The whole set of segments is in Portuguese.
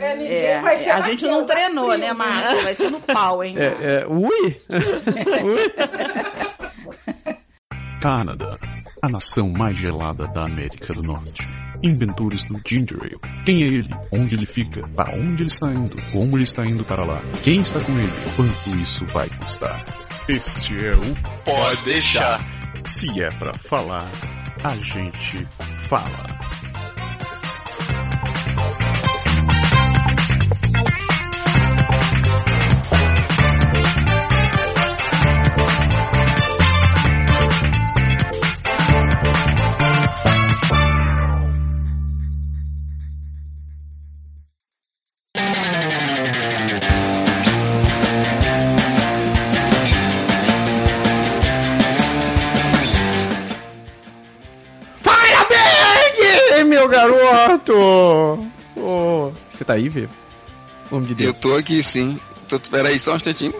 É, ninguém É, vai ser a gente não Raquel, treinou, Zaqueu, né, Márcia? Vai ser no pau, hein? É, é, ui! ui! Canadá, a nação mais gelada da América do Norte. Inventores do Ginger Ale. Quem é ele? Onde ele fica? Para onde ele está indo? Como ele está indo para lá? Quem está com ele? Quanto isso vai custar? Este é o Pode deixar. Se é pra falar, a gente fala. Tô aqui sim. Tô, peraí, só um instantinho.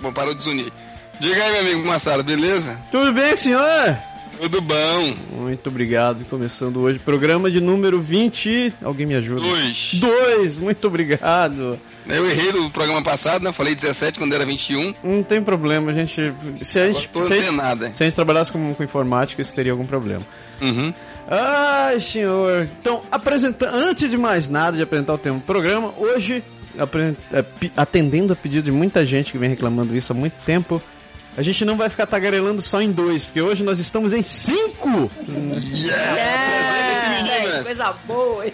Bom, parou de desunir. Diga aí, meu amigo Massaro, beleza? Tudo bem, senhor? Tudo bom. Muito obrigado. Começando hoje, programa de número 20. Alguém me ajuda? Dois. Dois, muito obrigado. Eu errei no programa passado, né? Falei 17 quando era 21. Não tem problema, a gente. Se a gente, se a gente, antenada. se a gente trabalhasse com, com informática, isso teria algum problema. Uhum. Ai, senhor. Então, apresenta... antes de mais nada de apresentar o tema do programa, hoje, é, atendendo a pedido de muita gente que vem reclamando isso há muito tempo, a gente não vai ficar tagarelando só em dois, porque hoje nós estamos em cinco! Apresenta-se, meninas. Coisa boa, hein?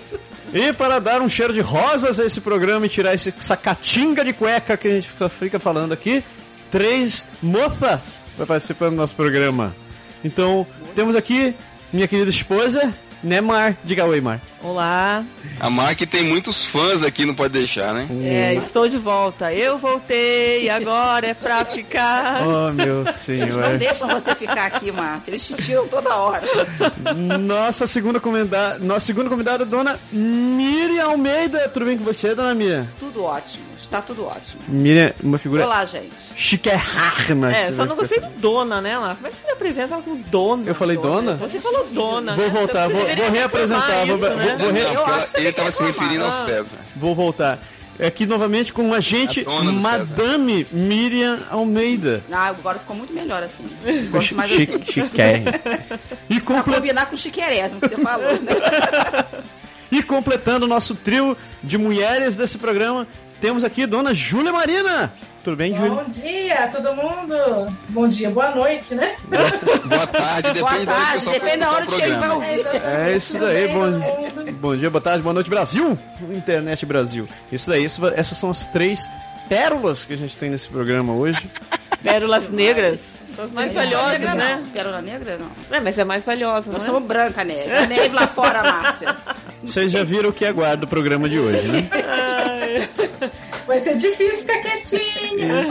E para dar um cheiro de rosas a esse programa e tirar esse, essa catinga de cueca que a gente fica- fica falando aqui, três moças para participar do nosso programa. Então, temos aqui minha querida esposa, né, Mar? Diga oi, Mar. Olá, A Mark tem muitos fãs aqui, não pode deixar, né? é, estou de volta. Eu voltei, agora é pra ficar. Oh, meu Eles não senhor. deixam você ficar aqui, Márcia. Eles te tiram toda hora. Nossa segunda convidada, nossa segunda convidada, dona Miriam Almeida. Tudo bem com você, dona Miriam? Tudo ótimo. Está tudo ótimo. Miriam, uma figura Olá, gente. chiquérrima. É, que só não gostei do dona, né, lá? Como é que você me apresenta com dona? Eu falei dona? Você falou dona. Vou né? voltar, vou- vou reapresentar, vou- isso, vou- né? vou re- Não, porque eu ela- acho que ele você tava tem se referindo ao. César. Vou voltar. Aqui novamente com a gente, A dona Madame Miriam Almeida. Ah, agora ficou muito melhor assim. Gosto mais Chi- assim. E, Pra comple- combinar com o chiquerésimo que você falou, né? e completando o nosso trio de mulheres desse programa, temos aqui Dona Júlia Marina. Tudo bem, Júlia? Bom dia, todo mundo. Bom dia, boa noite, né? Boa tarde, Boa depende da hora que o tarde, pessoal for depende da hora o de quem vai ouvir. É isso daí, bom, bom dia, boa tarde, boa noite, Brasil! Internet Brasil. Isso daí, isso- essas são as três pérolas que a gente tem nesse programa hoje. Pérolas negras. São as mais valiosas, negra, né? Não. Pérola negra, não. É, mas é mais valiosa, Nós é? somos branca. A neve lá fora, Márcia. Vocês já viram o que aguarda o programa de hoje, né? Vai ser difícil ficar quietinha.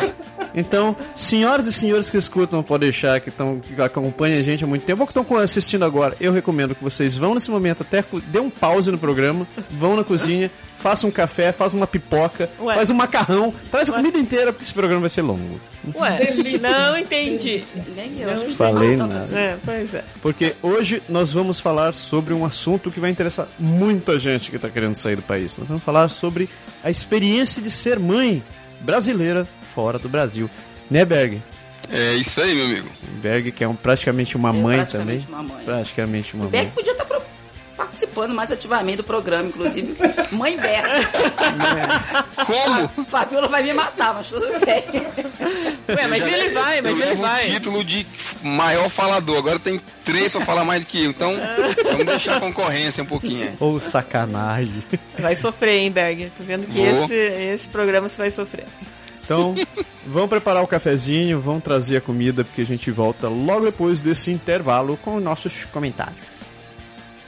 Então, senhoras e senhores que escutam, pode deixar, que, tão, que acompanham a gente há muito tempo, ou que estão assistindo agora, eu recomendo que vocês vão nesse momento até dê um pause no programa, vão na cozinha, façam um café, façam uma pipoca, Ué. faz um macarrão, traz a comida inteira, porque esse programa vai ser longo. Ué, não entendi. Nem eu. Não falei nada. É, pois é. Porque hoje nós vamos falar sobre um assunto que vai interessar muita gente que está querendo sair do país. Nós vamos falar sobre a experiência de ser mãe brasileira fora do Brasil. Né, Berg? É isso aí, meu amigo. Berg, que é um, praticamente uma Eu mãe praticamente também. uma mãe. Praticamente uma O Beck mãe. podia estar pro- participando mais ativamente do programa, inclusive. Mãe Beck. Como? Fabiola vai me matar, mas tudo bem. Ué, mas ele vai, mas ele levo o vai. título de maior falador. Agora tem três pra falar mais do que eu. Então, vamos deixar a concorrência um pouquinho. Ou sacanagem. Vai sofrer, hein, Berg? Tô vendo que esse, esse programa você vai sofrer. Então, vamos preparar o cafezinho, vamos trazer a comida, porque a gente volta logo depois desse intervalo com os nossos comentários.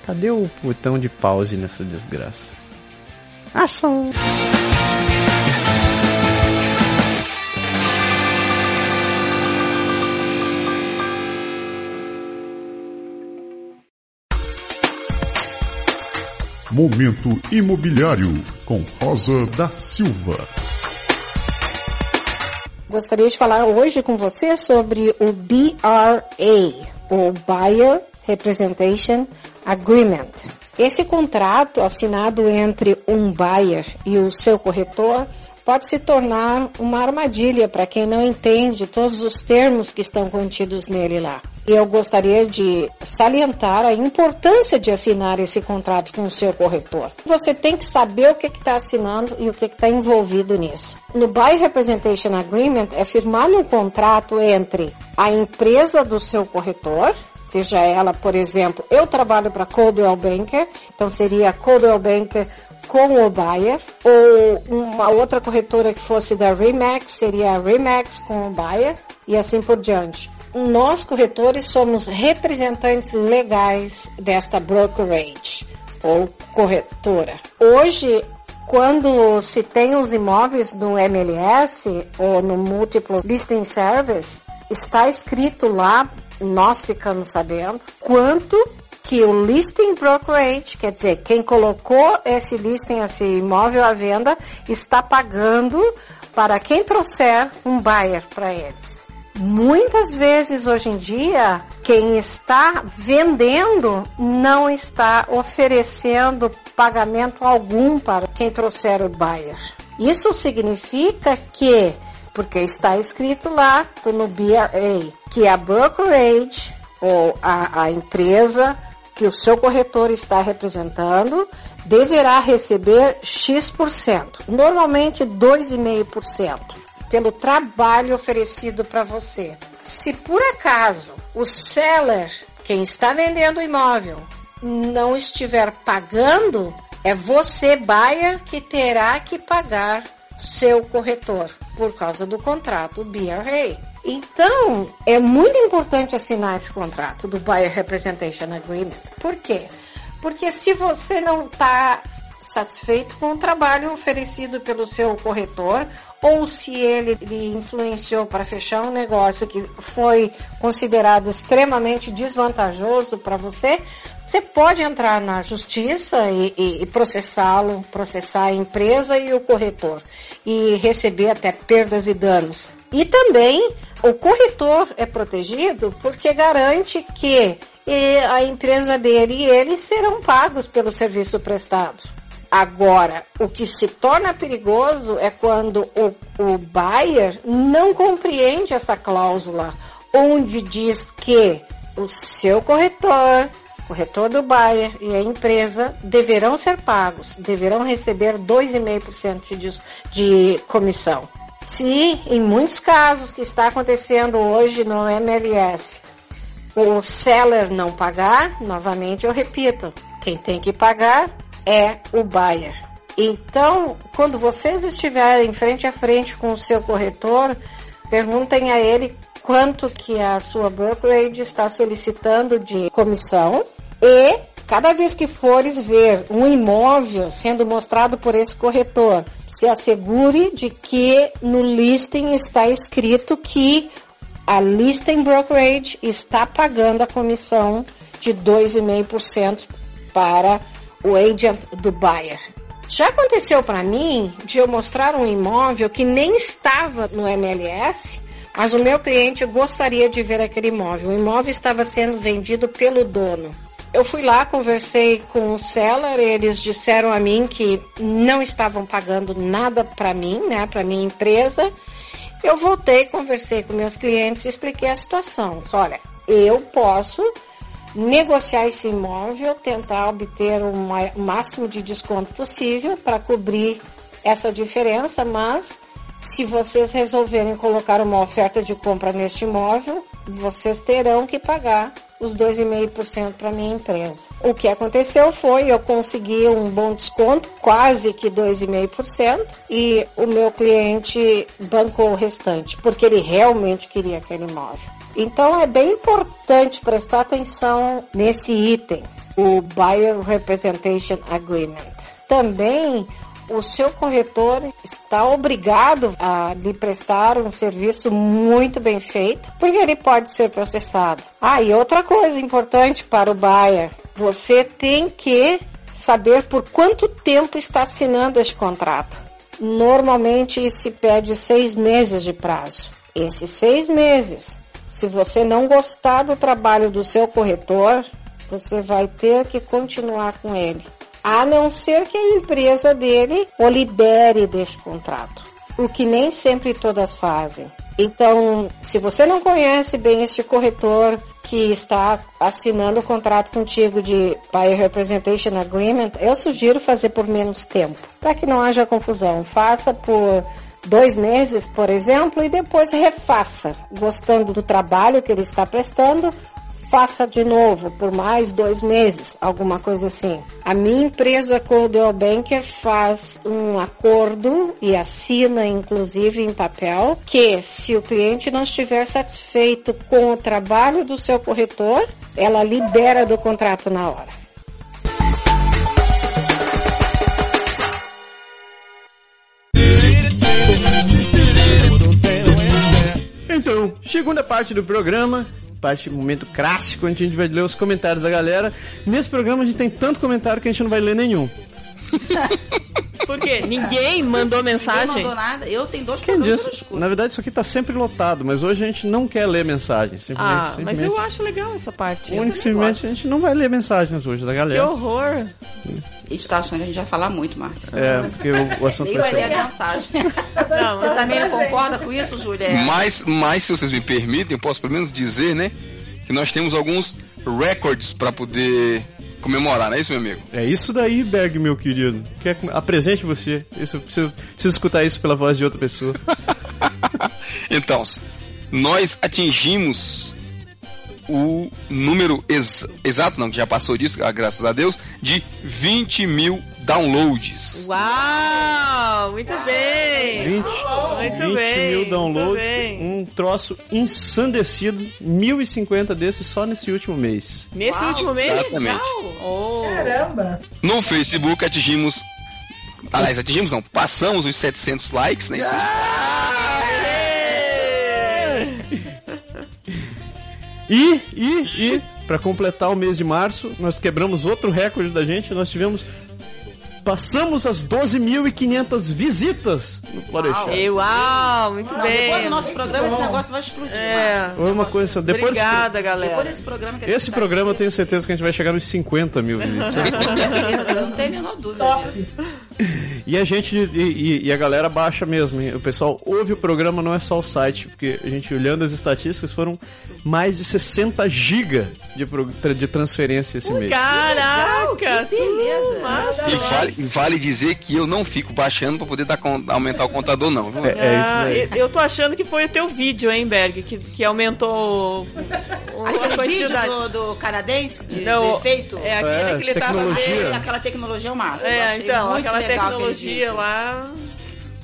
Cadê o botão de pause nessa desgraça? Ação! Momento Imobiliário com Rosa da Silva. Gostaria de falar hoje com você sobre o BRA, o Buyer Representation Agreement. Esse contrato assinado entre um buyer e o seu corretor pode se tornar uma armadilha para quem não entende todos os termos que estão contidos nele lá. E eu gostaria de salientar a importância de assinar esse contrato com o seu corretor. Você tem que saber o que está assinando e o que está envolvido nisso. No Buy Representation Agreement é firmado um contrato entre a empresa do seu corretor, seja ela, por exemplo, eu trabalho para Coldwell Banker, então seria Coldwell Banker com o buyer, ou uma outra corretora que fosse da Remax, seria a Remax com o buyer, e assim por diante nós corretores somos representantes legais desta brokerage ou corretora. Hoje, quando se tem os imóveis no MLS ou no Multiple Listing Service, está escrito lá, nós ficamos sabendo, quanto que o listing brokerage, quer dizer, quem colocou esse listing, esse imóvel à venda, está pagando para quem trouxer um buyer para eles. Muitas vezes hoje em dia, quem está vendendo não está oferecendo pagamento algum para quem trouxer o buyer. Isso significa que, porque está escrito lá no BRA, que a brokerage ou a, a empresa que o seu corretor está representando deverá receber X%, normalmente 2,5% pelo trabalho oferecido para você. Se por acaso o seller, quem está vendendo o imóvel, não estiver pagando, é você, buyer, que terá que pagar seu corretor por causa do contrato BRA. Então, é muito importante assinar esse contrato do Buyer Representation Agreement. Por quê? Porque se você não está satisfeito com o trabalho oferecido pelo seu corretor ou se ele lhe influenciou para fechar um negócio que foi considerado extremamente desvantajoso para você, você pode entrar na justiça e, e, processá-lo, processar a empresa e o corretor e receber até perdas e danos. E também o corretor é protegido porque garante que a empresa dele e eles serão pagos pelo serviço prestado. Agora, o que se torna perigoso é quando o, o buyer não compreende essa cláusula, onde diz que o seu corretor, corretor do buyer e a empresa deverão ser pagos, deverão receber 2,5% de, de comissão. Se em muitos casos que está acontecendo hoje no MLS, o seller não pagar, novamente eu repito, quem tem que pagar é o buyer. Então, quando vocês estiverem frente a frente com o seu corretor, perguntem a ele quanto que a sua brokerage está solicitando de comissão e cada vez que fores ver um imóvel sendo mostrado por esse corretor, se assegure de que no listing está escrito que a listing brokerage está pagando a comissão de 2,5% para o agent do buyer. Já aconteceu para mim de eu mostrar um imóvel que nem estava no MLS, mas o meu cliente gostaria de ver aquele imóvel. O imóvel estava sendo vendido pelo dono. Eu fui lá, conversei com o seller, eles disseram a mim que não estavam pagando nada para mim, né, para minha empresa. Eu voltei, conversei com meus clientes e expliquei a situação. Olha, eu posso negociar esse imóvel, tentar obter o máximo de desconto possível para cobrir essa diferença, mas se vocês resolverem colocar uma oferta de compra neste imóvel, vocês terão que pagar os 2,5% para minha empresa. O que aconteceu foi eu consegui um bom desconto, quase que 2,5%, e o meu cliente bancou o restante, porque ele realmente queria aquele imóvel. Então é bem importante prestar atenção nesse item, o Buyer Representation Agreement. Também o seu corretor está obrigado a lhe prestar um serviço muito bem feito, porque ele pode ser processado. Ah, e outra coisa importante para o buyer, você tem que saber por quanto tempo está assinando este contrato. Normalmente se pede seis meses de prazo. Esses seis meses se você não gostar do trabalho do seu corretor, você vai ter que continuar com ele. A não ser que a empresa dele o libere deste contrato. O que nem sempre todas fazem. Então, se você não conhece bem este corretor que está assinando o contrato contigo de Buyer Representation Agreement, eu sugiro fazer por menos tempo, para que não haja confusão. Faça por dois meses, por exemplo, e depois refaça. Gostando do trabalho que ele está prestando, faça de novo por mais dois meses, alguma coisa assim. A minha empresa Coldwell Banker faz um acordo e assina inclusive em papel que se o cliente não estiver satisfeito com o trabalho do seu corretor, ela libera do contrato na hora. Então, segunda parte do programa, parte momento clássico, onde a gente vai ler os comentários da galera. Nesse programa a gente tem tanto comentário que a gente não vai ler nenhum. Por quê? Ninguém mandou Ninguém mensagem? mandou nada. Eu tenho dois Quem que disse? Na verdade, isso aqui tá sempre lotado, mas hoje a gente não quer ler mensagens. Simplesmente, Ah, mas eu simplesmente- acho legal essa parte. Simplesmente a gente não vai ler mensagens hoje da Que galera. horror. A gente tá achando que a gente vai falar muito, Márcio. É, porque o, o assunto Nem vai vai ler a mensagem. Não, Você também não concorda com isso, Júlia? Mas, mas, se vocês me permitem, eu posso pelo menos dizer, né? Que nós temos alguns records pra poder comemorar, não é isso, meu amigo? É isso daí, Berg, meu querido. Quer, apresente você. Isso, preciso, preciso escutar isso pela voz de outra pessoa. Então, nós atingimos o número ex- exato, não, que já passou disso, ah, graças a Deus, de 20 mil downloads. Uau! Muito bem! 20, Muito 20 bem, mil downloads, bem. um troço ensandecido, 1050 desses só nesse último mês. Nesse Uau, último mês? Exatamente. Oh. Caramba! No Facebook atingimos. Aliás, atingimos não, passamos os 700 likes, né? E, e, e, pra completar o mês de março, nós quebramos outro recorde da gente, nós tivemos... Passamos as 12.500 visitas no Floresta. E, uau, muito Não, bem. depois do nosso programa esse negócio vai explodir. É. Uma coisa... Depois, desse- Obrigada, galera. Depois desse programa que a gente esse tá programa eu aqui, tenho certeza que a gente vai chegar nos 50 mil visitas. eu não tenho a menor dúvida disso. E a gente, e, e- e a galera baixa mesmo. hein? O pessoal ouve o programa, não é só o site, porque a gente olhando as estatísticas foram mais de 60 GB de, de transferência esse mês. Caraca! Que beleza. massa. E vale, vale dizer que eu não fico baixando pra poder dar aumentar o contador, não. Viu? É, é isso Ah, daí. eu- eu tô achando que foi o teu vídeo, hein, Berg, que, que aumentou o- a Aquele vídeo do, do canadense, de, Não, do efeito. É aquele É, que ele tava tecnologia. vendo. Aquela tecnologia é o máximo. Eu É, achei então, muito aquela tecnologia lá.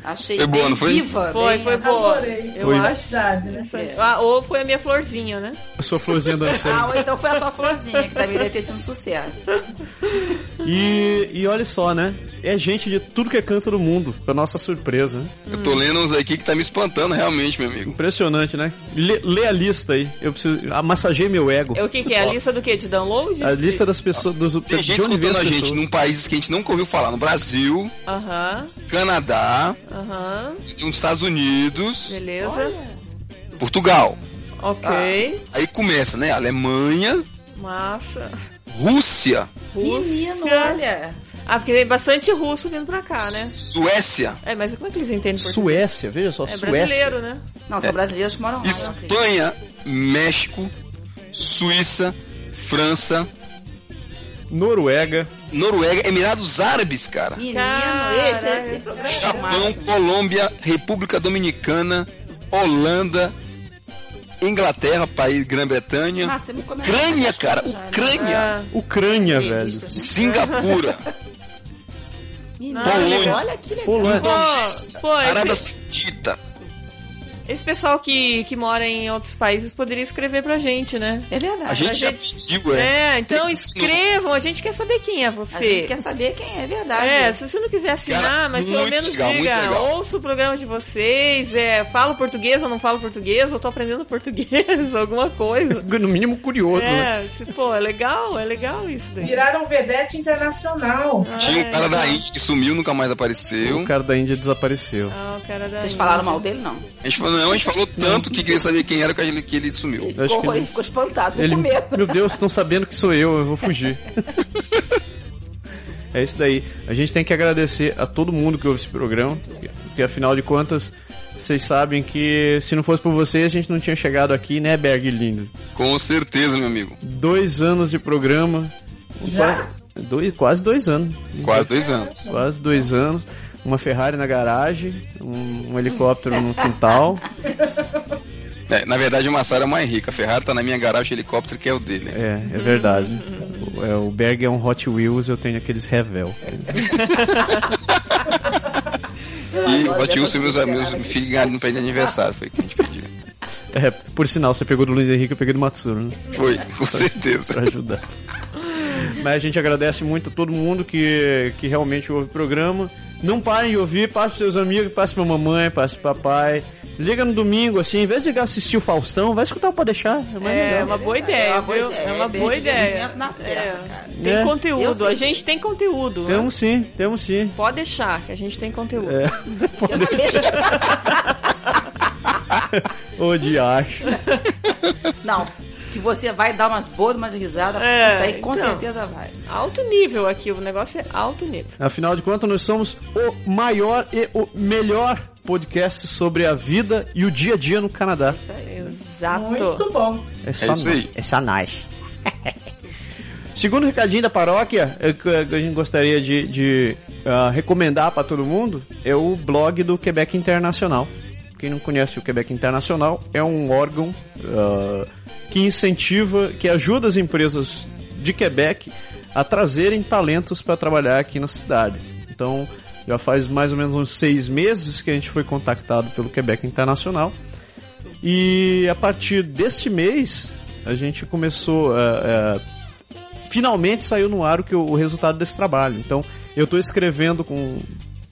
Achei Foi boa, bem não foi? viva. Foi, bem foi boa. Adorei. Eu Foi. acho. Né? Ah, ou foi a minha florzinha, né? A sua florzinha Ah, dançando. ou então foi a tua florzinha, que também deve ter sido um sucesso. E, e olha só, né? É gente de tudo que é canto do mundo, pra nossa surpresa. Né? Eu tô lendo uns aqui que tá me espantando realmente, meu amigo. Impressionante, né? Lê, lê a lista aí. Eu preciso. Massageei meu ego. É o que, que é? A lista do quê? De download? A lista das pessoas. Dos, Tem gente escutando a gente pessoas. num país que a gente nunca ouviu falar. No Brasil, Aham, Canadá, aham. nos Estados Unidos, Beleza. Portugal. Ok. Aí começa, né? Alemanha, Massa. Rússia, Menino, Rússia. olha. Ah, porque tem bastante russo vindo pra cá, né? Suécia, É, mas como é que eles entendem português? Suécia, veja só, É Suécia. brasileiro, né? Não, são brasileiros que moram lá. Espanha, México, Suíça, França, Noruega. Noruega, Emirados Árabes, cara. Menino, esse, esse programa é Japão. Colômbia, República Dominicana, Holanda, Inglaterra, país Grã-Bretanha, Ucrânia, cara, né? Ucrânia, Ah, Ucrânia, velho. Entrevista. Singapura, Polônia. olha que legal. Polônia. pô, pô, Arábia esse, Saudita. Esse pessoal que, que mora em outros países poderia escrever pra gente, né? É verdade. A gente A já gente- pediu, é. É, então escrevam, a gente quer saber quem é A você. gente quer saber quem é, é verdade. É, se você não quiser assinar, Cara, mas pelo menos legal, diga, ouça o programa de vocês, é, falo português ou não falo português, ou tô aprendendo português, alguma coisa. No mínimo curioso, né? É, se, pô, é legal, é legal isso daí. Viraram vedete internacional. Tinha É, um cara da. Índia que sumiu, nunca mais apareceu. O cara da Índia desapareceu. Ah, o cara da Vocês Índia. falaram mal dele, não. A gente falou, não, a gente falou tanto que queria saber quem era que ele, que ele sumiu. Ele ficou, que ele- ele ficou espantado, Ele, com medo. meu Deus, estão sabendo que sou eu, eu vou fugir. é isso daí. A gente tem que agradecer a todo mundo que ouve esse programa, porque, porque afinal de contas, vocês sabem que se não fosse por vocês, a gente não tinha chegado aqui, né, Berg lindo? Com certeza, meu amigo. Dois anos de programa. Já? Dois, quase dois anos. Quase dois anos. Quase dois anos. Uma Ferrari na garagem, um, um helicóptero no quintal. É, na verdade, o Massaro é mais rico. A Ferrari tá na minha garagem, o helicóptero que é o dele. É, é verdade. O, é, o Berg é um Hot Wheels, eu tenho aqueles Revel. E o Hot Wheels, meus amigos, filhos ganharam no pé de aniversário. Foi o que a gente pediu. É, por sinal, você pegou do Luiz Henrique, eu peguei do Matsuro, né? Foi, com certeza. Pra ajudar. Mas a gente agradece muito a todo mundo que, que realmente ouve o programa. Não parem de ouvir, passe pros seus amigos, passe pra mamãe, passe pro papai. Liga no domingo, assim, em vez de ligar assistir o Faustão, vai escutar o Pode deixar. É mais É legal. uma boa ideia, É uma boa viu? ideia, É uma é boa ideia. divertimento na certa, É. cara. Tem É. Conteúdo, a gente tem conteúdo. né? Temos sim, temos sim. Pode deixar que a gente tem conteúdo. É. Eu não deixo- Ô, diacho. Não, que você vai dar umas boas, umas risadas. É, isso aí com então. certeza vai. Alto nível aqui, o negócio é alto nível. Afinal de contas, nós somos o maior e o melhor podcast sobre a vida e o dia a dia no Canadá. Isso aí. Exato. Muito bom. É isso aí. É só nós. Segundo recadinho da paróquia, é que a gente gostaria de, de, ah, recomendar para todo mundo é o blog do Quebec Internacional. Quem não conhece o Quebec Internacional é um órgão ah, que incentiva, que ajuda as empresas de Quebec a trazerem talentos para trabalhar aqui na cidade. Então, já faz mais ou menos uns seis meses que a gente foi contactado pelo Quebec Internacional. E a partir deste mês, a gente começou. a finalmente saiu no ar o, que, o resultado desse trabalho. Então, eu estou escrevendo com,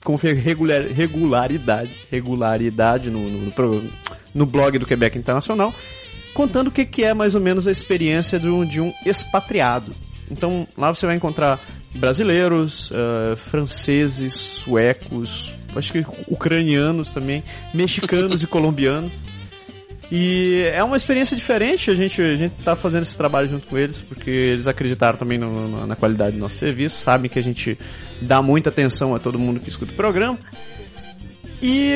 com regular, regularidade, regularidade no, no, no blog do Quebec Internacional, contando o que, que é mais ou menos a experiência de um, de um expatriado. Então, lá você vai encontrar brasileiros, ah, franceses, suecos, acho que ucranianos também, mexicanos e colombianos. E é uma experiência diferente, a gente, a gente tá fazendo esse trabalho junto com eles, porque eles acreditaram também no- no- na qualidade do nosso serviço, sabem que a gente dá muita atenção a todo mundo que escuta o programa. E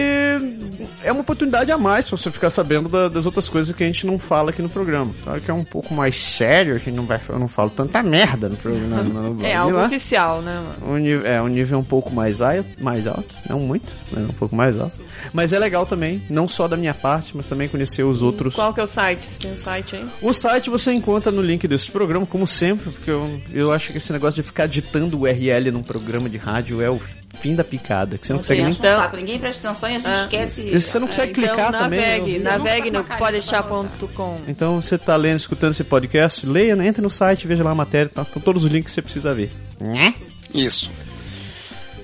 é uma oportunidade a mais pra você ficar sabendo da- das outras coisas que a gente não fala aqui no programa. Claro que é um pouco mais sério, a gente não vai, eu não falo tanta merda no programa. No, no É algo lá. oficial, né, mano? Um nível, é um nível um pouco mais alto, mais alto, não muito, mas um pouco mais alto. Mas é legal também, não só da minha parte, mas também conhecer os outros. Qual que é o site? Você tem um site aí? O site você encontra no link desse programa, como sempre, porque eu, eu acho que esse negócio de ficar ditando URL num programa de rádio é o fim da picada, que você não consegue nem. um Então- saco. Ninguém presta atenção e a gente Ah. esquece. Você não consegue então, clicar também. navegue, eu- navegue no tá podeixar.com. Então você tá lendo, escutando esse podcast, leia, né? entre no site, veja lá a matéria, tá? Estão todos os links que você precisa ver. Isso.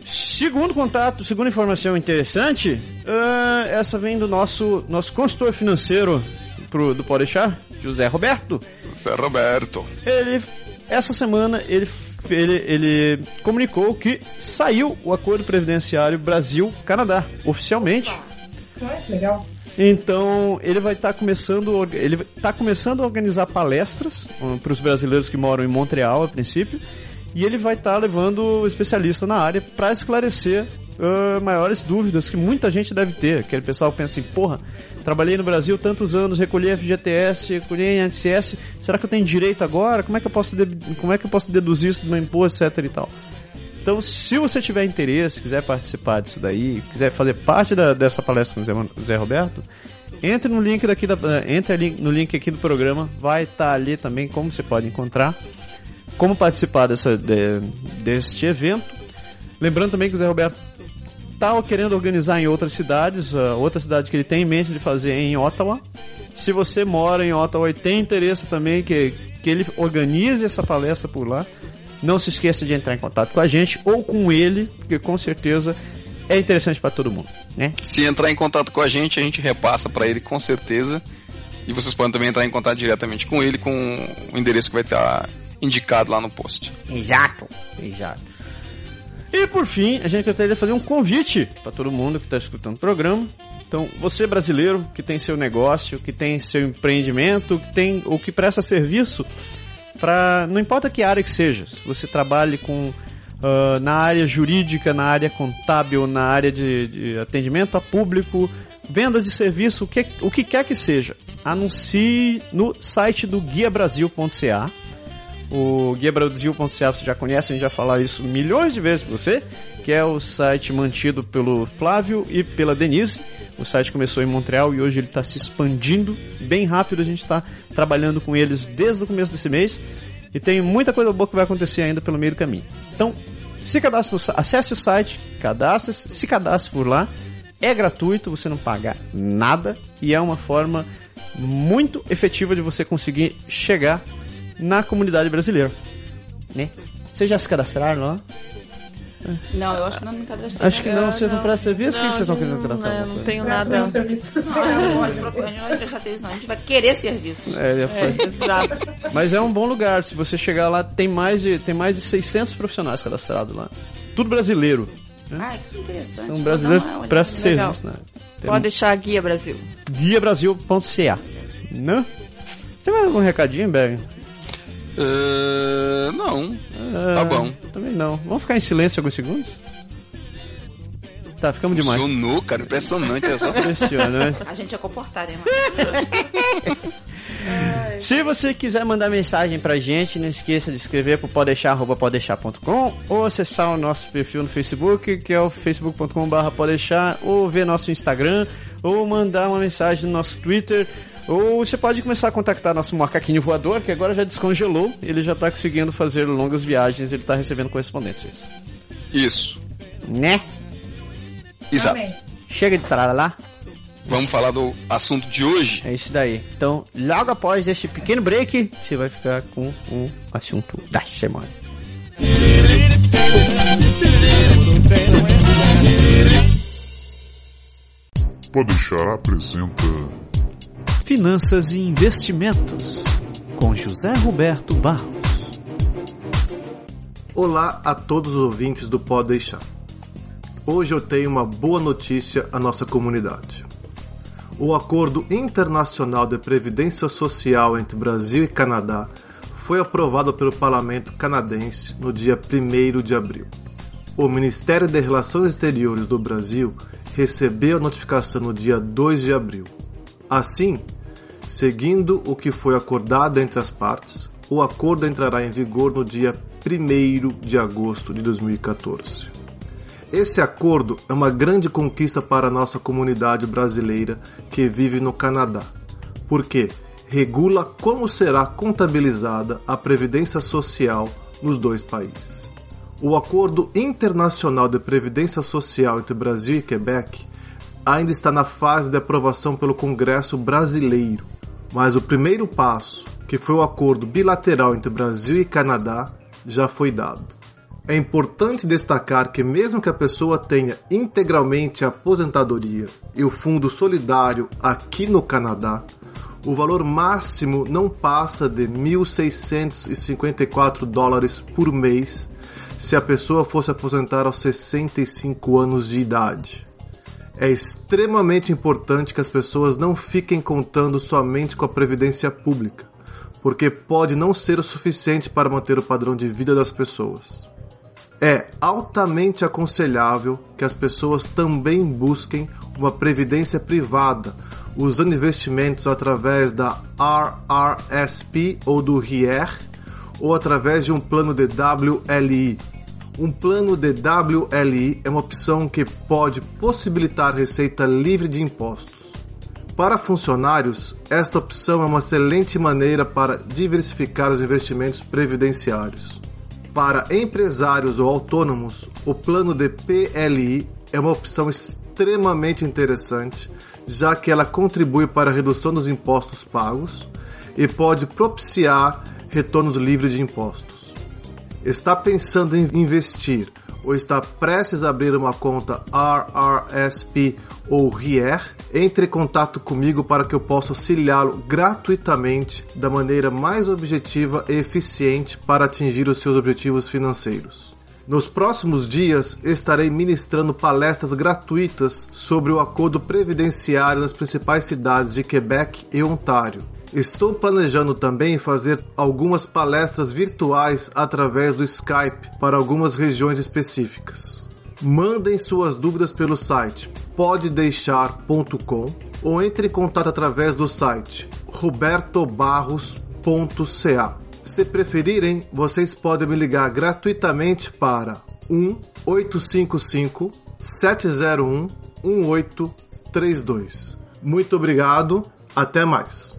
Segundo contato, segunda informação interessante, ah, essa vem do nosso, nosso consultor financeiro pro, do Podeixar, José Roberto. Zé Roberto. Ele, essa semana, ele, ele, ele comunicou que saiu o acordo previdenciário Brasil-Canadá, oficialmente. Ah, que legal. Então ele vai estar começando, orga- ele está começando a organizar palestras para os brasileiros que moram em Montreal a princípio, e ele vai estar levando especialista na área para esclarecer ah, maiores dúvidas que muita gente deve ter. Aquele pessoal pensa assim, porra, trabalhei no Brasil tantos anos, recolhi FGTS, recolhi INSS, será que eu tenho direito agora? Como é que eu posso, como é que eu posso deduzir isso do meu imposto, etc e tal? Então, se você tiver interesse, quiser participar disso daí, quiser fazer parte da- dessa palestra com o Zé, Roberto, entre no link daqui da, entre no link aqui do programa, vai estar ali também como você pode encontrar, como participar dessa, de- deste evento. Lembrando também que o Zé Roberto está querendo organizar em outras cidades, outra cidade que ele tem em mente de fazer é em Ottawa. Se você mora em Ottawa e tem interesse também que, que ele organize essa palestra por lá, não se esqueça de entrar em contato com a gente ou com ele, porque com certeza é interessante para todo mundo, né? Se entrar em contato com a gente, a gente repassa pra ele com certeza. E vocês podem também entrar em contato diretamente com ele com o endereço que vai estar indicado lá no post. Exato. Exato. E por fim, a gente gostaria de fazer um convite para todo mundo que está escutando o programa Então, você brasileiro que tem seu negócio, que tem seu empreendimento, que tem ou que presta serviço para não importa que área que seja, se você trabalhe com uh, na área jurídica, na área contábil, na área de, de atendimento a público, vendas de serviço, o que, o que quer que seja, anuncie no site do guiabrasil.ca. O guiabrasil.ca você já conhece, a gente já falou isso milhões de vezes para você, que é o site mantido pelo Flávio e pela Denise. O site começou em Montreal e hoje ele está se expandindo bem rápido. A gente está trabalhando com eles desde o começo desse mês e tem muita coisa boa que vai acontecer ainda pelo meio do caminho. Então, se cadastre, acesse o site, cadastre, se cadastre por lá. É gratuito, você não paga nada e é uma forma muito efetiva de você conseguir chegar na comunidade brasileira. Né? Vocês já se cadastraram lá? Não, eu acho que não me cadastrei. Acho que não, vocês não, prestam serviço? o que vocês estão querendo cadastrar? Não, não tenho nada. um serviço. Não, não pode não vai prestar serviço, não. A gente vai querer serviço. É, já É, foi. exato. Mas é um bom lugar. Se você chegar lá, tem mais de, tem mais de 600 profissionais cadastrados lá. Tudo brasileiro. Ai, que interessante. Um Vou brasileiro presta serviço, né? Tem Pode deixar a guia Brasil. guiabrasil.ca. Né? Você tem mais algum recadinho, Berg? Ah, não. Ah, Tá bom. Também não. Vamos ficar em silêncio alguns segundos? Tá, ficamos demais. Funcionou, cara. Impressionante. É só... Impressionante. A gente é comportado, hein, mano? Se você quiser mandar mensagem pra gente, não esqueça de escrever pro podeixar.podeixar.com ou acessar o nosso perfil no Facebook, que é o facebook.com.br podeixar, ou ver nosso Instagram, ou mandar uma mensagem no nosso Twitter, ou você pode começar a contactar nosso macaquinho voador, que agora já descongelou, ele já tá conseguindo fazer longas viagens, ele tá recebendo correspondências. Isso. Né? Exato. Amém. Chega de lá. Vamos falar do assunto de hoje. É isso daí. Então, logo após esse pequeno break, você vai ficar com o assunto da semana. Pode deixar apresenta Finanças e Investimentos, com José Roberto Barros. Olá a todos os ouvintes do Pode Deixar. Hoje eu tenho uma boa notícia à nossa comunidade. O Acordo Internacional de Previdência Social entre Brasil e Canadá foi aprovado pelo Parlamento canadense no dia 1 de abril. O Ministério de Relações Exteriores do Brasil recebeu a notificação no dia 2 de abril. Assim, seguindo o que foi acordado entre as partes, o acordo entrará em vigor no dia 1 de agosto de 2014. Esse acordo é uma grande conquista para a nossa comunidade brasileira que vive no Canadá, porque regula como será contabilizada a previdência social nos dois países. O Acordo Internacional de Previdência Social entre Brasil e Quebec ainda está na fase de aprovação pelo Congresso brasileiro, mas o primeiro passo, que foi o acordo bilateral entre Brasil e Canadá, já foi dado. É importante destacar que, mesmo que a pessoa tenha integralmente a aposentadoria e o fundo solidário aqui no Canadá, o valor máximo não passa de 1.654 dólares por mês se a pessoa fosse aposentar aos 65 anos de idade. É extremamente importante que as pessoas não fiquem contando somente com a previdência pública, porque pode não ser o suficiente para manter o padrão de vida das pessoas. É altamente aconselhável que as pessoas também busquem uma previdência privada, usando investimentos através da RRSP ou do RIER, ou através de um plano de WLI. Um plano de WLI é uma opção que pode possibilitar receita livre de impostos. Para funcionários, esta opção é uma excelente maneira para diversificar os investimentos previdenciários. Para empresários ou autônomos, o plano de PLI é uma opção extremamente interessante, já que ela contribui para a redução dos impostos pagos e pode propiciar retornos livres de impostos. Está pensando em investir ou está prestes a abrir uma conta RRSP ou RIER? Entre em contato comigo para que eu possa auxiliá-lo gratuitamente da maneira mais objetiva e eficiente para atingir os seus objetivos financeiros. Nos próximos dias estarei ministrando palestras gratuitas sobre o acordo previdenciário nas principais cidades de Quebec e Ontário. Estou planejando também fazer algumas palestras virtuais através do Skype para algumas regiões específicas. Mandem suas dúvidas pelo site podedeixar.com ou entre em contato através do site robertobarros.ca. Se preferirem, vocês podem me ligar gratuitamente para 1 855 701 1832. Muito obrigado, até mais.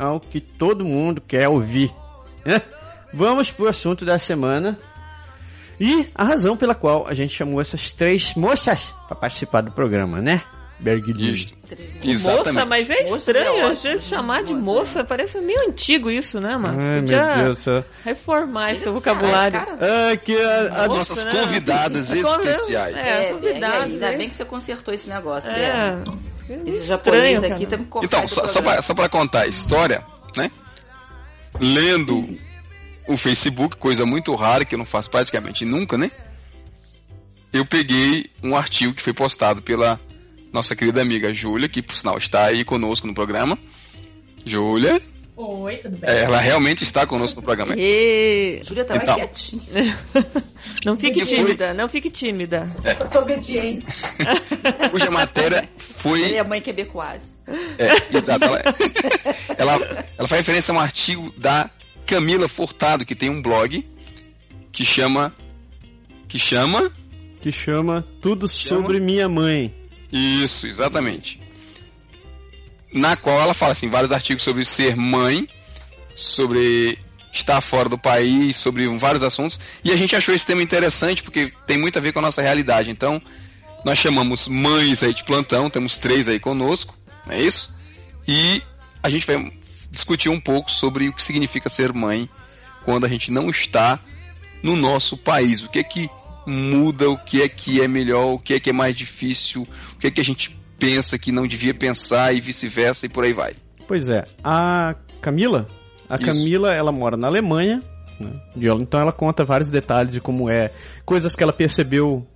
Ao que todo mundo quer ouvir. né? Vamos pro assunto da semana. E a razão pela qual a gente chamou essas três moças para participar do programa, né? Isso. Moça, mas é Moça estranho é a ótimo. gente chamar de Moça. moça. Parece meio antigo isso, né, mano? Ai, Podia meu Deus do céu. reformar esse vocabulário. cara, Ah, que a, a- As nossas né? convidadas Convidado- especiais. É, É, convidados, ainda hein? bem que você consertou esse negócio, É. Bia. Esse Estranho, japonês aqui tá me. Então, só, só, pra, só pra contar a história, né? Lendo o Facebook, coisa muito rara que eu não faço praticamente nunca, né? Eu peguei um artigo que foi postado pela nossa querida amiga Júlia, que por sinal está aí conosco no programa. Júlia, Oi, tudo bem? ela realmente está conosco no programa. E... Júlia tava Então. quietinha. Não fique tímida, não fique tímida. Eu sou obediente. Cuja matéria Ele foi é mãe quebecoise. É, exato. Ela, ela, ela faz referência a um artigo da Camila Furtado, que tem um blog que chama. Que chama. que chama Tudo Chama? sobre Minha Mãe. Isso, exatamente. Na qual ela fala assim, vários artigos sobre ser mãe, sobre estar fora do país, sobre vários assuntos. E a gente achou esse tema interessante porque tem muito a ver com a nossa realidade. Então, nós chamamos mães aí de plantão, temos três aí conosco, não é isso? E a gente vai discutir um pouco sobre o que significa ser mãe quando a gente não está no nosso país. O que é que muda, o que é que é melhor, o que é que é mais difícil, o que é que a gente pensa que não devia pensar e vice-versa e por aí vai. Pois é, a Camila, a Isso. Camila, ela mora na Alemanha, né? Ela- então ela conta vários detalhes de como é, coisas que ela percebeu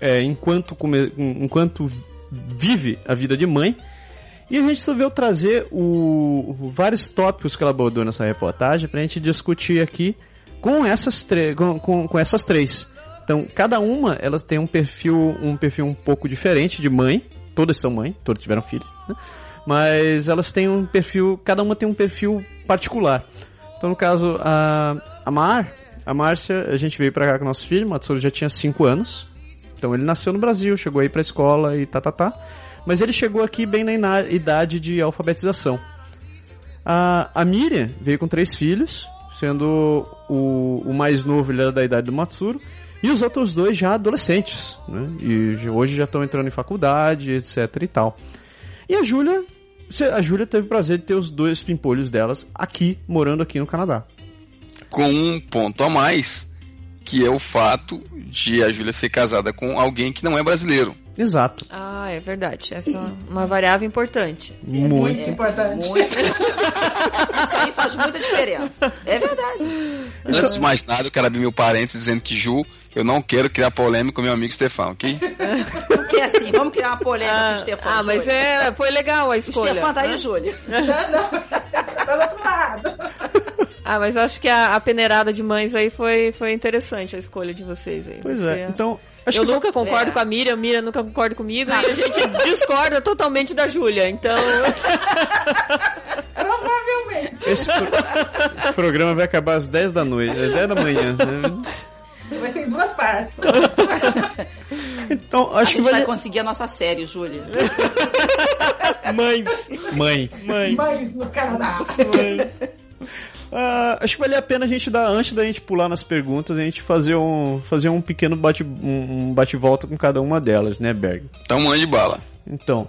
é, enquanto, come- enquanto vive a vida de mãe. E a gente resolveu trazer o, vários tópicos que ela abordou nessa reportagem pra gente discutir aqui com essas, com, com, com essas três. Então, cada uma, elas tem um perfil, um perfil um pouco diferente de mãe. Todas são mãe, todas tiveram filhos, né? Mas elas têm um perfil, cada uma tem um perfil particular. Então, no caso, a, a Mar, a Márcia, a gente veio pra cá com nosso filho, o Matsuro já tinha 5 anos. Então ele nasceu no Brasil, chegou aí pra escola e tá, tá, tá. Mas ele chegou aqui bem na idade de alfabetização. A, a Miriam veio com três filhos, sendo o, o mais novo ele era da idade do Matsuro, e os outros dois já adolescentes, né? E hoje já estão entrando em faculdade, etc e tal. E a Júlia, a Júlia teve o prazer de ter os dois pimpolhos delas aqui, morando aqui no Canadá. Com um ponto a mais, que é o fato de a Júlia ser casada com alguém que não é brasileiro. Exato. Ah, é verdade. Essa é uma variável importante. Muito. Muito importante. Muito. Isso aí faz muita diferença. É verdade. Antes de mais nada, eu quero abrir meu parênteses dizendo que Ju, eu não quero criar polêmica com meu amigo Stefan, ok? Porque assim, vamos criar uma polêmica com o Stefan. ah, mas é, foi legal a O escolha. Stefan tá aí? Júlia. Não, não. Tá do outro lado. Ah, mas eu acho que a, a peneirada de mães aí foi, foi interessante a escolha de vocês aí. Pois Você- é. Então, acho eu que nunca concordo É. com a Miriam, a Miriam nunca concorda comigo e a gente discorda totalmente da Júlia. Então, Provavelmente. esse, pro- esse programa vai acabar às 10 da noite, às 10 da manhã. né? Vai ser em duas partes. Então, A acho que gente vai. vai conseguir a nossa série, Júlia. Mãe. Mãe. mãe, Mães no Canadá. Ah, acho que vale a pena a gente dar, antes da gente pular nas perguntas, a gente fazer um, fazer um pequeno bate, um, um bate-volta com cada uma delas, né, Berg? Então mande bala. Então,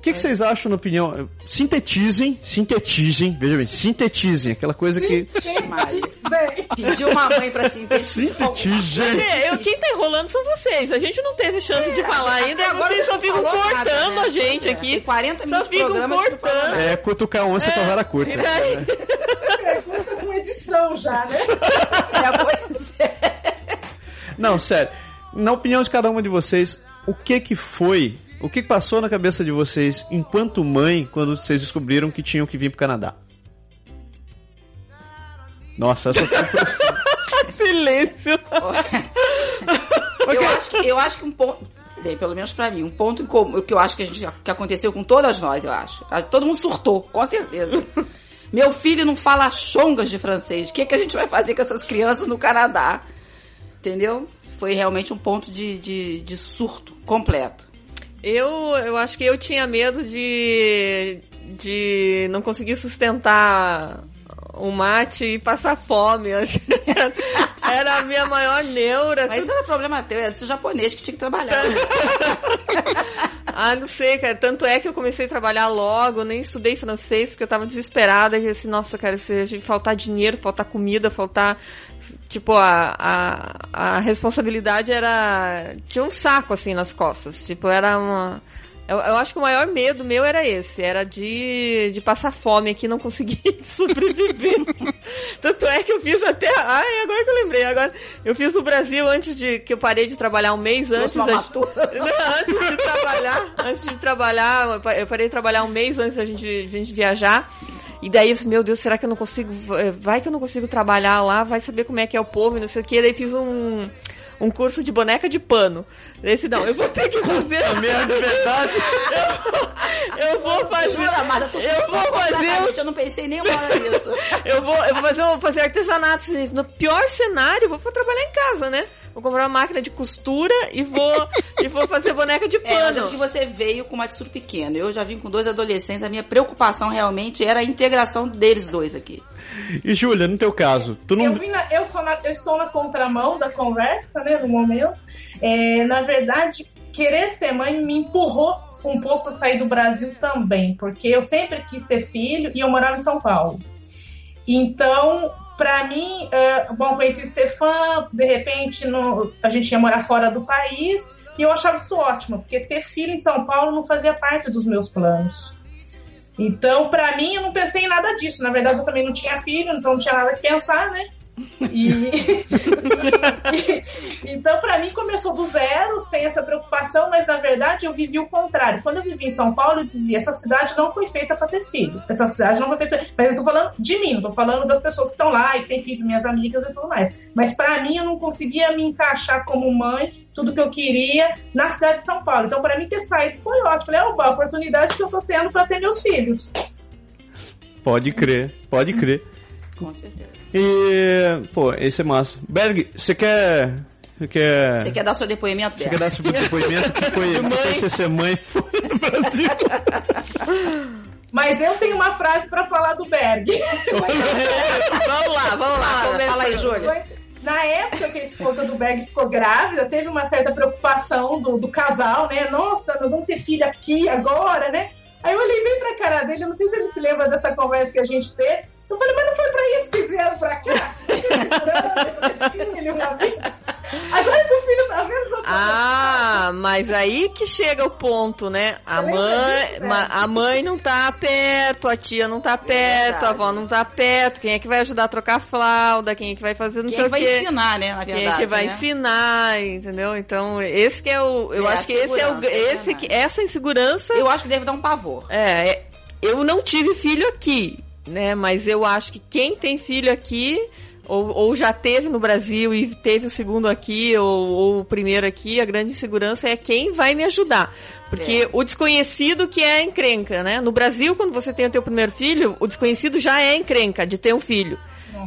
o que, que vocês acham, na opinião? Sintetizem, sintetizem, veja bem, sintetizem, aquela coisa que. Pediu uma mãe pra sintetizar. Sintetizem! É, eu, quem tá enrolando são vocês. A gente não teve chance de falar ainda, agora vocês só você não ficam cortando nada, né? a gente É, aqui. Tem 40 Só minutos de ficam cortando. É cutucar onça com a vara curta. E daí? pergunta com edição já, né? É, é. Não, sério. Na opinião de cada uma de vocês, o que que foi, o que passou na cabeça de vocês enquanto mãe quando vocês descobriram que tinham que vir pro Canadá? Nossa, essa foi. Silêncio. Eu acho que, eu acho que um ponto. Bem, pelo menos pra mim, um ponto comum, que eu acho que, a gente, que aconteceu com todas nós, eu acho. Todo mundo surtou, com certeza. Meu filho não fala chongas de francês. O que, que a gente vai fazer com essas crianças no Canadá? Entendeu? Foi realmente um ponto de, de, de surto completo. Eu, eu acho que eu tinha medo de, de não conseguir sustentar o mate e passar fome. Era, a minha maior neura. Mas isso era problema teu, era esse japonês que tinha que trabalhar. Ah, não sei, cara. Tanto é que eu comecei a trabalhar logo, nem estudei francês, porque eu tava desesperada. E assim, nossa, cara, se faltar dinheiro, faltar comida, faltar. Tipo, a, a, a responsabilidade era. Tinha um saco, assim, nas costas. Tipo, era uma. Eu, eu acho que o maior medo meu era esse, era de, de passar fome aqui e não conseguir sobreviver. Tanto é que eu fiz até. Ai, agora que eu lembrei. Agora, eu fiz no Brasil antes de que eu parei de trabalhar um mês antes. uma a- matura. Não, antes de trabalhar, antes de trabalhar, eu pa- eu parei de trabalhar um mês antes da gente, de a gente viajar. E daí, meu Deus, será que eu não consigo? Vai que eu não consigo trabalhar lá, vai saber como é que é o povo e não sei o que. Daí fiz um, um curso de boneca de pano. Esse não, eu vou ter que fazer. Merda, é verdade. Eu vou fazer. Jura, tu eu vou fazer. Eu não pensei nem uma hora nisso. Eu vou, eu vou fazer, eu vou fazer artesanato. assim, No pior cenário, eu vou trabalhar em casa, né? Vou comprar uma máquina de costura e vou, e vou fazer boneca de É, mas é pano. que você veio com uma atitude pequena. Eu já vim com dois adolescentes. A minha preocupação realmente era a integração deles dois aqui. E Júlia, no teu caso, tu Eu, não. vim na- eu, na- eu estou na contramão da conversa, né, no momento. É, na verdade, querer ser mãe me empurrou um pouco a sair do Brasil também, porque eu sempre quis ter filho e eu morava em São Paulo. Então, pra mim, é, bom, conheci o Stefan, de repente no- a gente ia morar fora do país e eu achava isso ótimo, porque ter filho em São Paulo não fazia parte dos meus planos. Então, pra mim, eu não pensei em nada disso. Na verdade, eu também não tinha filho, então não tinha nada que pensar, né? E... então, pra mim, começou do zero, sem essa preocupação, mas na verdade eu vivi o contrário. Quando eu vivi em São Paulo, eu dizia: essa cidade não foi feita pra ter filho. Essa cidade não foi feita. Mas eu tô falando de mim, não tô falando das pessoas que estão lá e que têm filho, minhas amigas e tudo mais. Mas pra mim, eu não conseguia me encaixar como mãe, tudo que eu queria, na cidade de São Paulo. Então, pra mim, ter saído foi ótimo. Falei: opa, a oportunidade que eu tô tendo pra ter meus filhos. Pode crer, pode crer. Com certeza. E. Pô, esse é massa. Berg, você quer. Você quer. Você quer dar seu depoimento, Você quer dar seu depoimento que foi você ser mãe foi no Brasil? Mas eu tenho uma frase pra falar do Berg. Vamos lá, vamos lá. Fala, começa fala aí. Júlia. Na época que a esposa do Berg ficou grávida, teve uma certa preocupação do, do casal, né? Nossa, nós vamos ter filho aqui agora, né? Aí eu olhei bem pra cara dele, eu não sei se ele se lembra dessa conversa que a gente teve. Eu falei, mas não foi pra isso que vocês vieram pra cá? filho. Agora que o filho tá vendo, só Ah, mas aí que chega o ponto, né? A mãe, disso, né? a mãe não tá perto, a tia não tá perto, verdade. a avó não tá perto. Quem é que vai ajudar a trocar a fralda? Quem é que vai fazer não Quem sei é que o vai quê? ensinar, né? Na verdade. Quem é que vai né? ensinar, entendeu? Então, esse que é o. Eu É, acho que esse é o. é Esse que, verdade. essa insegurança. Eu acho que deve dar um pavor. É, é, eu não tive filho aqui, né? Mas eu acho que quem tem filho aqui, ou, ou já teve no Brasil e teve o segundo aqui, ou, ou o primeiro aqui, a grande insegurança é quem vai me ajudar. Porque o desconhecido que é encrenca, né? No Brasil, quando você tem o teu primeiro filho, o desconhecido já é encrenca de ter um filho.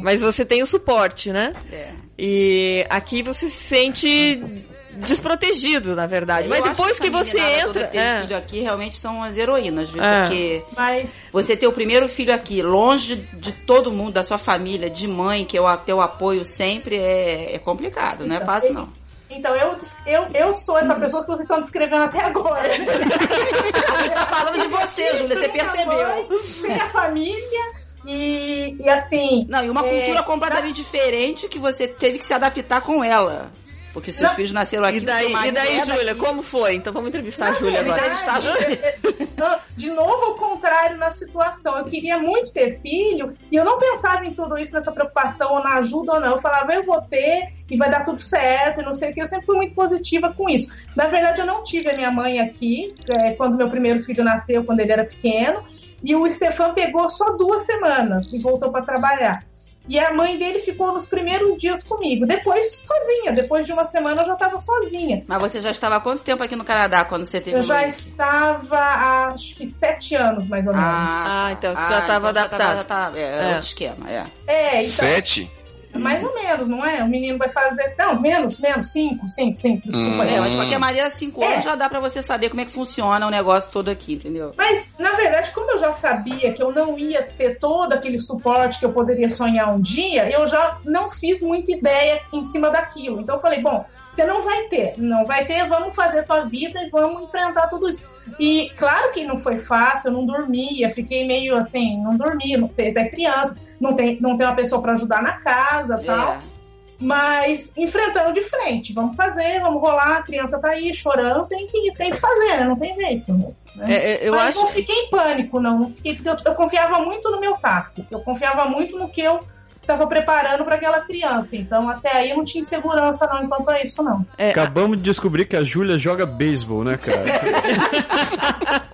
Mas você tem o suporte, né? É. E aqui você se sente desprotegido, na verdade. Mas Eu depois acho que essa você entra. toda que teve é. filho aqui realmente são as heroínas, viu? É. Porque Mas você ter o primeiro filho aqui, longe de, todo mundo, da sua família, de mãe, que é o teu apoio sempre, é, é complicado, não é fácil não. Então, eu, eu, eu sou essa pessoa que vocês estão descrevendo até agora. A gente tá falando de você, Júlia, você percebeu. mãe, Sem a família e, e assim. Não, e uma é, cultura completamente diferente que você teve que se adaptar com ela. Porque seus Não. filhos nasceram aqui. E daí, e daí é Júlia, como foi? Então vamos entrevistar a Na Júlia agora. verdade, eu- De novo, ao contrário na situação. Eu queria muito ter filho e eu não pensava em tudo isso, nessa preocupação, ou na ajuda ou não. Eu falava, eu vou ter e vai dar tudo certo e não sei o que. Eu sempre fui muito positiva com isso. Na verdade, eu não tive a minha mãe aqui é, quando meu primeiro filho nasceu, quando ele era pequeno. E o Stefan pegou só duas semanas e voltou para trabalhar. E a mãe dele ficou nos primeiros dias comigo. Depois, sozinha. Depois de uma semana, eu já estava sozinha. Mas você já estava há quanto tempo aqui no Canadá quando você teve Eu já estava há acho que sete anos, mais ou menos. Ah, então você já tava então adaptado. Já tava, é, era É. outro esquema, é. É, então, Sete? Mais ou menos, não é? O menino vai fazer. Não, menos, menos, cinco, cinco, cinco, desculpa. Hum. É, mas de aí. qualquer maneira, cinco É. anos já dá pra você saber como é que funciona o negócio todo aqui, entendeu? Mas, na verdade, como eu já sabia que eu não ia ter todo aquele suporte que eu poderia sonhar um dia, eu já não fiz muita ideia em cima daquilo. Então eu falei, bom, você não vai ter, não vai ter, vamos fazer tua vida e vamos enfrentar tudo isso. E claro que não foi fácil, eu não dormia, fiquei meio assim, não dormia, não tem até criança, não tem, não tem uma pessoa para ajudar na casa tal. É. Mas enfrentando de frente, vamos fazer, vamos rolar, a criança tá aí chorando, tem que, tem que fazer, né? Não tem jeito. Né? É, é, Mas acho. não fiquei em pânico, não. Não fiquei, porque eu, eu confiava muito no meu tato. Eu confiava muito no que eu estava preparando para aquela criança. Então, até aí eu não tinha insegurança, não, enquanto a isso, não. É, Acabamos de descobrir que a Júlia joga beisebol, né, cara?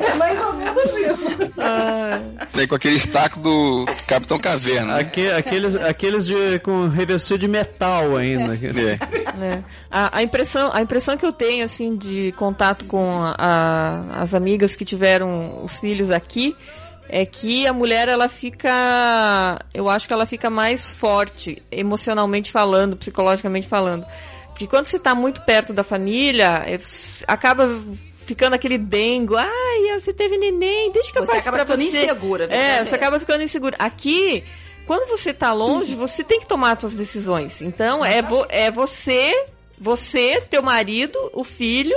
É mais ou menos isso. ah, Aí com aquele estaco do Capitão Caverna. né? Aque- aqueles aqueles de, com revestido de metal ainda. É. né? A, a impressão, a impressão que eu tenho assim de contato com a- as amigas que tiveram os filhos aqui é que a mulher ela fica, eu acho que ela fica mais forte emocionalmente falando, psicologicamente falando, porque quando você está muito perto da família, é, acaba ficando aquele dengo, ai, você teve neném, deixa que eu Você faço acaba pra ficando você. insegura. É, verdade você acaba ficando inseguro. Aqui, quando você tá longe, você tem que tomar as suas decisões. Então, é, vo é você, você, teu marido, o filho,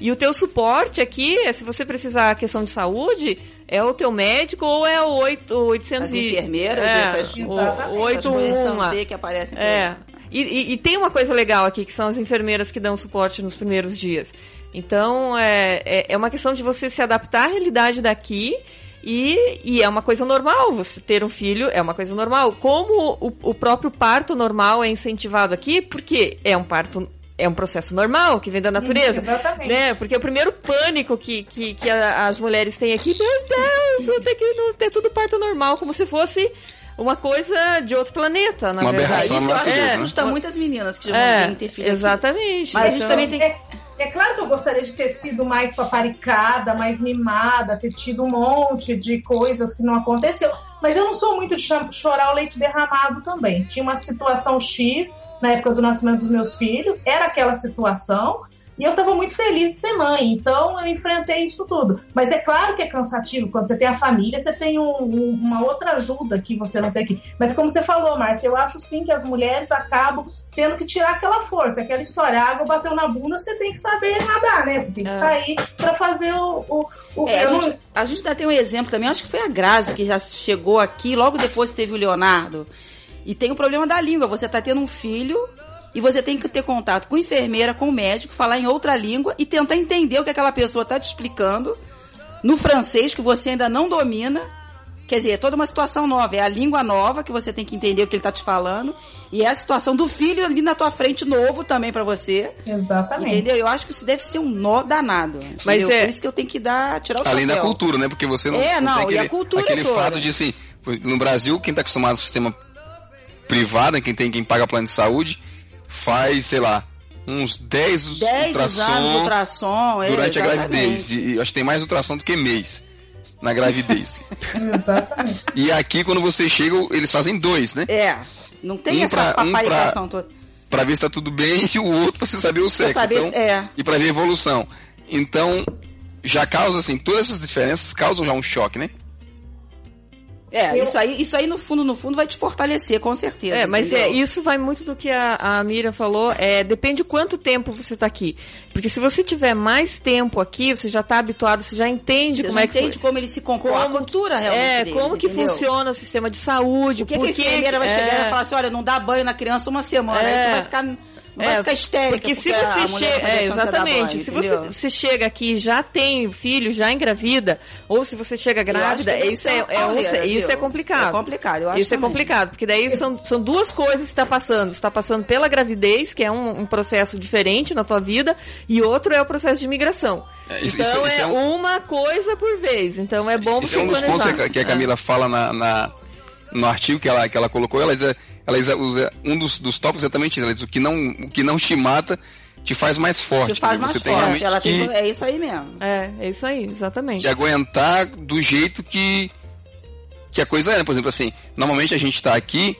e o teu suporte aqui, é, se você precisar questão de saúde, é o teu médico ou é o 8, 800 As e- enfermeiras, é, essas, o, Exatamente. o essas posição 81. T que aparecem por É. E, e- e tem uma coisa legal aqui, que são as enfermeiras que dão suporte nos primeiros dias. Então, é, é, é uma questão de você se adaptar à realidade daqui. E, e é uma coisa normal, você ter um filho é uma coisa normal. Como o, o próprio parto normal é incentivado aqui, porque é um parto, é um processo normal que vem da natureza. Exatamente. Né? Porque o primeiro pânico que, que, que a- as mulheres têm aqui, meu Deus, vou ter que não ter tudo parto normal, como se fosse uma coisa de outro planeta, na Uma verdade. Isso eu acho que natureza, é, né? assusta muitas meninas que já é, vão ter filho aqui. exatamente. Mas a gente Então, também tem É, é claro que eu gostaria de ter sido mais paparicada, mais mimada, ter tido um monte de coisas que não aconteceu. Mas eu não sou muito de chorar o leite derramado também. Tinha uma situação X na época do nascimento dos meus filhos, era aquela situação. E eu estava muito feliz de ser mãe, então eu enfrentei isso tudo. Mas é claro que é cansativo, quando você tem a família, você tem um- um- uma outra ajuda que você não tem aqui. Mas como você falou, Márcia, eu acho sim que as mulheres acabam tendo que tirar aquela força, aquela história. A água bateu na bunda, você tem que saber nadar, né? Você tem que É. sair para fazer o. o, o- É, a, não- gente, a gente ainda tem um exemplo também, acho que foi a Grazi que já chegou aqui, logo depois teve o Leonardo. E tem o problema da língua, você tá tendo um filho e você tem que ter contato com enfermeira, com médico, falar em outra língua e tentar entender o que aquela pessoa tá te explicando no francês que você ainda não domina. Quer dizer, é toda uma situação nova, é a língua nova que você tem que entender o que ele tá te falando e é a situação do filho ali na tua frente novo também pra você. Exatamente. Entendeu? Eu acho que isso deve ser um nó danado. Mas entendeu? é- Por isso que eu tenho que dar, tirar o Além da chapéu. cultura, né? Porque você não, É, não, tem e aquele, a cultura aquele toda. fato de assim, no Brasil, quem tá acostumado com o sistema privado, né, quem tem quem paga plano de saúde, faz, sei lá, uns 10, 10 exames, ultrassom ultrassom, é, durante a exatamente. gravidez. E, acho que tem mais ultrassom do que mês. na gravidez. Exatamente. E aqui, quando você chega, eles fazem dois, né? É, não tem Um essa pra- um toda. Pra ver se tá tudo bem e o outro pra você saber o sexo. saber então, é. E pra ver a evolução. Então, já causa, assim, todas essas diferenças causam já um choque, né? É, Eu- isso aí, isso aí no fundo, no fundo vai te fortalecer, com certeza. É, mas entendeu? é, isso vai muito do que a, a Miriam falou. É, depende quanto tempo você tá aqui. Porque se você tiver mais tempo aqui, você já tá habituado, você já entende Você como já é que entende como ele se comporta, a Como- cultura realmente É, deles, como que entendeu? funciona o sistema de saúde, O que, por que a enfermeira vai é, chegar e vai falar assim, olha, não dá banho na criança uma semana, aí É. tu vai ficar, não vai É, ficar histérica. Porque se a você mulher chega. vai É, você exatamente. banho, se você, entendeu? você chega aqui e já tem filho, já engravida, ou se você chega grávida, isso é, é pauleira, isso viu? é complicado. É complicado, eu acho Isso é também. complicado, porque daí são, são duas coisas que está passando. Você está passando pela gravidez, que é um, um processo diferente na tua vida, e outro é o processo de imigração. É, isso- então isso- isso é, é um- uma coisa por vez. Então é bom Esse você é um dos pontos planejar. que a, que a É. Camila fala na, na- no artigo que ela, que ela colocou. Ela diz, ela usa, um dos, dos tópicos é exatamente isso. Ela diz, o que não, o que não te mata te faz mais forte. Te faz mais você tem forte, realmente ela que, tem, é isso aí mesmo. É, é isso aí, exatamente. que aguentar do jeito que, que a coisa é. Por exemplo, assim, normalmente a gente está aqui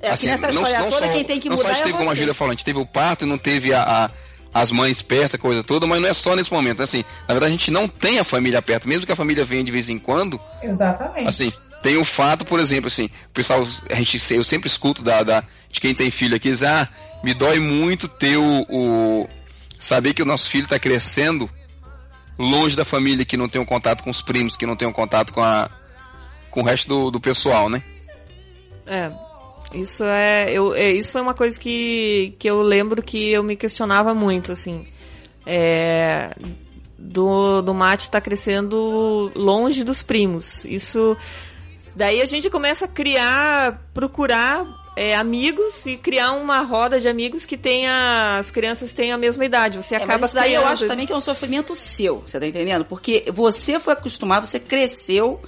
É, assim, assim, nessa história toda, quem tem que não mudar só a gente é teve, como a. Júlia falou, a gente teve o parto e não teve a, a- as mães perto, a coisa toda, mas não é só nesse momento. Assim, na verdade, a gente não tem a família perto, mesmo que a família venha de vez em quando, Exatamente. assim, tem o fato, por exemplo, assim, o pessoal, a gente, eu sempre escuto da, da- de quem tem filho aqui, diz, ah, me dói muito ter o, o- saber que o nosso filho está crescendo longe da família, que não tem um contato com os primos, que não tem um contato com a com o resto do, do pessoal, né? É. Isso é, eu, é, isso foi uma coisa que, que eu lembro que eu me questionava muito, assim. É, do, do mate estar crescendo longe dos primos. Isso. Daí a gente começa a criar, procurar é, amigos e criar uma roda de amigos que tenha. As crianças tenham a mesma idade. Você É, acaba mas isso daí eu acho também que é um sofrimento seu, você tá entendendo? Porque você foi acostumado, você cresceu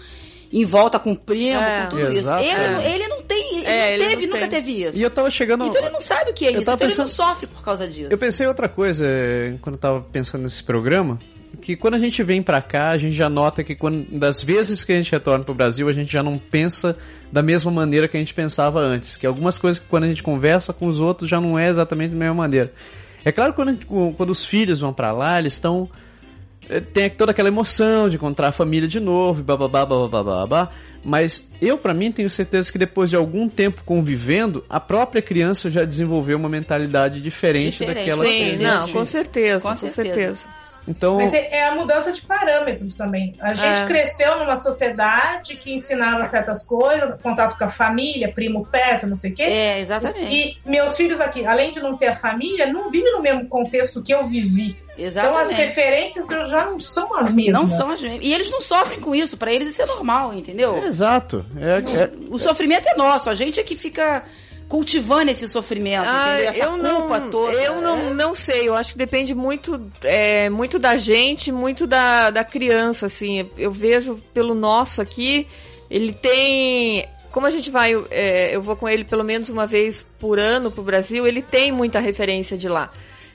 em volta com o primo, É. com tudo Exato, isso. Ele, é. não- ele não tem, ele É, não ele teve, não nunca tem. teve isso. E eu tava chegando. Então ele não sabe o que é Eu isso, tava então ele não pensando- sofre por causa disso. Eu pensei outra coisa eh, quando eu tava pensando nesse programa, que quando a gente vem pra cá, a gente já nota que quando, das vezes que a gente retorna pro Brasil, a gente já não pensa da mesma maneira que a gente pensava antes. Que algumas coisas que quando a gente conversa com os outros já não é exatamente da mesma maneira. É claro que quando, quando os filhos vão pra lá, eles estão eh, tem toda aquela emoção de encontrar a família de novo, e bababá, bababá, bababá. Mas eu, pra mim, tenho certeza que depois de algum tempo convivendo, a própria criança já desenvolveu uma mentalidade diferente, Diferente, daquela Sim, que não, tinha. com certeza, Com com, certeza. certeza. Então, Mas é é a mudança de parâmetros também. A gente É. cresceu numa sociedade que ensinava certas coisas, contato com a família, primo perto, não sei o quê. É, exatamente. E meus filhos aqui, além de não ter a família, não vivem no mesmo contexto que eu vivi. Então as Exatamente. referências já não são as mesmas. não são as mesmas. E eles não sofrem com isso, pra eles isso é normal, entendeu? é exato. É, é- O sofrimento é nosso, a gente é que fica cultivando esse sofrimento, Ah, entendeu? Essa eu culpa não, toda. Eu não, É. não sei, eu acho que depende muito, é, muito da gente, muito da, da criança, assim. Eu vejo pelo nosso aqui, ele tem. Como a gente vai, é, eu vou com ele pelo menos uma vez por ano pro Brasil, ele tem muita referência de lá.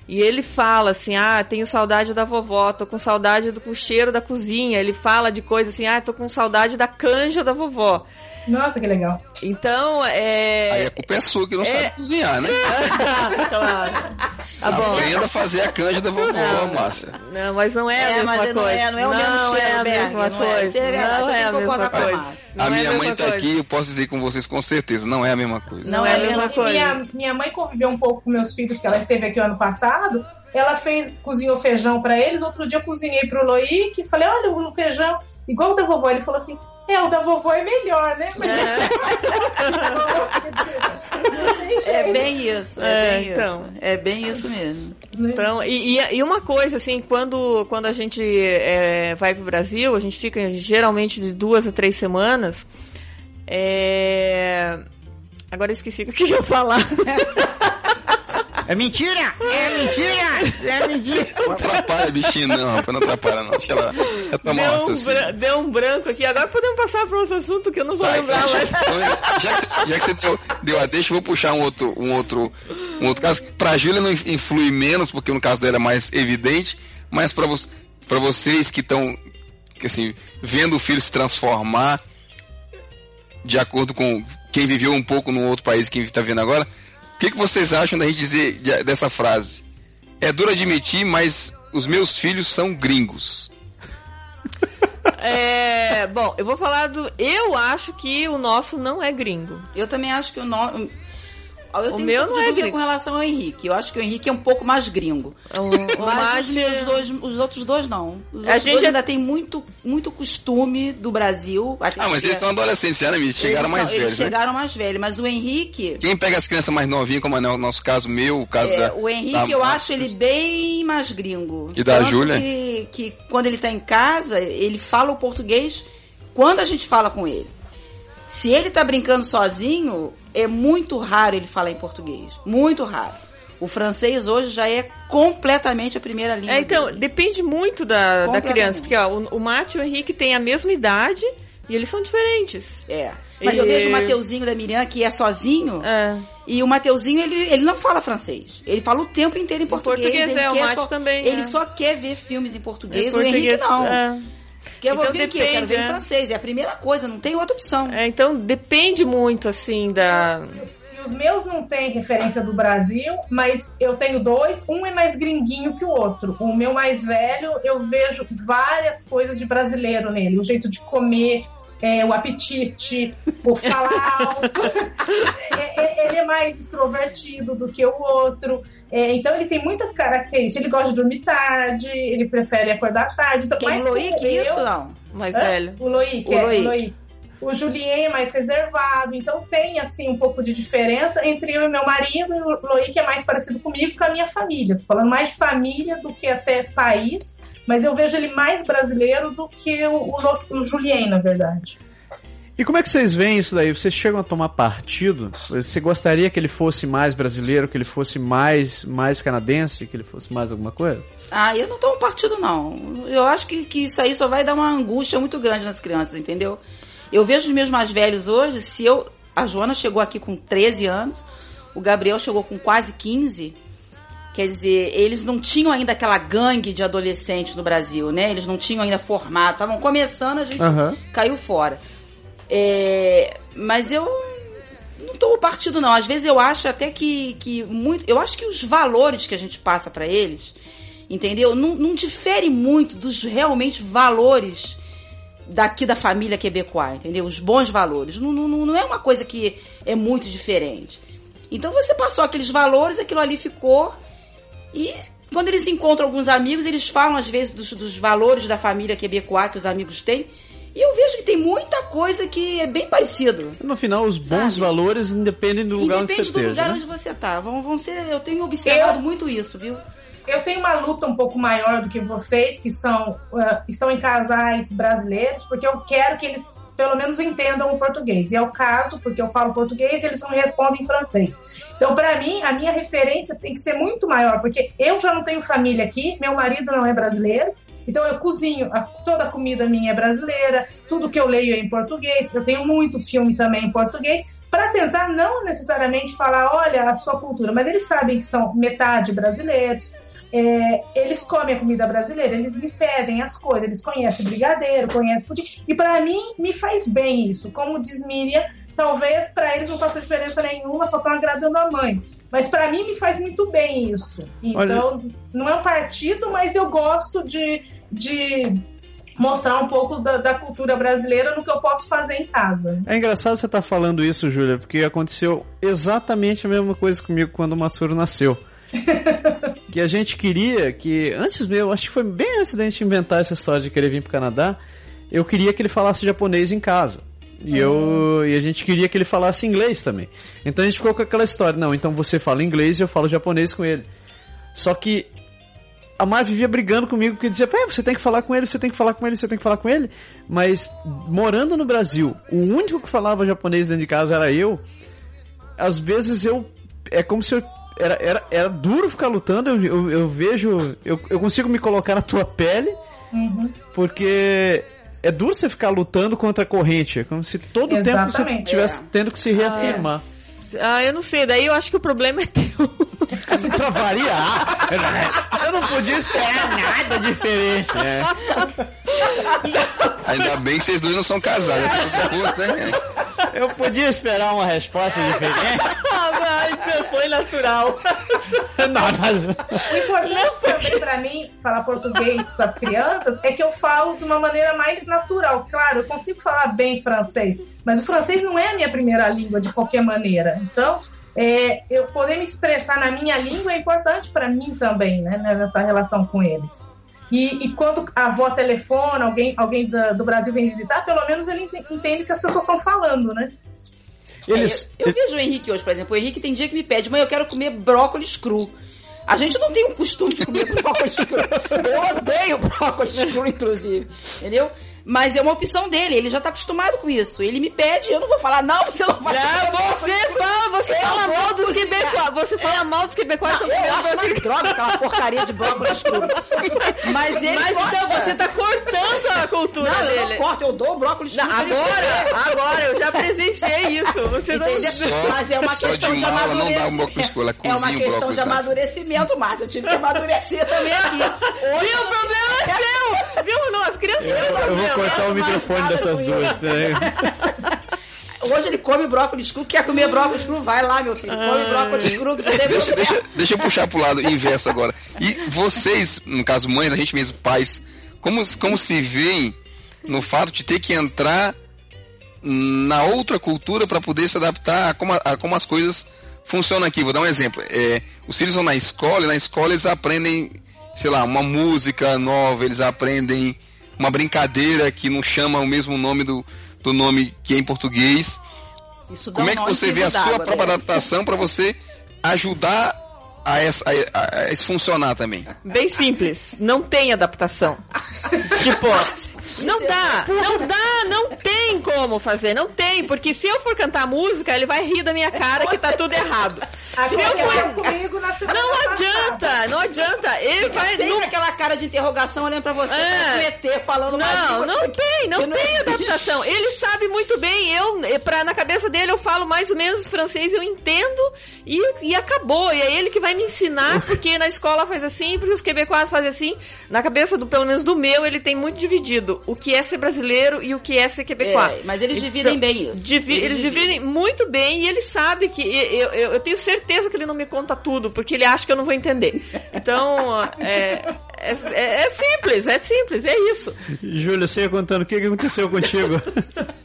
E ele fala assim, ah, tenho saudade da vovó, tô com saudade do cheiro da cozinha. Ele fala de coisa assim, ah, tô com saudade da canja da vovó. Nossa, que legal. Então, é... Aí a culpa é sua que não É. sabe cozinhar, né? claro. Tá bom. Aprenda a fazer a canja da vovó, Márcia. Não, mas não é, É, a mesma mas coisa. não é- não é o mesmo cheiro, é a mesma não é. coisa. É verdade, não é a que mesma coisa. Não a é minha mãe tá aqui, eu posso dizer com vocês com certeza, não é a mesma coisa. Não é a mesma E coisa. Minha, minha mãe conviveu um pouco com meus filhos, que ela esteve aqui o ano passado. Ela fez, cozinhou feijão pra eles. Outro dia eu cozinhei pro Loic. Falei, olha, o feijão igual o da vovó. Ele falou assim, é, o da vovó é melhor, né? Mas tem É jeito. bem isso, é, É, bem então. isso. É bem isso mesmo. Então, e, e- e uma coisa, assim, quando, quando a gente é, vai pro Brasil, a gente fica geralmente de duas a três semanas. É... Agora eu esqueci o que eu ia falar. é mentira! É mentira! É mentira! Não atrapalha, bichinho, não, rapaz, não atrapalha, não. Deixa ela retomar Deu um, raciocínio. deu um branco aqui. Agora podemos passar para outro assunto que eu não vou Vai, lembrar mais. então, já, que você, já que você deu, deu a deixa, eu vou puxar um outro, um outro, um outro caso. Pra Júlia não influi menos, porque no caso dela é mais evidente, mas pra, vo pra vocês que estão que, assim, vendo o filho se transformar de acordo com quem viveu um pouco num outro país, quem está vendo agora. O que, que vocês acham da gente dizer de- dessa frase? É duro admitir, mas os meus filhos são gringos. É, bom, eu vou falar do. Eu acho que o nosso não é gringo. Eu também acho que o nome. Eu tenho meu um não de é gringo. com relação ao Henrique. Eu acho que o Henrique é um pouco mais gringo. O, o Mas os, meus dois, os outros dois não. Os A outros gente dois é- ainda tem muito, muito costume do Brasil. até Ah, mas eles são adolescentes já, né? Chegaram eles mais são- Eles velhos, né? chegaram mais velhos. Mas o Henrique. Quem pega as crianças mais novinhas, como é o nosso caso, meu, o caso É, da... o Henrique, da- eu acho ele bem mais gringo. E da Júlia? Que, que quando ele tá em casa, ele fala o português quando a gente fala com ele. Se ele tá brincando sozinho, é muito raro ele falar em português. Muito raro. O francês hoje já é completamente a primeira língua. É, então, dele. depende muito da, da criança. Porque ó, o, o Mate e o Henrique têm a mesma idade e eles são diferentes. É. Mas eu E- vejo o Mateuzinho da Miriam, que é sozinho, É. e o Mateuzinho, ele, ele não fala francês. Ele fala o tempo inteiro em português. português, ele é, o Mate só, também, Ele é. só quer ver filmes em português, Em o Henrique não. é. Porque eu vou Então ver o quê? Eu Quero depende, ver em é. francês. É a primeira coisa, não tem outra opção. É, então depende muito, assim, da. E os meus não têm referência do Brasil, mas eu tenho dois. Um é mais gringuinho que o outro. O meu mais velho, eu vejo várias coisas de brasileiro nele. O jeito de comer, é, o apetite, o falar alto. É, é, ele é mais extrovertido do que o outro. É, então ele tem muitas características. Ele gosta de dormir tarde, ele prefere acordar tarde. Então, Quem mais o Loic, eu- isso não. Mais Hã? velho. O Loic, O é, Loic. o Loic. O Julien é mais reservado, então tem assim um pouco de diferença entre eu e meu marido, e o Loic é mais parecido comigo com a minha família. Tô falando mais de família do que até país, mas eu vejo ele mais brasileiro do que o, o, o Julien, na verdade. E como é que vocês veem isso daí? Vocês chegam a tomar partido? Você gostaria que ele fosse mais brasileiro, que ele fosse mais, mais canadense, que ele fosse mais alguma coisa? Ah, eu não tomo partido, não. Eu acho que, que isso aí só vai dar uma angústia muito grande nas crianças, entendeu? Eu vejo os meus mais velhos hoje, se eu. A Joana chegou aqui com 13 anos, o Gabriel chegou com quase 15. Quer dizer, eles não tinham ainda aquela gangue de adolescentes no Brasil, né? Eles não tinham ainda formado, estavam começando, a gente Aham. caiu fora. É, mas eu não tomo partido não. Às vezes eu acho até que, que muito, eu acho que os valores que a gente passa pra eles, entendeu? Não, não difere muito dos realmente valores daqui da família quebecois, entendeu? Os bons valores. Não, não, não é uma coisa que é muito diferente. Então você passou aqueles valores, aquilo ali ficou. E quando eles encontram alguns amigos, eles falam às vezes dos, dos valores da família quebecois que os amigos têm. E eu vejo que tem muita coisa que é bem parecido. No final, os bons Sabe? valores independem do lugar onde Independe você do esteja. lugar né? onde você tá. Vão, vão ser, eu tenho observado Eu- muito isso, viu? Eu tenho uma luta um pouco maior do que vocês, que são ah, estão em casais brasileiros, porque eu quero que eles pelo menos entendam o português. E é o caso, porque eu falo português e eles não respondem em francês. Então, para mim, a minha referência tem que ser muito maior, porque eu já não tenho família aqui, meu marido não é brasileiro, então eu cozinho, toda a comida minha é brasileira, tudo que eu leio é em português, eu tenho muito filme também em português, para tentar não necessariamente falar, olha, a sua cultura, mas eles sabem que são metade brasileiros, é, eles comem a comida brasileira, eles me pedem as coisas, eles conhecem brigadeiro, conhecem pudim, e para mim me faz bem isso. Como diz Miriam, talvez para eles não faça diferença nenhuma, só estão agradando a mãe. Mas para mim me faz muito bem isso. Então, não é um partido, mas eu gosto de, de mostrar um pouco da, da cultura brasileira no que eu posso fazer em casa. É engraçado você estar falando isso, Júlia, porque aconteceu exatamente a mesma coisa comigo quando o Matsuro nasceu. que a gente queria que, antes mesmo, acho que foi bem antes da gente inventar essa história de querer vir pro Canadá, eu queria que ele falasse japonês em casa. E, eu, e a gente queria que ele falasse inglês também. Então a gente ficou com aquela história, não, então você fala inglês e eu falo japonês com ele. Só que a Mar vivia brigando comigo porque dizia, Pé, você tem que falar com ele, você tem que falar com ele, você tem que falar com ele. Mas morando no Brasil, o único que falava japonês dentro de casa era eu. Às vezes eu. É como se eu. Era, era, era duro ficar lutando, eu, eu, eu vejo. Eu, eu consigo me colocar na tua pele, porque é duro você ficar lutando contra a corrente. É como se todo tempo você Exatamente. estivesse tendo que se reafirmar. Ah, eu não sei, daí eu acho que o problema é teu. pra variar. Eu não podia esperar nada diferente, né? Ainda bem que vocês dois não são casados. Você fosse, né? Eu podia esperar uma resposta diferente. Ah, mas foi natural. Não, mas... O importante também pra mim, falar português com as crianças, é que eu falo de uma maneira mais natural. Claro, eu consigo falar bem francês, mas o francês não é a minha primeira língua de qualquer maneira. Então, é, eu poder me expressar na minha língua é importante pra mim também, né, nessa relação com eles. E, e quando a avó telefona, alguém, alguém da- do Brasil vem visitar, pelo menos eles entendem o que as pessoas estão falando, né? Eles... É, eu, eu vejo o Henrique hoje, por exemplo. O Henrique tem dia que me pede, mãe, eu quero comer brócolis cru. A gente não tem um costume de comer brócolis cru. Eu odeio brócolis cru, inclusive. Entendeu? Mas é uma opção dele, ele já tá acostumado com isso. Ele me pede, eu não vou falar, não, você não vai Não, você fala, você Eu fala mal dos quebecois. Você fala mal dos quebecois Não, também. eu acho uma droga aquela porcaria de brócolis cru. Mas ele Mas gosta. então você tá cortando a cultura Não, eu dele. não corto, eu dou o brócolis ele agora, agora, eu já presenciei isso. Você não... Só- Mas é uma só questão de de, mala não dá amadurecimento. um brócolis ela é uma questão de amadurecimento, Márcia. Eu tive que amadurecer também aqui. Hoje E o problema é seu! Viu? Não, as crianças têm Eu vou. Cortar o microfone dessas duas. peraí. Hoje ele come brócolis cru, quer comer brócolis cru, vai lá, meu filho. Come brócolis cru, Deixa, deixa, deixa eu puxar pro lado inverso agora. E vocês, no caso mães, a gente mesmo, pais, como, como se veem no fato de ter que entrar na outra cultura para poder se adaptar a como, a como as coisas funcionam aqui? Vou dar um exemplo. É, os filhos vão na escola e na escola eles aprendem, sei lá, uma música nova, eles aprendem uma brincadeira que não chama o mesmo nome do, do nome que é em português. Isso Como é que você vê a sua própria né? adaptação para você ajudar a, essa, a, a- isso funcionar também? Bem simples. Não tem adaptação. tipo, não dá, não dá, não tem como fazer, não tem, porque se eu for cantar música, ele vai rir da minha cara que tá tudo errado. Se eu for... comigo na semana Não passada. adianta, não adianta. Ele Fica vai. sempre Não, aquela cara de interrogação olhando pra você, É. ET falando não, não tem, não, não tem existe. adaptação. Ele sabe muito bem. Eu, pra, na cabeça dele, eu falo mais ou menos francês, eu entendo e, e acabou. E é ele que vai me ensinar, porque na escola faz assim, porque os quebecois fazem assim. Na cabeça do, pelo menos do meu, ele tem muito dividido o que é ser brasileiro e o que é ser quebecois. É, mas eles dividem bem isso. Divi- Eles eles dividem. dividem muito bem e ele sabe que eu, eu, eu tenho certeza que ele não me conta tudo, porque ele acha que eu não vou entender. Então, é, é, é- é simples, é simples, é isso. Júlia, você ia contando o que aconteceu contigo.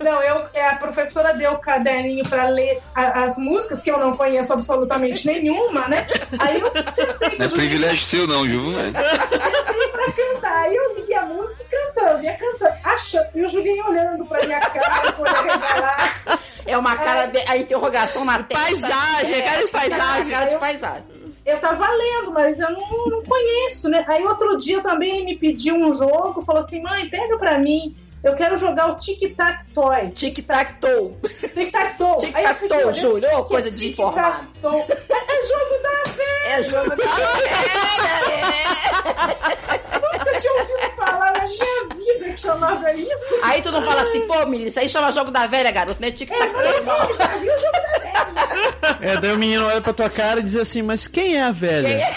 Não, eu, é, a professora deu o caderninho pra ler a- as músicas, que eu não conheço absolutamente nenhuma, né? Aí eu sentei Não é privilégio seu, não, Ju. É. sentei pra cantar. Aí eu li a música e cantando, ia cantando. Achando, e o Julinho olhando pra minha cara, por regalar. É uma cara, bem- a interrogação na testa. Paisagem, é cara de paisagem. Cara de paisagem. Eu tava lendo, mas eu não, não conheço, né? Aí outro dia também ele me pediu um jogo, falou assim: mãe, pega pra mim. Eu quero jogar o Tic Tac Toy. Tic-tac-toe. Tic Tac Toe. Tic Aí eu tac fiquei toe, olhando, Júlio. Coisa é. Tic Tac Toe. É, é jogo da velha. É jogo da Nunca tinha ouvido falar na minha vida que chamava isso. Aí tu não fala assim, pô, menino, isso aí chama jogo da velha, garoto, é. Brasil, jogo da velha. É, daí o menino olha pra tua cara e diz assim, mas quem é a velha?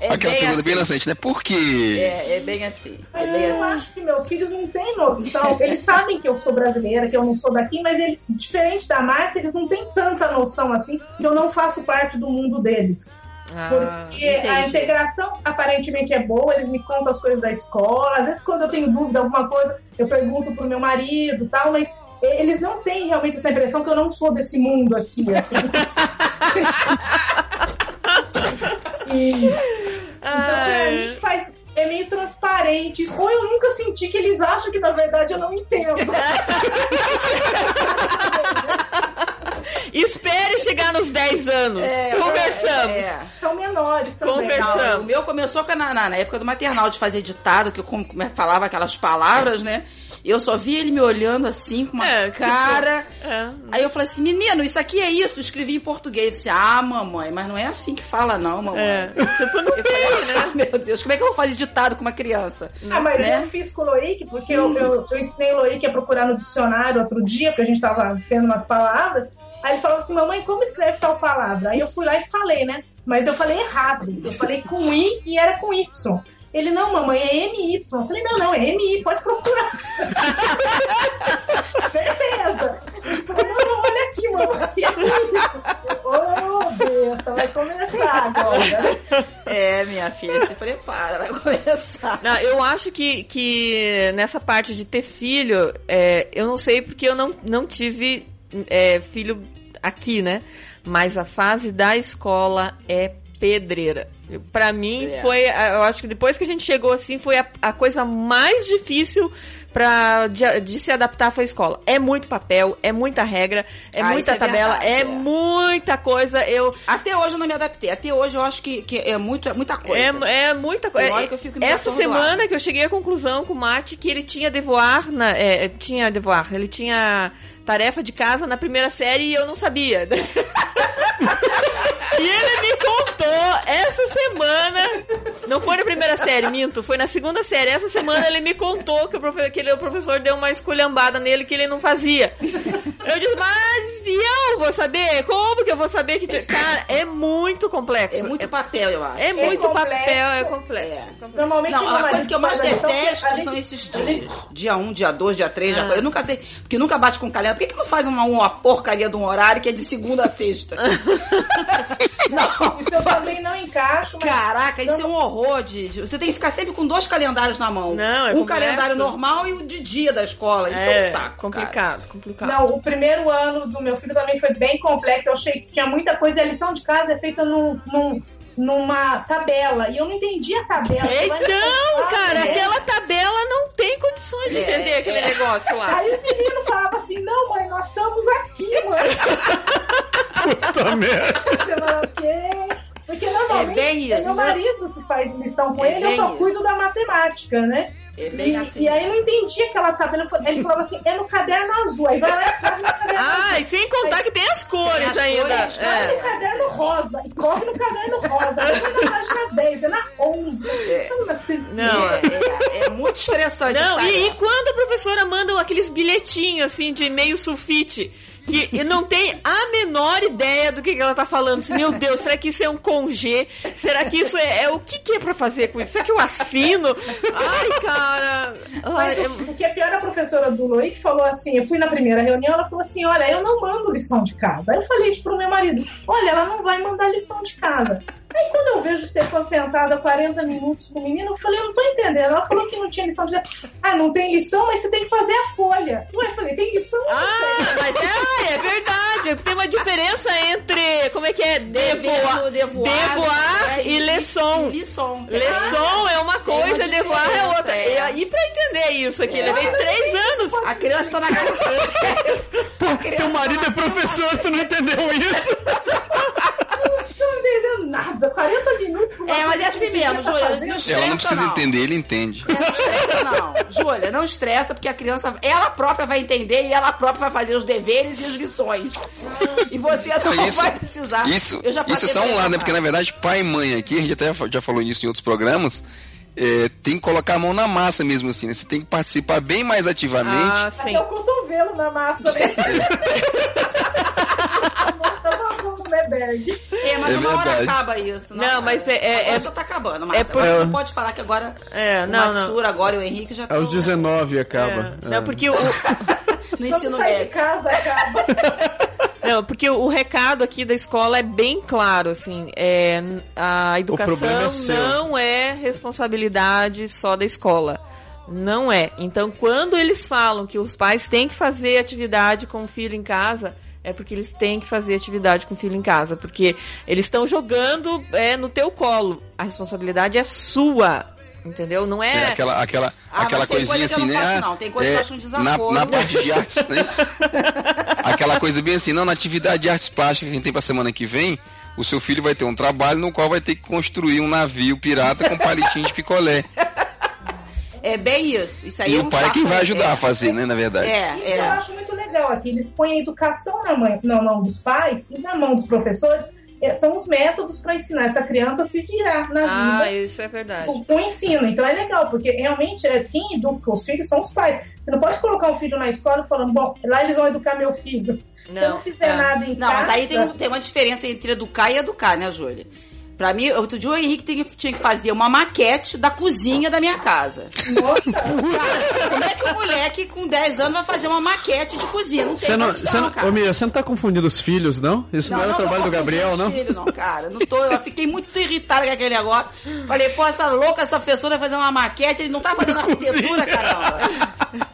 É Aquela bem pergunta assim. bem inocente, né? Por quê? É, é bem assim. É Mas bem eu assim. acho que meus filhos não têm noção. Eles sabem que eu sou brasileira, que eu não sou daqui, mas ele, diferente da Márcia, eles não têm tanta noção assim que eu não faço parte do mundo deles. Porque a entendi. integração aparentemente é boa, eles me contam as coisas da escola. Às vezes, quando eu tenho dúvida, alguma coisa, eu pergunto pro meu marido e tal, mas eles não têm realmente essa impressão que eu não sou desse mundo aqui, assim. E- então, pra mim, faz. É meio transparente. Ou eu nunca senti que eles acham que, na verdade, eu não entendo. Espere chegar nos 10 anos. É, Conversamos. é, é. São menores também. Conversa- Não, o meu começou com a- na, na época do maternal, de fazer ditado, que eu é, falava aquelas palavras, né? Eu só vi ele me olhando assim, com uma É, tipo, cara. é. Aí eu falei assim, menino, isso aqui é isso. Eu escrevi em português. Eu disse, ah, mamãe, mas não é assim que fala, não, mamãe. É. Tipo, não Eu falei, tem, né? ah, meu Deus, como é que eu vou fazer ditado com uma criança? Ah, mas Né? eu fiz com o Loic, porque eu, eu, eu ensinei o Loic a procurar no dicionário outro dia, porque a gente tava vendo umas palavras. Aí ele falava assim, mamãe, como escreve tal palavra? Aí eu fui lá e falei, né? Mas eu falei errado. Eu falei com I e era com Y. Ele, não, mamãe, é MY. Eu falei, não, não, é MI, pode procurar. Certeza. Ele falou, não, não, olha aqui, mamãe, é isso. Oh, Deus, vai começar agora. É, minha filha, se prepara, vai começar. Não, eu acho que, que nessa parte de ter filho, é, eu não sei porque eu não, não tive é, filho aqui, né? Mas a fase da escola é pedreira. Pra mim É. foi, eu acho que depois que a gente chegou assim, foi a, a coisa mais difícil pra, de, de se adaptar foi a escola. É muito papel, é muita regra, é Ah, muita é tabela, verdade, é, é. muita coisa. Eu, Até hoje eu não me adaptei. Até hoje eu acho que, que é, muito, é muita coisa. É, é muita coisa. Tem hora que eu fico meio Essa semana que eu cheguei à conclusão com o Mate que ele tinha devoar na, é, tinha devoar, ele tinha tarefa de casa na primeira série e eu não sabia. e ele me contou essa semana, não foi na primeira série, minto, foi na segunda série. Essa semana ele me contou que o, profe- que ele- o professor deu uma esculhambada nele que ele não fazia. Eu disse, mas e eu vou saber? Como que eu vou saber que tinha... Cara, é muito complexo. É muito papel, eu acho. É muito complexo. papel, é complexo. Normalmente Não, a coisa que eu mais lição, detesto a gente- são esses gente- dias. Dia 1, dia 2, dia 3, dia Ah. 4. Eu nunca sei. Porque nunca bate com calendário. Por que, que não faz uma, uma porcaria de um horário que é de segunda a sexta? não. Isso eu também não encaixo, mas Caraca, isso é um horror de. Você tem que ficar sempre com dois calendários na mão. Não, é Um complexo. calendário normal e o de dia da escola. Isso é, um saco. cara. complicado, complicado. Não, o primeiro ano do meu filho também foi bem complexo. Eu achei que tinha muita coisa. E a lição de casa é feita num, num- numa tabela. E eu não entendi a tabela. Então, cara, né? aquela tabela não tem condições de É, entender aquele é. negócio lá. Aí o menino falava assim: Não, mãe, nós estamos aqui, mãe. Puta merda. Você fala, "O quê?" Porque normalmente É bem é isso. meu marido que faz lição com É ele, eu só isso. cuido da matemática, né? É bem E, assim. e aí eu não entendi aquela tabela. Ele falava assim: é no caderno azul. Aí vai lá e corre no caderno Ah, azul. e sem contar que tem as cores Tem as ainda. cores, É. no caderno rosa e corre no caderno rosa. Aí vai na página 10, é na 11. São umas coisas Não, É, é- é muito estressante Não, e, e quando a professora manda aqueles bilhetinhos assim de meio sulfite, que não tem a menor ideia do que, que ela tá falando. Meu Deus, será que isso é um congê? Será que isso é. é o que, que é pra fazer com isso? Será que eu assino? Ai, cara. Ai, é- o, que é pior, a professora do Loic falou assim: eu fui na primeira reunião, ela falou assim: olha, eu não mando lição de casa. Aí eu falei isso pro meu marido: olha, ela não vai mandar lição de casa. Aí quando eu vejo Stefan sentada 40 minutos com o menino, eu falei: eu não tô entendendo. Ela falou que não tinha lição de casa. Ah, não tem lição, mas você tem que fazer a folha. Ué, eu falei: tem lição? ou não tem?" Ah, mas é, é verdade. Tem uma diferença entre. Como é que é? Devoar, Dever, devoar, devoar é, e leçon. Lição. Leção é uma coisa, devoar é diferença, outra. é. E aí, pra entender isso aqui, levei três anos. A criança tá na casa Pô, teu marido é professor, tu não entendeu isso? Nada. 40 minutos com É, mas é assim mesmo, tá Júlia. fazendo. Não Ela estressa, não precisa não. entender, ele entende. Não estressa, não. Júlia, não estressa, porque a criança, ela própria vai entender e ela própria vai fazer os deveres e as lições. E você não Isso- vai precisar. Isso, Eu já isso é só um lado, né? Porque na verdade, pai e mãe aqui, a gente até já falou isso em outros programas, é, tem que colocar a mão na massa mesmo assim, né? Você tem que participar bem mais ativamente. Ah, sim. Até o cotovelo na massa, né? É, mas É uma hora verdade. acaba isso. Não, mas é- é- Agora é- já tá acabando, mas é por- agora não pode falar que agora É, o não, não. Matsura agora e o Henrique já Aos estão 19 É. acaba. É. Não, porque o, no Quando ensino sai de casa, acaba. não, porque o recado aqui da escola é bem claro, assim, é, a educação é não é responsabilidade só da escola. Não é. Então, quando eles falam que os pais têm que fazer atividade com o filho em casa, é porque eles têm que fazer atividade com o filho em casa. Porque eles estão jogando é, no teu colo. A responsabilidade é sua. Entendeu? Não É, é. aquela, aquela, Ah, aquela coisinha assim, não né? faço, não. Tem coisa que eu acho um na, desaforo. na parte de artes, né? aquela coisa bem assim, não, na atividade de artes plásticas que a gente tem pra semana que vem, o seu filho vai ter um trabalho no qual vai ter que construir um navio pirata com palitinho de picolé. É bem isso. Isso aí E é o um pai é saco, quem vai né? ajudar É. a fazer, né, na verdade. É, Isso eu é. acho muito legal aqui. Eles põem a educação na, mãe, na mão dos pais e na mão dos professores. é, são os métodos para ensinar essa criança a se virar na Ah, vida isso é verdade. com, o ensino. Então é legal, porque realmente é, quem educa os filhos são os pais. Você não pode colocar um filho na escola falando, bom, lá eles vão educar meu filho. Se eu não fizer é. nada em Não, casa. mas aí tem, um- tem uma diferença entre educar e educar, né, Júlia? Pra mim, outro dia o Henrique tinha, tinha que fazer uma maquete da cozinha da minha casa. Nossa, Cara, como é que um moleque com 10 anos vai fazer uma maquete de cozinha? Não tem Você não, condição, você não, cara. ô, Miriam, você não tá confundindo os filhos, não? Isso não, era o tô trabalho do Gabriel, não? Filhos, não, cara. Não tô, eu fiquei muito irritada com aquele negócio. Falei, pô, essa louca, essa pessoa vai fazer uma maquete, ele não tá fazendo arquitetura, caramba.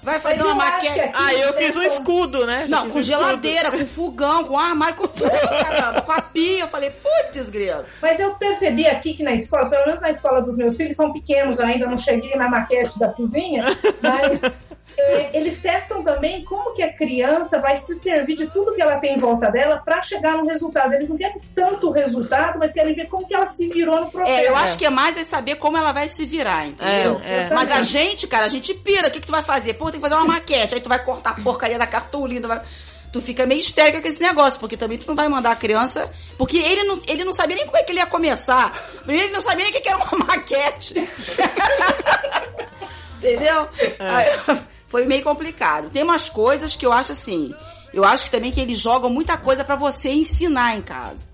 Vai fazer uma maquete. Ah, eu fiz um escudo, né? Já Não, com um escudo. geladeira, com fogão, com armário, com tudo, caramba. Com a pia. Eu falei, putz, grilo. Mas eu percebi aqui que na escola, pelo menos na escola dos meus filhos, são pequenos, eu ainda não cheguei na maquete da cozinha, mas é, eles testam também como que a criança vai se servir de tudo que ela tem em volta dela para chegar no resultado. Eles não querem tanto o resultado, mas querem ver como que ela se virou no processo. É, eu acho que é mais é saber como ela vai se virar, entendeu? É, é. Mas a gente, cara, a gente pira. O que, que tu vai fazer? Pô, tem que fazer uma maquete. Aí tu vai cortar a porcaria da cartolina. Tu, vai... tu fica meio histérica com esse negócio, porque também tu não vai mandar a criança. Porque ele não, ele não sabia nem como é que ele ia começar. Primeiro, ele não sabia nem o que era uma maquete. Entendeu? Aí, foi meio complicado. Tem umas coisas que eu acho assim. Eu acho que também que eles jogam muita coisa pra você ensinar em casa.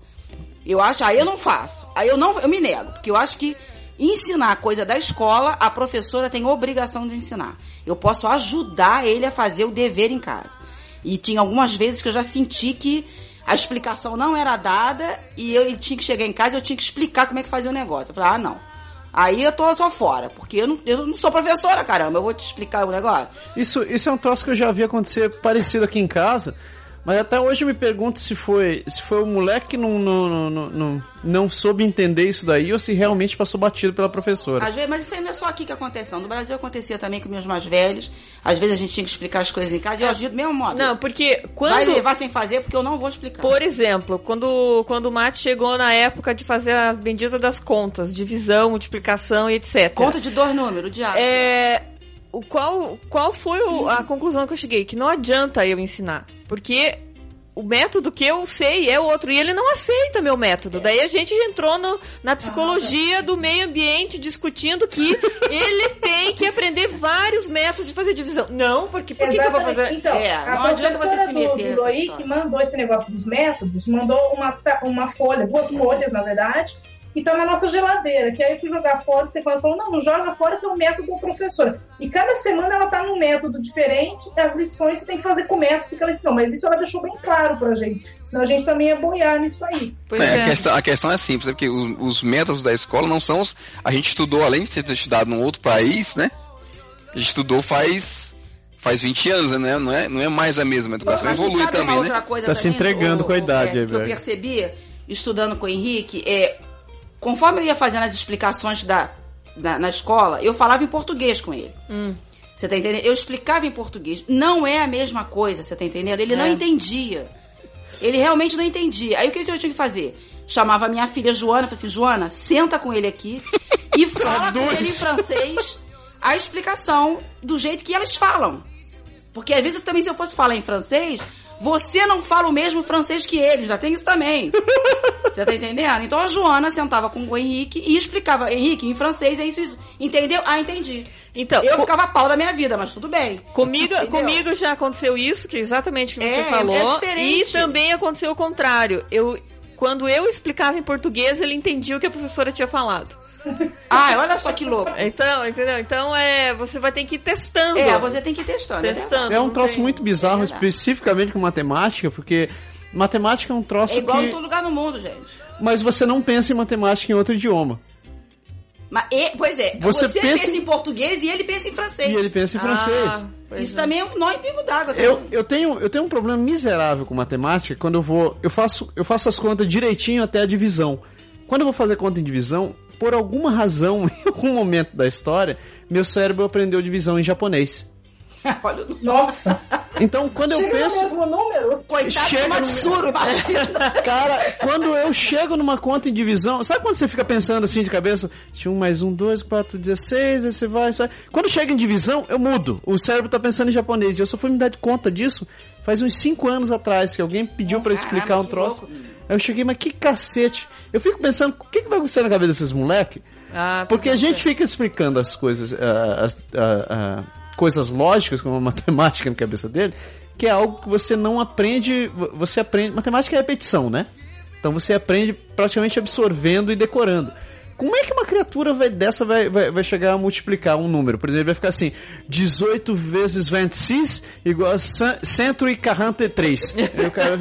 Eu acho, aí eu não faço. Aí eu não, eu me nego, porque eu acho que ensinar coisa da escola, a professora tem obrigação de ensinar. Eu posso ajudar ele a fazer o dever em casa. E tinha algumas vezes que eu já senti que a explicação não era dada e eu tinha que chegar em casa eu tinha que explicar como é que fazia o negócio. Eu falei, ah, não. Aí eu tô, tô fora, porque eu não, eu não sou professora, caramba. Eu vou te explicar o negócio. Isso, isso é um troço que eu já vi acontecer parecido aqui em casa. Mas até hoje eu me pergunto se foi, se foi o moleque que não, não, não, não, não, não soube entender isso daí ou se realmente passou batido pela professora. Às vezes, mas isso aí não é só aqui que acontece, não. No Brasil acontecia também com meus mais velhos. Às vezes a gente tinha que explicar as coisas em casa e eu agiu do mesmo modo. Não, porque Vai quando... levar sem fazer porque eu não vou explicar. Por exemplo, quando, quando o Mate chegou na época de fazer a bendita das contas, divisão, multiplicação e etc. Conta de dois números, diabo. É, o qual, qual foi o- a conclusão que eu cheguei? Que não adianta eu ensinar. Porque o método que eu sei é outro. E ele não aceita meu método. Daí a gente entrou no- na psicologia do meio ambiente discutindo que ele tem que aprender vários métodos de fazer divisão. Não, porque por que, que eu vou fazer. Então, É, a não adianta você professora se do, meter do Loic história. mandou esse negócio dos métodos, mandou uma, uma folha, duas folhas, na verdade, e tá na nossa geladeira. Que aí eu fui jogar fora, você falou, não, não joga fora que é o método da professora. E cada semana ela tá num método diferente, as lições você tem que fazer com o método que ela ensinou. Mas isso ela deixou bem claro pra gente. Senão a gente também ia boiar nisso aí. Pois É, é. A, questão, a questão é simples, é porque o- os métodos da escola não são os. A gente estudou, além de ter estudado num outro país, né? A gente estudou faz. Faz 20 anos, né? Não é, não é mais a mesma. A educação Mas evolui também, outra né? coisa Tá se também, entregando ô, com a idade, Beto, que eu percebi, estudando com o Henrique, é, conforme eu ia fazendo as explicações da, da- na escola, eu falava em português com ele. Você tá entendendo? Eu explicava em português. Não é a mesma coisa, você tá entendendo? Ele não É. entendia. Ele realmente não entendia. Aí o que, que eu tinha que fazer? Chamava minha filha Joana, falei assim, Joana, senta com ele aqui e fala com ele em francês a explicação do jeito que eles falam. Porque às vezes também se eu fosse falar em francês, você não fala o mesmo francês que eles, já tem isso também. Você tá entendendo? Então a Joana sentava com o Henrique e explicava, Henrique, em francês é isso, isso. Entendeu? Ah, entendi. Então, Eu ficava pau da minha vida, mas tudo bem. Comigo, Entendeu? comigo já aconteceu isso, que é exatamente o que você É, falou. é diferente. E também aconteceu o contrário. Eu, quando eu explicava em português, ele entendia o que a professora tinha falado. Ah, olha só que louco. Então, entendeu? Então é, você vai ter que ir testando. É, você tem que ir testando. é testando. É um troço tem- muito bizarro, É especificamente com matemática, porque matemática é um troço É igual que... em todo lugar no mundo, gente. Mas você não pensa em matemática em outro idioma. Mas, e- pois é, Você você, pensa pensa em- em português e ele pensa em francês. E ele pensa em francês. Ah, pois Isso é. também é um nó em pingo d'água. também. Eu, eu, tenho, eu tenho um problema miserável com matemática quando eu vou. Eu faço, eu faço as contas direitinho até a divisão. Quando eu vou fazer conta em divisão, por alguma razão, em algum momento da história, meu cérebro aprendeu divisão em japonês. Olha o Nossa, Então, quando eu chega penso. no mesmo número. coitado Chega do no-. Cara, quando eu chego numa conta em divisão, sabe quando você fica pensando assim de cabeça? Tinha um mais um, dois, quatro, dezesseis, aí você vai, você vai. Quando chega em divisão, eu mudo. O cérebro tá pensando em japonês. E eu só fui me dar conta disso faz uns cinco anos atrás, que alguém pediu pra eu explicar um troço. louco. Aí eu cheguei, mas que cacete. Eu fico pensando, o que, que vai acontecer na cabeça desses moleques? Ah, Porque a gente fica explicando as coisas, ah, as ah, ah, coisas lógicas, como a matemática na cabeça dele, que é algo que você não aprende, você aprende, matemática é repetição, né? Então você aprende praticamente absorvendo e decorando. Como é que uma criatura vai- dessa vai, vai, vai chegar a multiplicar um número? Por exemplo, vai ficar assim, 18 vezes 26 igual a 143. Aí o cara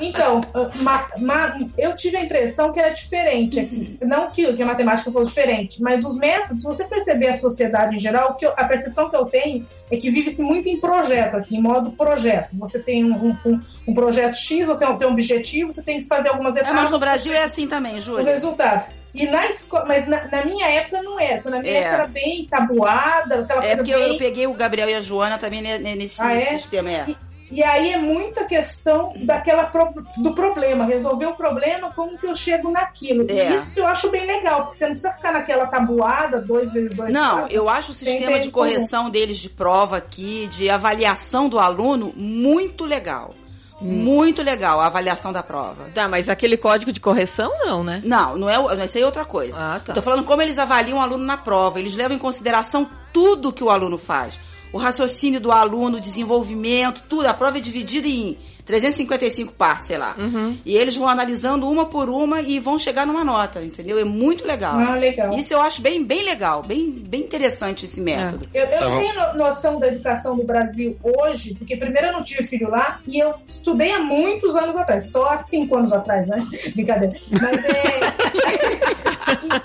Então, ma- ma- eu tive a impressão que era diferente aqui. Não que, que a matemática fosse diferente, mas os métodos, se você perceber a sociedade em geral, o que eu- a percepção que eu tenho é que vive-se muito em projeto aqui, em modo projeto. Você tem um, um- um- projeto X, você tem um objetivo, você tem que fazer algumas É, etapas. mas no Brasil é assim também, o Júlia. resultado. E na escola, mas na, na minha época não era. porque Na minha É. época era bem tabuada, aquela É coisa porque eu, bem. eu peguei o Gabriel e a Joana também ne- ne- nesse Ah, é? sistema. É. E aí é muita questão daquela pro- do problema, resolver o problema, como que eu chego naquilo. É. E isso eu acho bem legal, porque você não precisa ficar naquela tabuada, dois vezes dois. Não, quatro. eu acho o Tem sistema de tempo comum. correção deles de prova aqui, de avaliação do aluno, muito legal. Muito legal a avaliação da prova. Tá, mas aquele código de correção não, né? Não, não é, não, isso aí é outra coisa. Ah, tá. Tô falando como eles avaliam o aluno na prova. Eles levam em consideração tudo que o aluno faz. O raciocínio do aluno, o desenvolvimento, tudo. A prova é dividida em 355 partes, sei lá. Uhum. E eles vão analisando uma por uma e vão chegar numa nota, entendeu? É muito legal. Ah, legal. Isso eu acho bem, bem legal, bem, bem interessante esse método. Eu, eu Tá tenho no- noção da educação do Brasil hoje, porque primeiro eu não tive filho lá e eu estudei há muitos anos atrás, só há cinco anos atrás, né? Brincadeira. Mas é.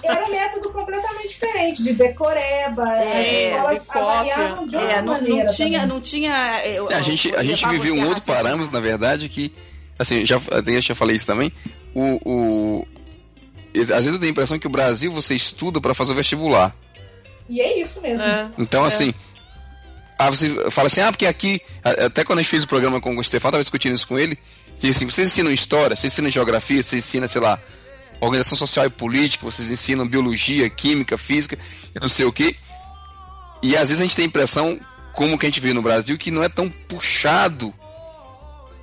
era um método completamente diferente, de decoreba, É, as escolas de avaliavam de outra É, não, maneira. não tinha, também. não tinha. é, eu- A gente, a gente viveu um a outro raciocinar. parâmetro, na verdade, que. Assim, já, eu já falei isso também. O, o, às vezes eu tenho a impressão que o Brasil você estuda para fazer o vestibular. E é isso mesmo. É. Então, assim. Ah, você fala assim, ah, porque aqui. Até quando a gente fez o programa com o Stefano, tava discutindo isso com ele. Que assim, vocês ensinam história, vocês ensinam geografia, vocês ensinam, sei lá, organização social e política, vocês ensinam biologia, química, física, não sei o quê. E às vezes a gente tem a impressão, como que a gente vê no Brasil, que não é tão puxado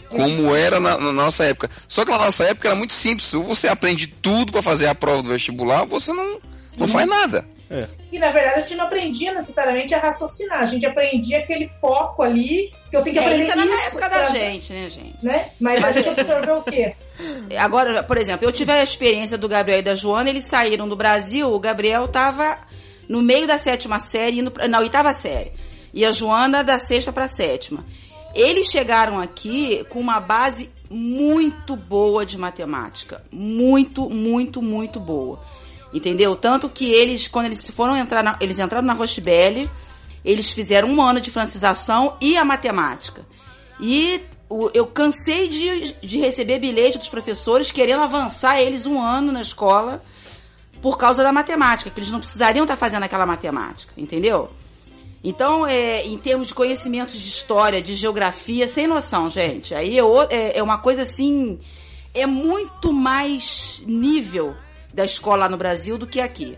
como era na, na nossa época. Só que na nossa época era muito simples. Ou você aprende tudo para fazer a prova do vestibular, ou você não, não faz nada. É. E na verdade a gente não aprendia necessariamente a raciocinar, a gente aprendia aquele foco ali, que eu tenho que É, aprender isso era na isso época da pra- gente, né, gente? Né? Mas a gente observou o quê? Agora, por exemplo, eu tive a experiência do Gabriel e da Joana, eles saíram do Brasil, o Gabriel tava no meio da sétima série, indo pra, na oitava série. E a Joana da sexta pra sétima. Eles chegaram aqui com uma base muito boa de matemática. Muito, muito, muito boa. Entendeu? Tanto que eles, quando eles foram entrar na, eles entraram na Rochebelle, eles fizeram um ano de francização e a matemática. E o- eu cansei de, de receber bilhete dos professores querendo avançar eles um ano na escola por causa da matemática, que eles não precisariam estar fazendo aquela matemática, entendeu? Então, é, em termos de conhecimentos de história, de geografia, sem noção, gente. Aí é, é- é uma coisa assim. É muito mais nível da escola lá no Brasil do que aqui.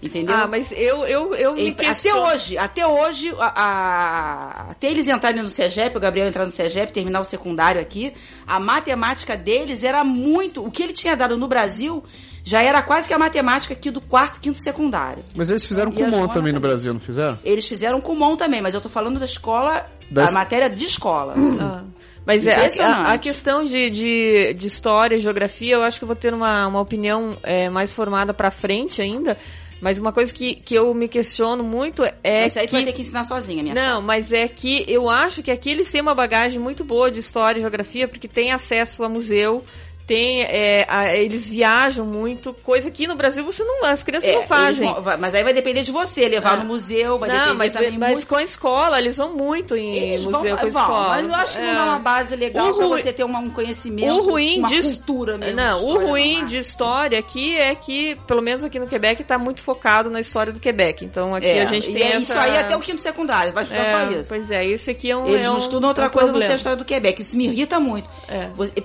Entendeu? Ah, mas eu, eu, eu me E até questiono. hoje, até hoje, a, a- até eles entrarem no CEGEP, o Gabriel entrar no CEGEP, terminar o secundário aqui, a matemática deles era muito. O que ele tinha dado no Brasil já era quase que a matemática aqui do quarto, quinto secundário. Mas eles fizeram com a Mon também no. Brasil, não fizeram? Eles fizeram com Mon também, mas eu tô falando da escola, Da es- matéria de escola. Ah. Mas é, a, a- questão de, de, de história e geografia, eu acho que eu vou ter uma, uma opinião é, mais formada pra frente ainda. Mas uma coisa que, que eu me questiono muito é Esse aí tu que... vai ter que ensinar sozinha, minha Não, mas é que eu acho que aqui eles têm uma bagagem muito boa de história e geografia, porque tem acesso a museu, tem, é, a- eles viajam muito, coisa que no Brasil você não, as crianças É, não fazem. vão- mas aí vai depender de você, levar Ah. no museu, vai não, depender mas, também mas muito. com a escola, eles vão muito em Eles vão, museu com vão, escola. mas eu acho que não É. dá uma base legal ruim- você ter uma- um conhecimento, O ruim uma de cultura mesmo. Não, o ruim de história aqui é que, pelo menos aqui no Quebec, tá muito focado na história do Quebec. Então aqui É, a gente e tem é essa... isso aí até o quinto secundário, vai estudar só isso. Pois é, esse aqui é um. Eles não um- estudam outra um coisa não problema. ser a história do Quebec. Isso me irrita muito.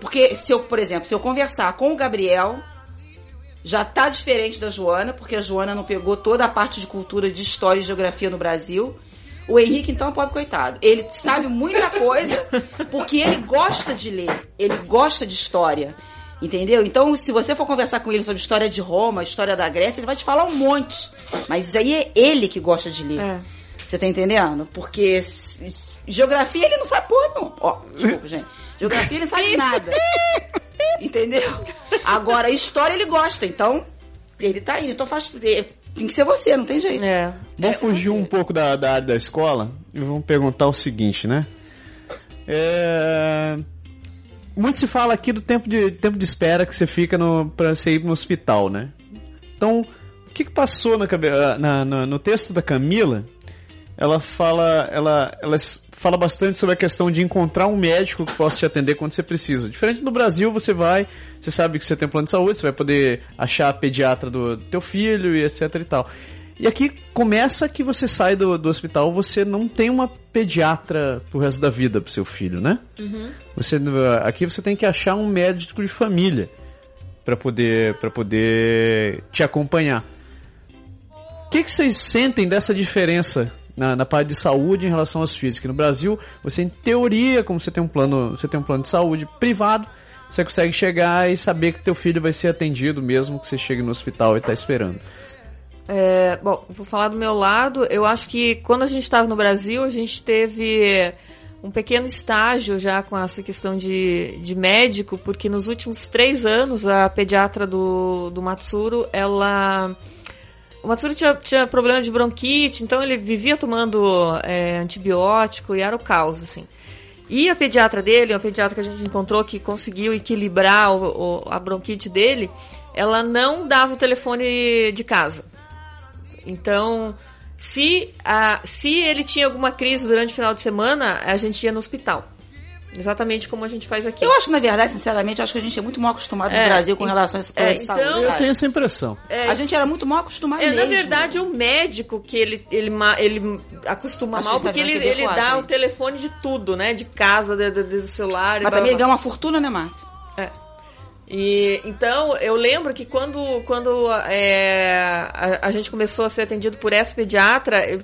Porque se eu, por exemplo, se eu conversar com o Gabriel, já tá diferente da Joana, porque a Joana não pegou toda a parte de cultura, de história e geografia no Brasil. O Henrique, então, é um pobre coitado. Ele sabe muita coisa porque ele gosta de ler, ele gosta de história. Entendeu? Então, se você for conversar com ele sobre história de Roma, história da Grécia, ele vai te falar um monte. Mas aí é ele que gosta de ler. É. Você tá entendendo? Porque geografia ele não sabe porra não. Ó, desculpa, gente. Geografia ele não sabe nada. Entendeu? Agora, história ele gosta, então ele tá indo. Então faz. é, Tem que ser você, não tem jeito. É. Vamos fugir um pouco da, da área da escola e vamos perguntar o seguinte, né? É... Muito se fala aqui do tempo de, tempo de espera que você fica no, pra você ir no hospital, né? Então, o que, que passou na, ah, na- na- no texto da Camila? Ela fala, ela, ela fala bastante sobre a questão de encontrar um médico que possa te atender quando você precisa. Diferente do Brasil, você vai, você sabe que você tem um plano de saúde, você vai poder achar a pediatra do teu filho e etc e tal. E aqui começa que você sai do, do hospital, você não tem uma pediatra pro resto da vida pro seu filho, né? Você, aqui você tem que achar um médico de família para poder, pra poder te acompanhar. O que, que vocês sentem dessa diferença na, na parte de saúde em relação aos filhos? Que no Brasil, você em teoria, como você tem um plano, você tem um plano de saúde privado, você consegue chegar e saber que teu filho vai ser atendido mesmo que você chegue no hospital e tá esperando. É, bom, vou falar do meu lado. Eu acho que quando a gente estava no Brasil, a gente teve um pequeno estágio já com essa questão de, de médico, porque nos últimos três anos a pediatra do, do Matsuro, ela. O Matsuro tinha, tinha problema de bronquite, então ele vivia tomando é, antibiótico e era o caos, assim. E a pediatra dele, uma pediatra que a gente encontrou que conseguiu equilibrar o- o- a bronquite dele, ela não dava o telefone de casa. Então, se, a, se ele tinha alguma crise durante o final de semana, a gente ia no hospital. Exatamente como a gente faz aqui. Eu acho, na verdade, sinceramente, eu acho que a gente é muito mal acostumado É, no Brasil com e- relação a esse plano é, de saúde. então- Eu tenho essa impressão. É, A gente era muito mal acostumado É, mesmo. na verdade, o médico que ele, ele, ma- ele acostuma Acho mal, ele tá porque ele, TV ele fora, dá o telefone de tudo, né? De casa, de- de- do celular. e Mas blá, também ele ganha uma fortuna, né, Márcia? É. E então eu lembro que quando, quando é, a, a gente começou a ser atendido por essa pediatra, eu-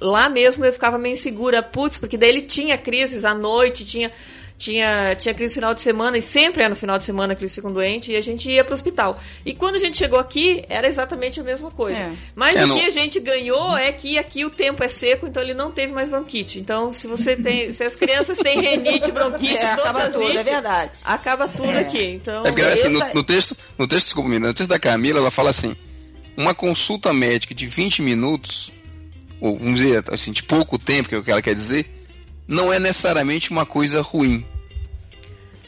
lá mesmo eu ficava meio insegura, putz, porque daí ele tinha crises à noite, tinha tinha tinha crise no final de semana e sempre é no final de semana que eles ficam doentes e a gente ia pro hospital. E quando a gente chegou aqui era exatamente a mesma coisa. É. Mas É, o não- que a gente ganhou é que aqui o tempo é seco, então ele não teve mais bronquite. Então se você tem, se as crianças têm renite, bronquite, É, acaba tudo, é verdade. acaba tudo É. aqui. Então, É porque, assim, no, no texto, no texto, desculpa, no texto da Camila, ela fala assim: uma consulta médica de 20 minutos, ou vamos dizer assim, de pouco tempo, que é o que ela quer dizer, não é necessariamente uma coisa ruim.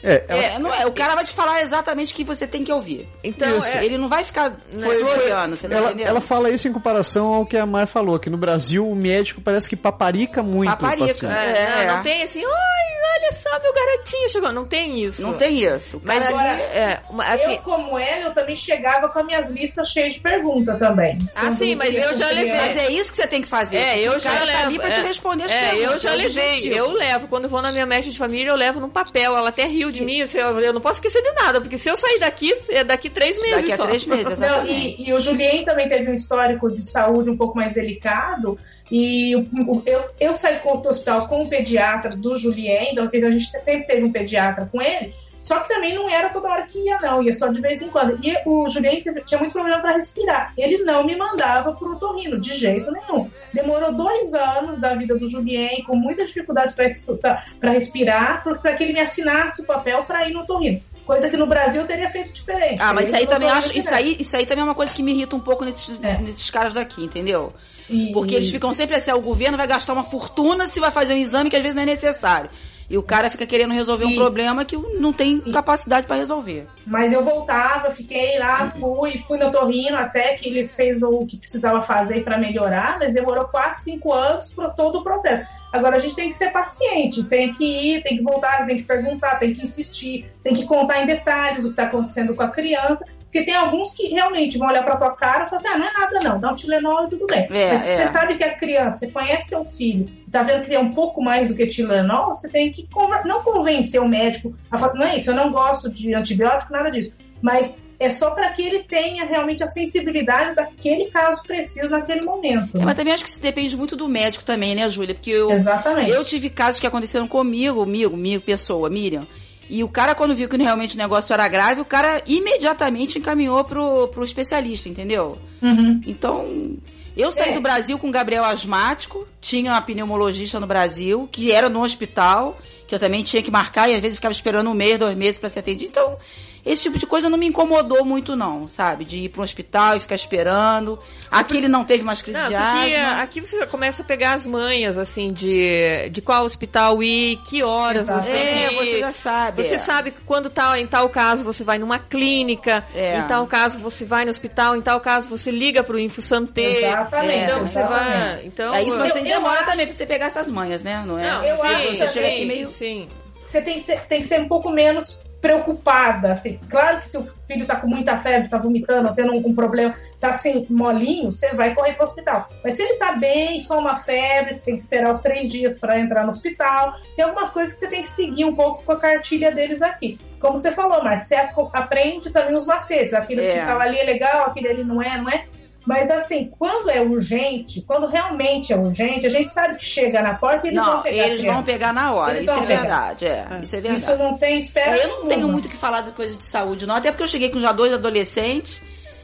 É, ela- É, não é. O cara vai te falar exatamente o que você tem que ouvir. Então, Isso. é- Ele não vai ficar Foi- floreando, você não ela, entendeu? ela fala isso em comparação ao que a Mar falou, que no Brasil o médico parece que paparica muito Paparica. É, É. não, não tem assim, olha só, meu garotinho chegou. Não tem isso. Não tem isso. O Mas agora, ali- é, uma- assim, eu, como ela, eu também chegava com as minhas listas cheias de perguntas também. Ah, sim, mas eu já levei. Mas é isso que você tem que fazer. é, eu o já cara levo. tá ali pra te é. responder as É, perguntas. eu já é levei. Eu levo. Quando eu vou na minha médica de família, eu levo num papel. Ela até riu de mim. Eu, eu não posso esquecer de nada, porque se eu sair daqui, é daqui três meses Daqui só. três meses, Não, e, e o Julien também teve um histórico de saúde um pouco mais delicado. E o- eu, eu saí com o hospital com o pediatra do Julien, então a gente sempre teve um pediatra com ele. Só que também não era toda hora que ia, não, ia só de vez em quando. E o Julien tinha muito problema para respirar. Ele não me mandava pro otorrino, de jeito nenhum. Demorou dois anos da vida do Julien, com muitas dificuldades para respirar, para que ele me assinasse o papel para ir no otorrino. Coisa que no Brasil eu teria feito diferente. Ah, mas isso aí também acho. Isso aí, isso aí também é uma coisa que me irrita um pouco nesses, É. nesses caras daqui, entendeu? E- Porque eles ficam sempre assim, ah, o governo vai gastar uma fortuna se vai fazer um exame que às vezes não é necessário. E o cara fica querendo resolver um problema que não tem capacidade pra resolver. Mas eu voltava, fiquei lá, fui, fui no Torrino até que ele fez o que precisava fazer para melhorar, mas demorou 4, 5 anos para todo o processo. Agora a gente tem que ser paciente, tem que ir, tem que voltar, tem que perguntar, tem que insistir, tem que contar em detalhes o que está acontecendo com a criança, porque tem alguns que realmente vão olhar para tua cara e falar assim: ah, não é nada não, dá um Tilenol e tudo bem. É, mas se é. você sabe que a criança, você conhece teu filho, tá vendo que tem um pouco mais do que Tilenol, você tem que não convencer o médico a falar: não é isso, eu não gosto de antibiótico, nada disso. Mas é só para que ele tenha realmente a sensibilidade daquele caso preciso naquele momento. É, mas também acho que isso depende muito do médico também, né, Júlia? Porque eu, Exatamente. eu tive casos que aconteceram comigo, comigo, comigo, pessoa, Miriam. E o cara, quando viu que realmente o negócio era grave, o cara imediatamente encaminhou pro, pro especialista, entendeu? Uhum. Então, eu saí É. do Brasil com o Gabriel asmático, tinha uma pneumologista no Brasil, que era no hospital, que eu também tinha que marcar, e às vezes ficava esperando um mês, dois meses pra ser atendido. Então, esse tipo de coisa não me incomodou muito, não, sabe? De ir para um hospital e ficar esperando. Aqui ele não teve mais crise Não, de asma. aqui você já começa a pegar as manhas, assim, de, de qual hospital ir, que horas Exato. você É, ir. você já sabe. Você é. sabe que quando tá, em tal caso você vai numa clínica, É. em tal caso você vai no hospital, em tal caso você liga pro InfoSanté. Exatamente, Então você vai. Então, É isso, mas você Eu- eu demora acho- também pra você pegar essas manhas, né? Não é? Não, eu você, acho você chega aqui meio. Sim. Você tem que, ser, tem que ser um pouco menos preocupada, assim. Claro que se o filho tá com muita febre, tá vomitando, tendo um, um problema, tá assim, molinho, você vai correr pro hospital. Mas se ele tá bem, só uma febre, você tem que esperar os três dias para entrar no hospital. Tem algumas coisas que você tem que seguir um pouco com a cartilha deles aqui. Como você falou, mas você aprende também os macetes. Aquele É. hospital ali é legal, aquele ali não é, não é. Mas assim, quando é urgente, quando realmente é urgente, a gente sabe que chega na porta e eles vão Não, pegar. a eles vão pegar na hora. Eles isso é vão pegar. verdade, é. Isso é verdade. Isso não tem espera. É, eu não tenho nenhuma. muito o que falar de coisa de saúde, não. Até porque eu cheguei com já dois adolescentes.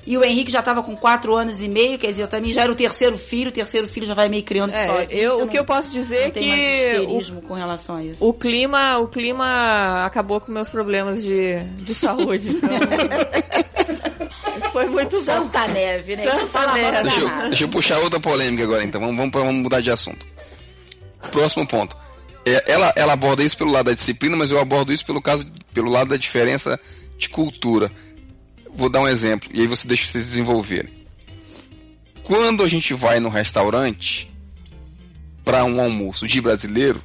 E o Henrique já tava com quatro anos e meio, quer dizer, eu também já era o terceiro filho, o terceiro filho já vai meio criando É, sozinho. eu, o que eu posso dizer é não que histerismo com relação a isso. o, o clima, o clima acabou com meus problemas de, de saúde. Então, foi muito bom. Santa Neve, né? Santa Neve. Deixa eu, deixa eu puxar outra polêmica agora, então. Vamos, vamos, vamos mudar de assunto. Próximo ponto. É, ela, ela aborda isso pelo lado da disciplina, mas eu abordo isso pelo, caso, pelo lado da diferença de cultura. Vou dar um exemplo, e aí você deixa vocês desenvolverem. Quando a gente vai no restaurante para um almoço de brasileiro,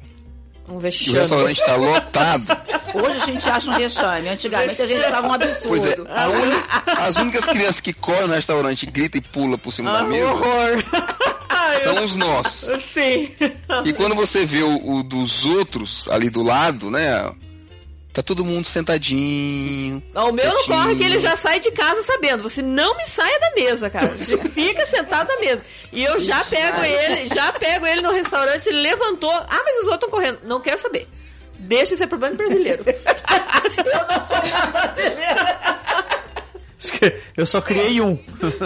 Um e o vexame. restaurante está lotado, Hoje a gente acha um vexame. Antigamente a gente achava um absurdo. pois é, a uni- as únicas crianças que correm no restaurante, grita e pula por cima da Ah, mesa, horror. são os nossos. Sim. E quando você vê o, o dos outros ali do lado, né? Tá todo mundo sentadinho. Não, o meu não quietinho. corre que ele já sai de casa sabendo. Você não me saia da mesa, cara. Você Fica sentado na mesa. E eu já pego ele, já pego ele no restaurante, ele levantou. Ah, mas os outros estão correndo. Não quero saber. Deixa esse problema brasileiro. Eu só criei um.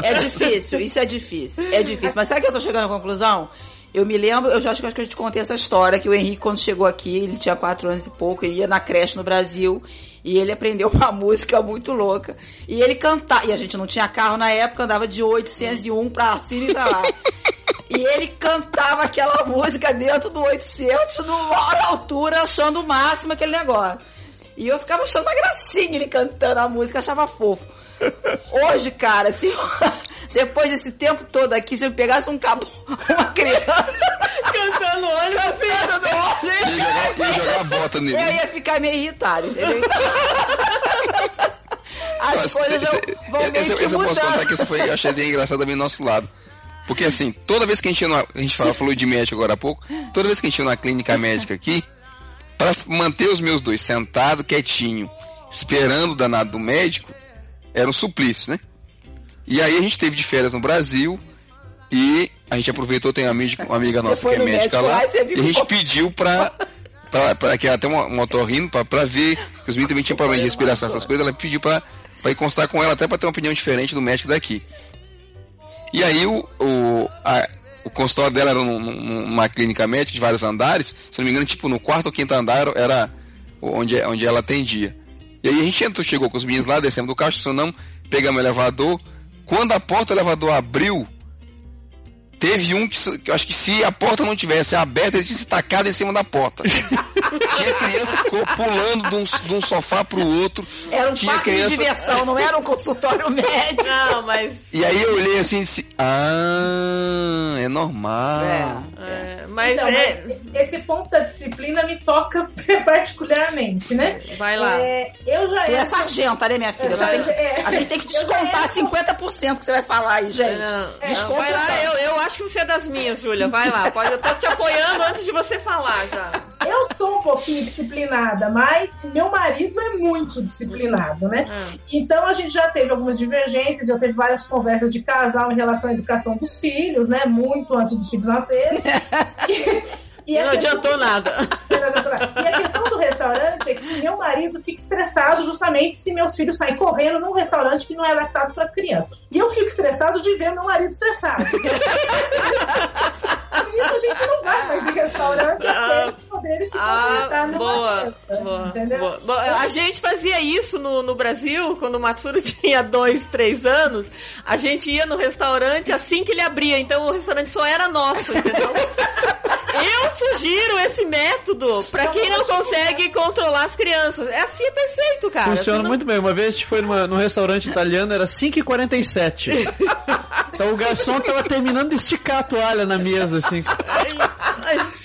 É difícil, isso é difícil. É difícil. Mas sabe que eu tô chegando à conclusão? Eu me lembro, eu já acho que eu te contei essa história, que o Henrique, quando chegou aqui, ele tinha quatro anos e pouco, ele ia na creche no Brasil, e ele aprendeu uma música muito louca. E ele cantava, e a gente não tinha carro na época, andava de 801 pra cima e pra lá. E ele cantava aquela música dentro do 800, numa altura, achando o máximo aquele negócio. E eu ficava achando uma gracinha ele cantando a música, achava fofo. Hoje, cara, se depois desse tempo todo aqui, se eu pegasse um cabo, uma criança Cantando olho. cantando olho, Ia jogar, ia jogar a bota nele. eu ia ficar meio irritado, entendeu? As Mas coisas esse- vão- vão esse- esse eu posso contar que isso foi, eu achei bem engraçado também do nosso lado. Porque assim, toda vez que a gente ia numa, a gente fala, falou de médico agora há pouco, toda vez que a gente ia numa clínica médica aqui, para manter os meus dois sentados, quietinho, esperando o danado do médico, era um suplício, né? E aí a gente teve de férias no Brasil e a gente aproveitou, tem uma amiga, uma amiga nossa que é médica lá, lá e a gente pediu pra, pra, pra que até uma, uma otorrino pra, pra ver, que os meninos também tinham problema de respiração, essas coisas, ela pediu pra, pra ir constar com ela até pra ter uma opinião diferente do médico daqui. E aí o, o, a- o consultório dela era num- num- numa clínica médica de vários andares, se não me engano, tipo, no quarto ou quinto andar era onde, onde ela atendia. E aí a gente entrou, chegou com os meninos lá, descemos do carro, estacionamos, pegamos o elevador. Quando a porta do elevador abriu, teve um que, que eu acho que se a porta não tivesse aberta, ele tinha se tacado em cima da porta. tinha criança pulando de um, de um sofá pro outro. Era um tinha parque de diversão, não era um consultório médico. Não, mas. E aí eu olhei assim e disse, ah, é normal. é, mas Então, é. mas esse ponto da disciplina me toca particularmente, né? Vai lá. É, eu já Tu é era. sargenta, né, minha filha? É, Você tem que- é. A gente tem que descontar era- 50% que você vai falar aí, gente. Não, Desconta não, vai lá, então. eu, eu acho que você é das minhas, Júlia. Vai lá, pode, eu tô te apoiando antes de você falar já. Eu sou um pouquinho disciplinada, mas meu marido é muito disciplinado, né? Ah. Então a gente já teve algumas divergências, já teve várias conversas de casal em relação à educação dos filhos, né? Muito antes dos filhos nascerem. E Não adiantou nada. E a questão do restaurante é que meu marido fica estressado justamente se meus filhos saem correndo num restaurante que não é adaptado para criança. E eu fico estressado de ver meu marido estressado. Por isso a gente não vai mais em restaurante até eles poderem se Ah, numa boa, mesa, boa, entendeu? boa. Bom, A gente fazia isso no, no Brasil, quando o Matsuro tinha dois, três anos. A gente ia no restaurante assim que ele abria, então o restaurante só era nosso, entendeu? Eu sugiro esse método pra quem não consegue controlar as crianças. É assim, é perfeito, cara. Funciona não- muito bem. Uma vez a gente foi numa, num restaurante italiano, era 5h47. Então o garçom tava terminando de esticar a toalha na mesa, assim.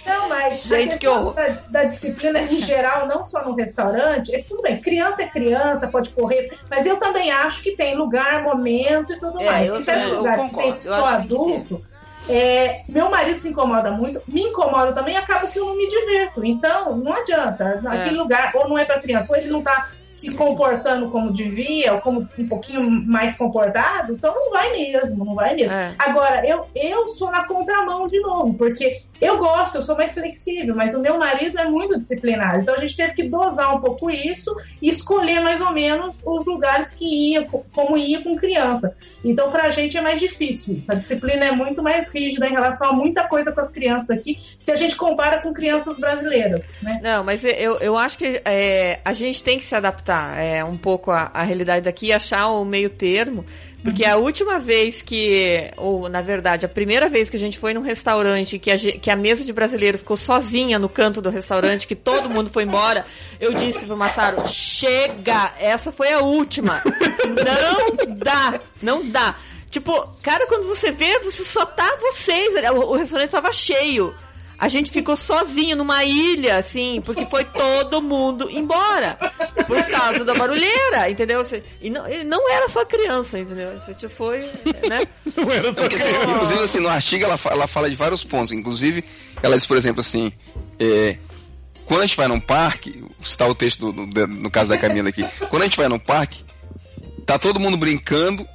Não, mas Gente, a que horror. da, da disciplina em geral, não só no restaurante, é tudo bem, criança é criança, pode correr, mas eu também acho que tem lugar, momento e tudo É, mais. eu Porque certos também- eu lugares que tem eu só acho que é, meu marido se incomoda muito, me incomoda também, acaba que eu não me divirto. Então, não adianta. Aquele lugar, ou não é para criança, ou ele não tá se comportando como devia, ou como um pouquinho mais comportado, então não vai mesmo, não vai mesmo. É. Agora, eu, eu sou na contramão de novo, porque eu gosto, eu sou mais flexível, mas o meu marido é muito disciplinado. Então a gente teve que dosar um pouco isso e escolher mais ou menos os lugares que ia, co- como ia com criança. Então pra gente é mais difícil isso. A disciplina é muito mais rígida em relação a muita coisa com as crianças aqui, se a gente compara com crianças brasileiras, né? Não, mas eu, eu acho que é, a gente tem que se adaptar é, um pouco à, à realidade daqui e achar o meio termo. Porque a última vez que, ou na verdade, a primeira vez que a gente foi num restaurante que a, que a mesa de brasileiro ficou sozinha no canto do restaurante, que todo mundo foi embora, eu disse pro Massaro, chega, essa foi a última. Não dá, não dá. Tipo, cara, quando você vê, você só tá vocês. O, o restaurante tava cheio. A gente ficou sozinho numa ilha, assim, porque foi todo mundo embora. Por causa da barulheira, entendeu? E não, e não era só criança, entendeu? Você tipo, foi, né? Não era só Porque, assim, inclusive, assim, no artigo ela, ela fala de vários pontos. Inclusive, ela diz, por exemplo, assim, é, quando a gente vai num parque, citar o texto do- do- no caso da Camila aqui, quando a gente vai num parque, tá todo mundo brincando,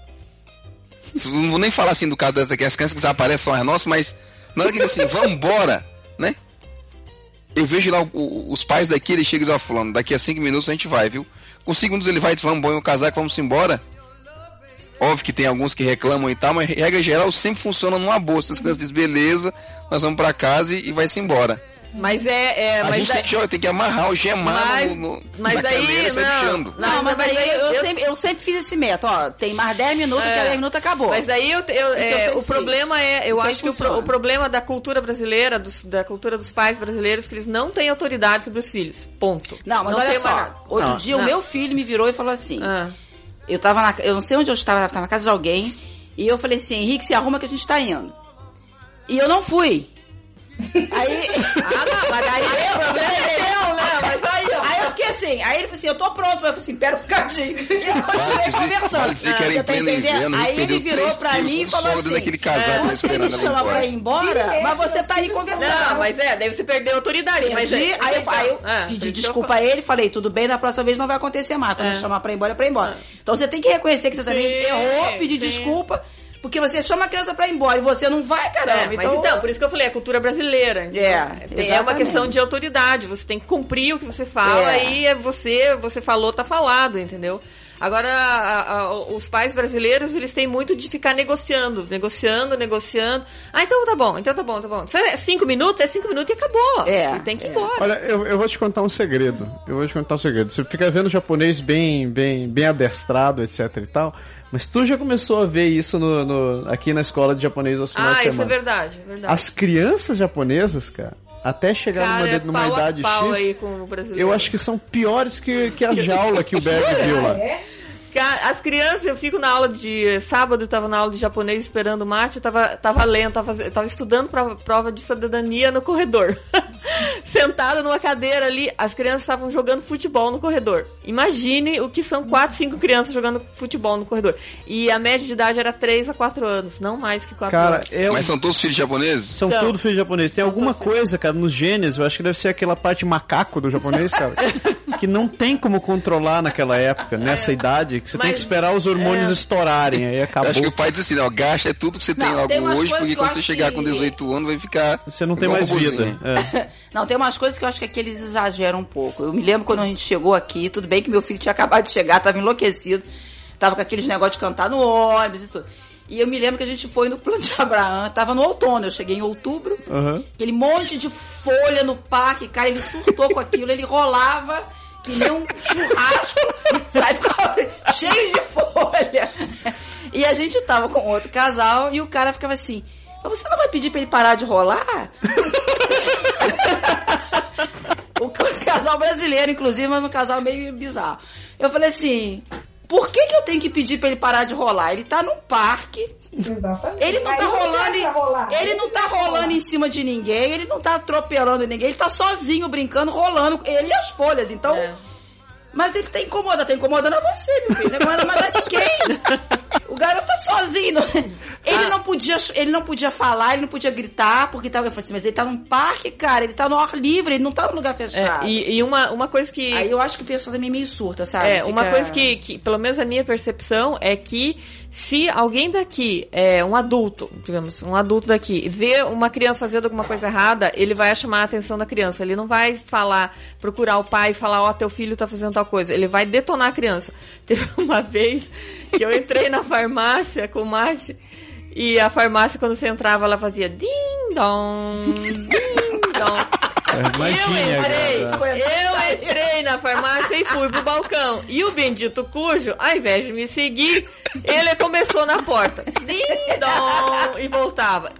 não vou nem falar assim do caso dessa daqui, as crianças que desaparecem são as nossas, mas na hora que diz assim, vamos embora, né? Eu vejo lá o- o- os pais daqui, eles chegam e dizem, fulano, daqui a cinco minutos a gente vai, viu? Com segundos ele vai e vamos, o casaco, vamos embora. Óbvio que tem alguns que reclamam e tal, mas regra geral sempre funciona numa boa. As crianças dizem, beleza, nós vamos pra casa e, e vai se embora. Mas é. é a mas gente é- tem que, tem que amarrar o gemar Mas- no, no, mas na aí, cadeira e sair não. Não, mas aí eu, eu eu- sempre, eu sempre fiz esse método. Ó, tem mais 10 minutos, É. que a 10 minutos acabou. Mas aí eu, eu- é, eu o problema é, eu Isso aí acho que o, o problema da cultura brasileira, dos- da cultura dos pais brasileiros, é que eles não têm autoridade sobre os filhos. Ponto. Não, mas tem olha só. nada. Outro Não. dia o Não. meu filho me virou e falou assim: Ah. Eu tava na. Eu não sei onde eu estava, eu tava na casa de alguém. E eu falei assim, Henrique, se arruma que a gente tá indo. E eu não fui. Aí. Ah, não, mas aí você entendeu, né? Mas aí, ó. Aí eu fiquei assim, aí ele falou assim, eu tô pronto. Aí eu falei assim, pera um bocadinho. E eu continuei conversando. dizer que era Você em pleno entendendo? inverno, a gente Aí ele virou pra mim e falou assim, daquele é, né, você me chama pra ir embora, e mas você tá aí conversando. Não, mas é, daí você perdeu a autoridade. mas Perdi, é, aí eu, aí eu Ah, por pedi eu desculpa a ele, falei, tudo bem, da próxima vez não vai acontecer mais. Quando É. eu chamar pra ir embora, é pra ir embora. Então você tem que reconhecer que você também errou, pedir desculpa, porque você chama a criança pra ir embora e você não vai, caramba. É, mas então, por isso que eu falei, a cultura brasileira. entendeu? É, Tem- é uma questão de autoridade. Você tem que cumprir o que você fala É. e é você, você falou, tá falado, entendeu? Agora, a- a- os pais brasileiros, eles têm muito de ficar negociando, negociando, negociando. Ah, então tá bom, então tá bom, tá bom. Se é cinco minutos, é cinco minutos e acabou. É, E tem que ir é. embora. Olha, eu, eu vou te contar um segredo. Eu vou te contar um segredo. Você fica vendo japonês bem, bem, bem adestrado, etc e tal. Mas tu já começou a ver isso no, no- aqui na escola de japonês aos finais Ah, de isso é semana. verdade, é verdade. As crianças japonesas, cara, até chegar Cara, numa, é numa pau a idade pau X, aí com o brasileiro. eu acho que são piores que, que a jaula que o Berg viu lá. Cara, as crianças, eu fico na aula de. Sábado eu tava na aula de japonês esperando o mate, eu tava, tava lendo, tava, tava estudando pra prova de cidadania no corredor. Sentada numa cadeira ali, as crianças estavam jogando futebol no corredor. Imagine o que são quatro, cinco crianças jogando futebol no corredor. E a média de idade era 3 a 4 anos, não mais que 4 Cara, anos. é um- Mas são todos filhos japoneses? são são- tudo filho japonês. Tem alguma todos coisa, cara, nos genes, eu acho que deve ser aquela parte macaco do japonês, cara. que não tem como controlar naquela época, nessa idade, que você tem que Mas- esperar os hormônios é. estourarem, aí Eu acabou. acho que o pai diz assim, não, gasta tudo que você tem Não, logo tem hoje, porque quando você chegar que- com 18 anos vai ficar. Você não tem mais vida. É. Não, tem umas coisas que eu acho que aqui eles exageram um pouco. Eu me lembro quando a gente chegou aqui, tudo bem que meu filho tinha acabado de chegar, tava enlouquecido, tava com aqueles negócios de cantar no ônibus e tudo. E eu me lembro que a gente foi no plano de Abraão, tava no outono, eu cheguei em outubro, Aham. aquele monte de folha no parque, cara, ele surtou com aquilo, ele rolava que nem um churrasco? Ficava cheio de folha. E a gente tava com outro casal e o cara ficava assim, mas você não vai pedir pra ele parar de rolar? O ca- casal brasileiro, inclusive, mas um casal meio bizarro. Eu falei assim, por que, que eu tenho que pedir pra ele parar de rolar? Ele tá num parque, Exatamente. ele não tá rolando, rolar. ele não tá rolando em cima de ninguém, ele não tá atropelando ninguém, ele tá sozinho brincando, rolando, ele e as folhas. Então, É. mas ele tá incomodando, tá incomodando a você, meu filho, não incomoda mais a ninguém. O garoto tá sozinho. Ele Ah. não podia, ele não podia falar, ele não podia gritar, porque tava, eu falei assim, mas ele tá num parque, cara, ele tá no ar livre, ele não tá num lugar É, fechado. e, e uma, uma coisa que. Aí eu acho que o pessoal também é meio surta, sabe? É, uma Fica- coisa que, que, pelo menos a minha percepção, é que se alguém daqui, é, um adulto, digamos, um adulto daqui, vê uma criança fazendo alguma coisa errada, ele vai chamar a atenção da criança. Ele não vai falar, procurar o pai e falar, ó, teu filho tá fazendo tal coisa. Ele vai detonar a criança. Teve uma vez que eu entrei na farmácia com o Mate, e a farmácia, quando você entrava, ela fazia ding dong, ding dong. Imagine eu entrei, agora. eu entrei na farmácia e fui pro balcão. E o bendito cujo, ao invés de me seguir, ele começou na porta. Dong! E voltava.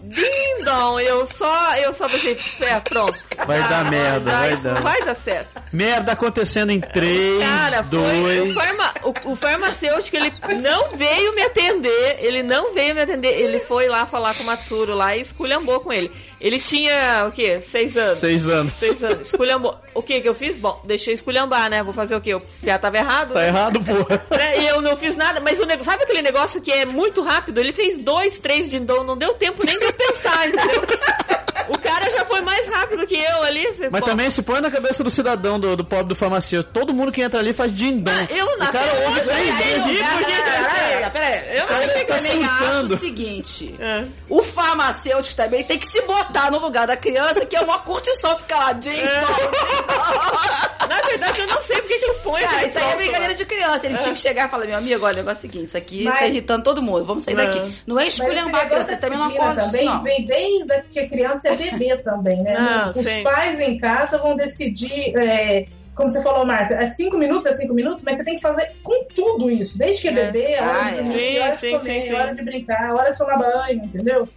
Dong! Eu só, eu só pensei, é, pronto. Vai dar merda, vai isso dar. Vai dar certo. Merda acontecendo em 3, Cara, foi o, 2. farma- o- o farmacêutico, ele não veio me atender, ele não veio me atender, ele foi lá falar com o Matsuro lá e esculhambou com ele. Ele tinha, o quê? Seis anos. 6 anos. Seis anos. Esculhambou. O que que eu fiz? Bom, deixei esculhambar, né? Vou fazer o quê? Eu já tava errado. Tá né? errado, porra. Né? E eu não fiz nada, mas o negócio, sabe aquele negócio que é muito rápido? Ele fez dois, três de dom, não deu tempo nem de eu pensar, entendeu? O cara já foi mais rápido que eu ali. Você, Mas bom, também se põe na cabeça do cidadão, do, do pobre do farmacêutico. Todo mundo que entra ali faz din-dom. Ah, eu na O cara ouve três vezes. Sei? Peraí, Eu tá também acho o seguinte: É. o farmacêutico também tem que se botar no lugar da criança, que é uma curtição ficar lá, ding É. dong. Na verdade, eu não sei porque que eles põem Cara, isso aí é troço brincadeira de criança. Ele tinha que chegar e falar, meu amigo, olha, o negócio é o seguinte, isso aqui Mas- tá irritando todo mundo, vamos sair daqui. Não é Mas esse esculhambar criança, também não disciplina acorda também assim, não. vem desde que a criança é bebê também, né? Não, Os sim. pais em casa vão decidir, é, como você falou, Márcia, é cinco minutos, é cinco minutos, mas você tem que fazer com tudo isso. Desde que é É. bebê, a hora Ah, de é. dormir, a hora de comer, sim, sim. a hora de brincar, a hora de tomar banho, entendeu?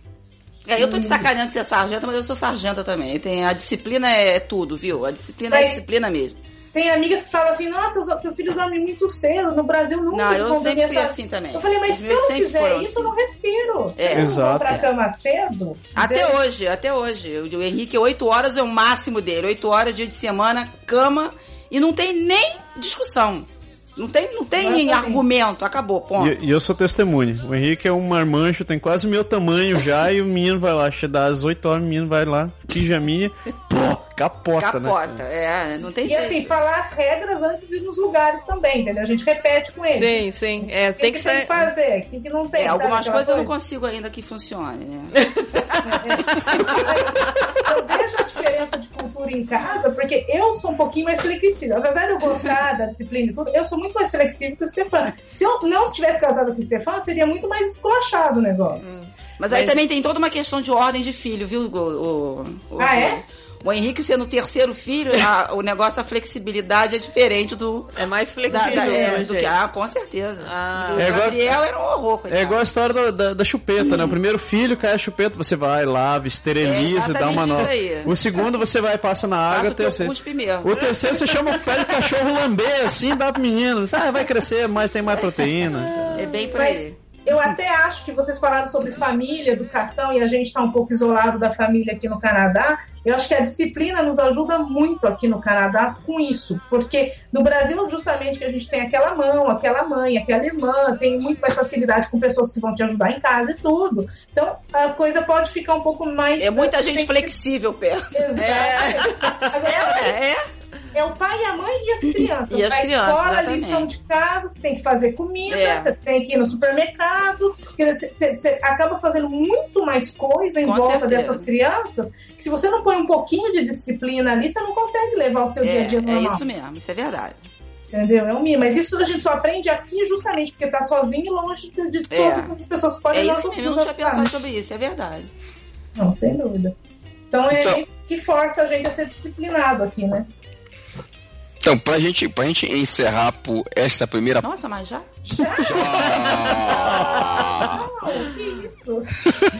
É, eu tô te sacaneando que você é sargenta, mas eu sou sargenta também. Tem, a disciplina é tudo, viu? A disciplina é Mas- disciplina mesmo. Tem amigas que falam assim, nossa, seus, seus filhos dormem muito cedo, no Brasil nunca Não, eu sempre fui essa- assim também. Eu falei, mas se eu não fizer isso, assim. eu não respiro. Se É. eu não Exato. vou pra cama cedo... Até hoje, até hoje. O Henrique, 8 horas é o máximo dele. 8 horas, dia de semana, cama. E não tem nem discussão. Não tem, não tem argumento. Acabou, ponto. E, e eu sou testemunha. O Henrique é um marmanjo, tem quase meu tamanho já, e o menino vai lá, chega às 8 horas, o menino vai lá, pijaminha, pô, capota, né? Capota. É, não tem E assim, falar as regras antes de ir nos lugares também, entendeu? A gente repete com eles. Sim, sim. É, O que, tem que que tem ser. que fazer? O que, que não tem? É, algumas coisas eu não consigo ainda que funcione, né? Eu vejo a diferença de cultura em casa, porque eu sou um pouquinho mais flexível. Apesar de eu gostar da disciplina e tudo, eu sou muito mais flexível que o Stefano. Se eu não estivesse casada com o Stefano, seria muito mais esculachado o negócio. Mas aí Mas- também tem toda uma questão de ordem de filho, viu? O, o, o- Ah, é? O Henrique sendo o terceiro filho, a- o negócio, a flexibilidade é diferente do. É mais Da, flexível. da- é, pelo do que, ah, com certeza. Ah. O É igual- Gabriel era um horror, coitado. É igual a história da, da, da chupeta, né? O primeiro filho cai a chupeta, você vai, lava, esteriliza, É dá uma exatamente nova. isso aí. O segundo você vai, passa na água, Passa o o teu terceiro. O terceiro você chama o pé de cachorro lamber, assim, dá pro menino. Ah, vai crescer, mais tem mais proteína. É bem por Mas aí. Eu até acho que vocês falaram sobre família, educação, e a gente está um pouco isolado da família aqui no Canadá. Eu acho que a disciplina nos ajuda muito aqui no Canadá com isso. Porque no Brasil, justamente, que a gente tem aquela mão, aquela mãe, aquela irmã, tem muito mais facilidade com pessoas que vão te ajudar em casa e tudo. Então a coisa pode ficar um pouco mais. É muita gente tem- flexível perto. Exato. Agora, É, é. É o pai, a mãe e as crianças. E as a crianças, escola, exatamente. lição de casa, você tem que fazer comida, É. você tem que ir no supermercado. Quer dizer, Você, você acaba fazendo muito mais coisa em Com volta certeza. dessas crianças que se você não põe um pouquinho de disciplina ali, você não consegue levar o seu dia É, a dia é normal. isso mesmo, isso é verdade. Entendeu? É um mimo. Mas isso a gente só aprende aqui justamente porque tá sozinho e longe de, de É. todas as pessoas que podem É isso mesmo, eu nos não tinha pensado sobre isso, é verdade. Não, sem dúvida. Então é Então- que força a gente a ser disciplinado aqui, né? Então, pra gente, pra gente encerrar por esta primeira Nossa, mas já? Não, que isso?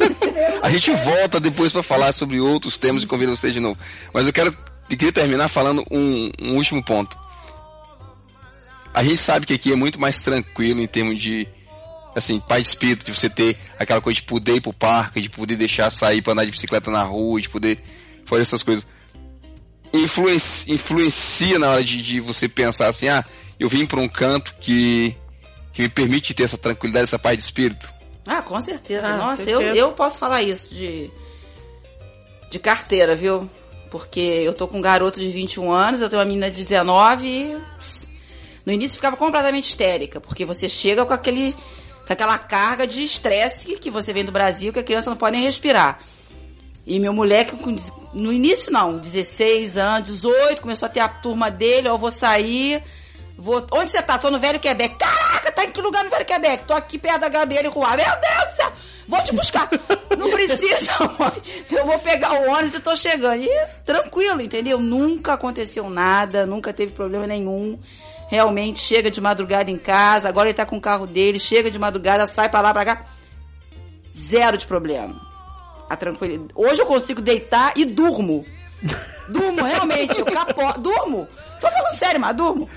A gente volta depois pra falar sobre outros temas e convido você de novo. Mas eu quero eu queria terminar falando um, um último ponto. A gente sabe que aqui é muito mais tranquilo em termos de assim, pai de espírito, de você ter aquela coisa de poder ir pro parque, de poder deixar sair pra andar de bicicleta na rua, de poder fazer essas coisas. Influencia, influencia na hora de, de você pensar assim, ah, eu vim pra um canto que, que me permite ter essa tranquilidade, essa paz de espírito. Ah, com certeza. Ah, Nossa, certeza. Eu, eu posso falar isso de, de carteira, viu? Porque eu tô com um garoto de 21 anos, eu tenho uma menina de 19 e no início ficava completamente histérica, porque você chega com aquele com aquela carga de estresse que você vem do Brasil, que a criança não pode nem respirar. E meu moleque, no início não, 16 anos, 18, começou a ter a turma dele, ó, eu vou sair, vou... Onde você tá? Tô no Velho Quebec. Caraca, tá em que lugar no Velho Quebec? Tô aqui perto da Gabriela e Rua. Meu Deus do céu, vou te buscar. Não precisa, mãe. Eu vou pegar o ônibus e tô chegando. E tranquilo, entendeu? Nunca aconteceu nada, nunca teve problema nenhum. Realmente chega de madrugada em casa, agora ele tá com o carro dele, chega de madrugada, sai pra lá, pra cá. Zero de problema. A tranquilidade. Hoje eu consigo deitar e durmo. Durmo, realmente. Eu capo... Durmo. Tô falando sério, mas durmo.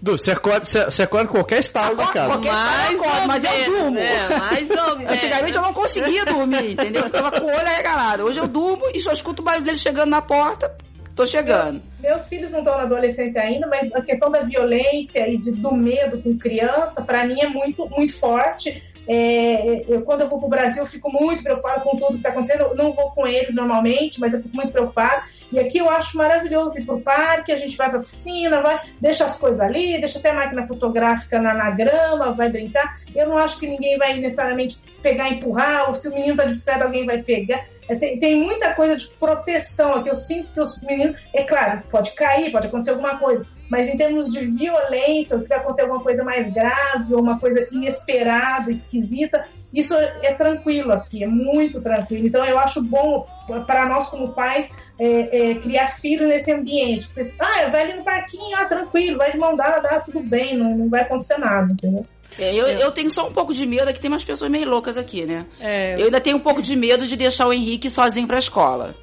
Du, você acorda, você, você acorda em qualquer estado da casa. Qualquer estado eu acordo, mas eu menos, durmo. né? Mais ou menos. Antigamente eu não conseguia dormir, entendeu? Eu tava com o olho arregalado. Hoje eu durmo e só escuto o barulho dele chegando na porta. Tô chegando. Meus filhos não estão na adolescência ainda, mas a questão da violência e de, do medo com criança, para mim, é muito, muito forte. É, eu, quando eu vou pro Brasil, eu fico muito preocupada com tudo que está acontecendo. Eu não vou com eles normalmente, mas eu fico muito preocupada. E aqui eu acho maravilhoso ir pro parque, a gente vai pra piscina, vai, deixa as coisas ali, deixa até a máquina fotográfica na, na grama, vai brincar. Eu não acho que ninguém vai necessariamente pegar e empurrar, ou se o menino tá de bicicleta, alguém vai pegar. É, tem, tem muita coisa de proteção aqui. Eu sinto que os meninos, é claro, pode cair, pode acontecer alguma coisa, mas em termos de violência, ou que vai acontecer alguma coisa mais grave, ou uma coisa inesperada, esquisita, isso é tranquilo aqui, é muito tranquilo. Então eu acho bom para nós como pais é, é, criar filho nesse ambiente. Você, ah, vai ali no parquinho, ah, tranquilo, vai de mão dada, ah, tudo bem, não, não vai acontecer nada, entendeu? É, eu, eu tenho só um pouco de medo, é que tem umas pessoas meio loucas aqui, né? É, Eu ainda tenho um pouco de medo de deixar o Henrique sozinho pra escola.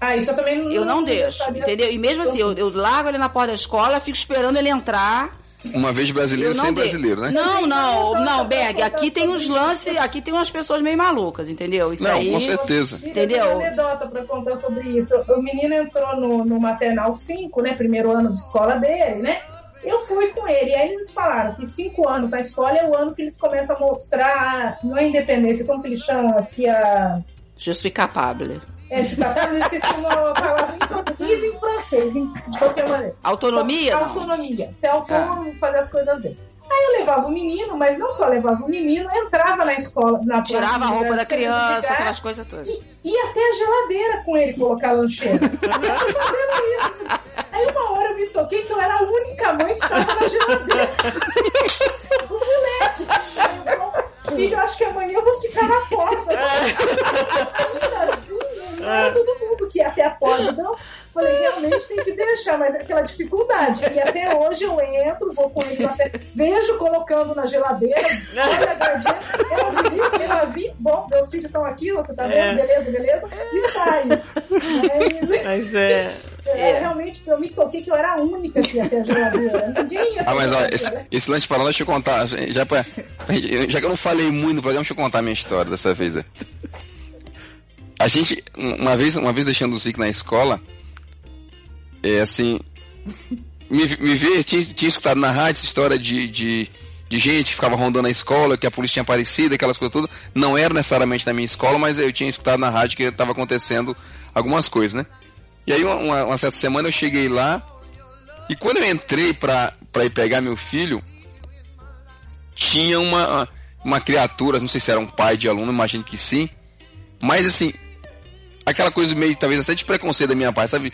Ah, isso eu também não Eu não deixo, entendeu? E mesmo assim, eu, eu largo ele na porta da escola, fico esperando ele entrar. Uma vez brasileiro, Eu de- brasileiro, né? Não, não, Não, Berg, aqui tem uns lances, aqui tem umas pessoas meio malucas, entendeu? Isso Não, aí. com certeza. Entendeu? Tem uma anedota pra contar sobre isso. O menino entrou no, no maternal 5, né? Primeiro ano de escola dele, né? Eu fui com ele, e aí eles falaram que cinco anos na escola é o ano que eles começam a mostrar, não é independência, como que eles chamam aqui a. Je suis capable. É, eu esqueci uma palavra em português e em francês, de qualquer maneira. Autonomia? Então, autonomia. Ser autônomo, fazer as coisas dele. Aí eu levava o menino, mas não só levava o menino, entrava na escola, na Tirava a roupa da de criança, graça, aquelas coisas todas. e ia até a geladeira com ele colocar lancheira. Eu fazendo isso. Aí uma hora eu me toquei que eu era a única mãe que tava na geladeira. o moleque. Filho, acho que amanhã eu vou ficar na porta. Assim, não era todo mundo que ia até a porta. Então, falei, realmente tem que deixar, mas é aquela dificuldade. E até hoje eu entro, vou com eles até. Vejo colocando na geladeira, olha a gordinha, eu vi, eu vi, bom, meus filhos estão aqui, você tá vendo, É. beleza, beleza, e sai. Mas, mas é. É, realmente, eu me toquei que eu era a única que ia até a geladeira. Ninguém ia Ah, mas olha, esse, esse lance para lá, deixa eu contar. Já, pra, já que eu não falei muito no programa, deixa eu contar a minha história dessa vez. né? A gente, um- uma vez, uma vez deixando o Zico na escola, é assim. Me, me ver, tinha, tinha escutado na rádio essa história de, de, de gente que ficava rondando a escola, que a polícia tinha aparecido, aquelas coisas todas. Não era necessariamente na minha escola, mas eu tinha escutado na rádio que estava acontecendo algumas coisas, né? E aí, uma, uma- certa semana, eu cheguei lá E quando eu entrei pra, pra ir pegar meu filho, tinha uma, uma criatura, não sei se era um pai de aluno, imagino que sim, mas assim, aquela coisa meio, talvez até de preconceito da minha parte, sabe?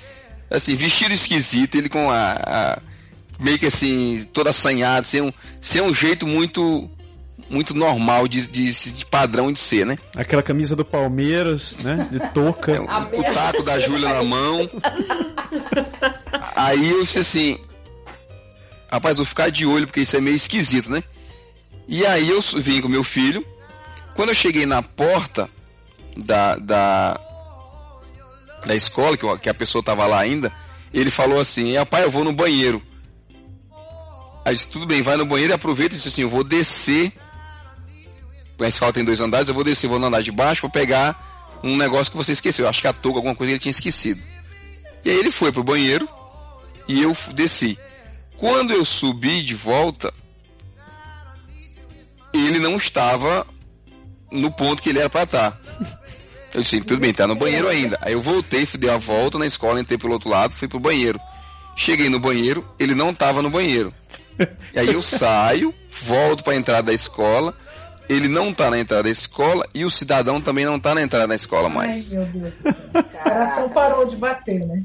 Assim, vestido esquisito, ele com a. a- meio que assim, todo assanhado, sem um, sem um jeito muito. Muito normal de, de, de padrão de ser, né? Aquela camisa do Palmeiras, né? De touca. É, um, o taco da Júlia na mão. Aí eu disse assim, rapaz, vou ficar de olho porque isso é meio esquisito, né? E aí eu vim com meu filho. Quando eu cheguei na porta da, da, da escola, que, que a pessoa tava lá ainda, ele falou assim, rapaz, eu vou no banheiro. Aí eu disse, tudo bem, vai no banheiro e aproveita e disse assim, eu vou descer. A escola tem dois andares, eu vou descer, vou no andar de baixo, vou pegar um negócio que você esqueceu. Acho que a touca, alguma coisa ele tinha esquecido. E aí ele foi pro banheiro e eu desci. Quando eu subi de volta, ele não estava no ponto que ele era para estar. Eu disse, tudo bem, tá no banheiro ainda. Aí eu voltei, fui, dei a volta na escola, entrei pelo outro lado, fui pro banheiro. Cheguei no banheiro, ele não estava no banheiro. E aí eu saio, volto para a entrada da escola, ele não tá na entrada da escola e o cidadão também não tá na entrada da escola Ai, mais. meu Deus do céu. O coração parou de bater, né?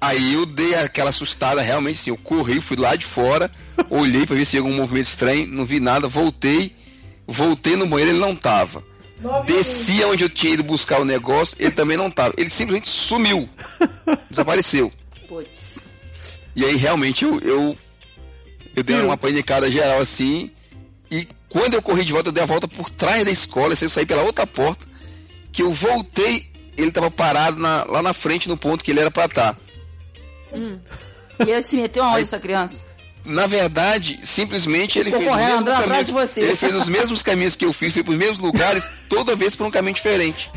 Aí eu dei aquela assustada, realmente sim, eu corri, fui lá de fora, olhei para ver se tinha algum movimento estranho, não vi nada, voltei, voltei no banheiro, ele não tava. Desci onde eu tinha ido buscar o negócio, ele também não tava. Ele simplesmente sumiu. Desapareceu. Putz. E aí realmente eu, eu, eu dei uma panicada geral assim. E quando eu corri de volta, eu dei a volta por trás da escola, eu saí pela outra porta. Que eu voltei, ele tava parado na- lá na frente no ponto que ele era pra estar. E ele se meteu aonde essa criança? Na verdade, simplesmente ele fez, o correndo, mesmo andando atrás caminho, de você. ele fez os mesmos caminhos que eu fiz, foi pros mesmos lugares, toda vez por um caminho diferente.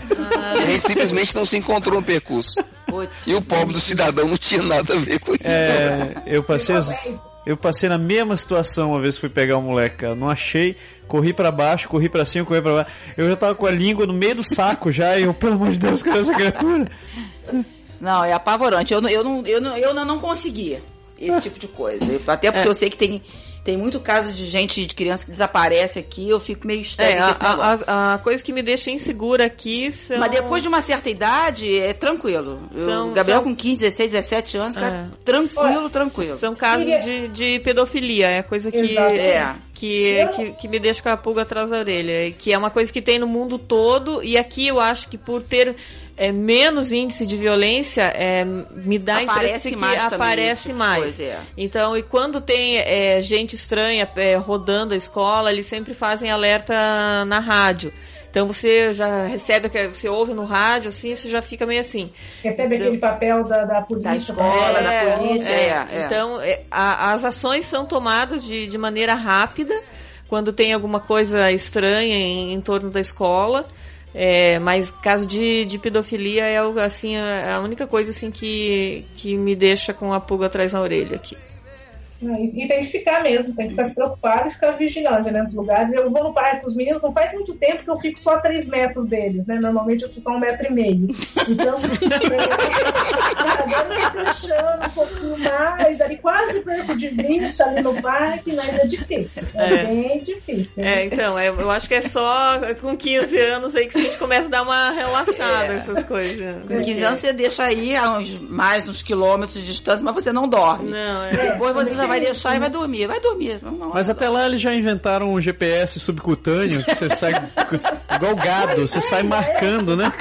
E a gente simplesmente não se encontrou no percurso. Putz. E o pobre do cidadão não tinha nada a ver com isso. É, eu passei as- eu passei na mesma situação uma vez que fui pegar o moleque, cara. Não achei, corri pra baixo, corri pra cima, corri pra baixo. Eu já tava com a língua no meio do saco já, e eu, pelo amor de Deus, cadê essa criatura? Não, é apavorante. Eu, não- eu, não, eu, não, eu não, conseguia esse tipo de coisa. Até porque É. eu sei que tem, tem muito caso de gente, de criança que desaparece aqui, eu fico meio É, estranha esse a, a, a coisa que me deixa insegura aqui são... Mas depois de uma certa idade, é tranquilo. Eu- São- o Gabriel são- com 15, 16, 17 anos, cara, É. tranquilo, tranquilo. São casos de, de pedofilia, é coisa que. É. que, que, que me deixa com a pulga atrás da orelha. e Que é uma coisa que tem no mundo todo, e aqui eu acho que por ter é, menos índice de violência, é, me dá a impressão Aparece que mais também esse aparece tipo mais. coisa, é. Então, e quando tem é, gente estranha é, rodando a escola, eles sempre fazem alerta na rádio. Então você já recebe, que você ouve no rádio, assim, você já fica meio assim. Recebe aquele papel da, da polícia. Da escola, pra- da É, polícia, é, é. Então, é, a- as ações são tomadas de, de maneira rápida quando tem alguma coisa estranha em, em torno da escola. É, mas caso de, de pedofilia é assim a, a única coisa assim que, que me deixa com a pulga atrás na orelha aqui. Ah, E e tem que ficar mesmo, tem que ficar se preocupado e ficar vigilante né, nos lugares. Eu vou no parque com os meninos, não faz muito tempo que eu fico só a 3 metros deles, né? Normalmente eu fico a um metro e meio. Então, é, agora fica achando um pouquinho mais, ali quase perco de vista ali no parque, mas é difícil. É, É. bem difícil. É, então, é, eu acho que é só com 15 anos aí que a gente começa a dar uma relaxada essas coisas. Com 15 anos você deixa aí a uns, mais uns quilômetros de distância, mas você não dorme. Não, é. Depois você já vai deixar e vai dormir. Vai dormir. Vamos lá. Mas até lá eles já inventaram um GPS subcutâneo, que você sai igual gado, você sai marcando, né?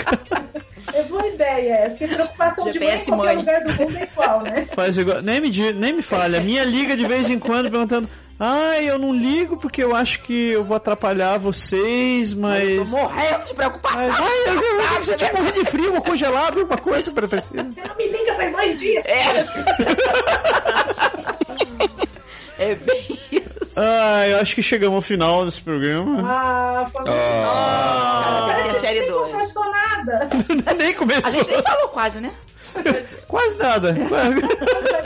É boa ideia essa, porque preocupação de mãe em GPS qualquer mãe. lugar do mundo é igual, né? Faz igual. Nem me, nem me falha. A minha liga de vez em quando perguntando. Ai, eu não ligo porque eu acho que eu vou atrapalhar vocês, Tô mas. morrendo de preocupação. Mas, ai, eu, eu, eu, você tinha morrido de frio ou congelado, alguma coisa para Você não me liga faz dois dias. É bem isso. Ah, eu acho que chegamos ao final desse programa. Ah, família. Ah, Parece que a gente série nem dois. conversou nada. nem A começou. gente nem falou quase, né? Quase nada.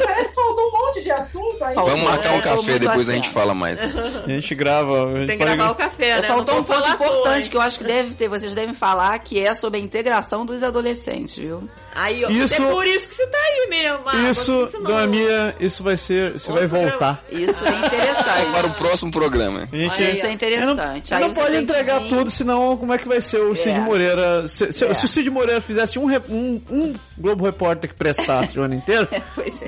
Parece que faltou um monte de de assunto aí. Faltou. Vamos marcar um café, depois a gente fala mais. A gente grava. A gente Tem que pode- gravar o café, né? Faltou Não um ponto importante que eu acho que deve ter, vocês devem falar, que é sobre a integração dos adolescentes, viu? Aí, ó, Isso- é por isso que você tá aí mesmo, Marcos. Isso, não- dona Mia, isso vai ser. Você vai programa. voltar. Isso é interessante. Para o próximo programa. Gente, Olha, isso é Eu não, interessante. eu Aí não você pode entregar tudo, senão como é que vai ser o Cid É. Moreira? Se, se- É. se o Cid Moreira fizesse um, um, um Globo Repórter que prestasse o ano inteiro, é.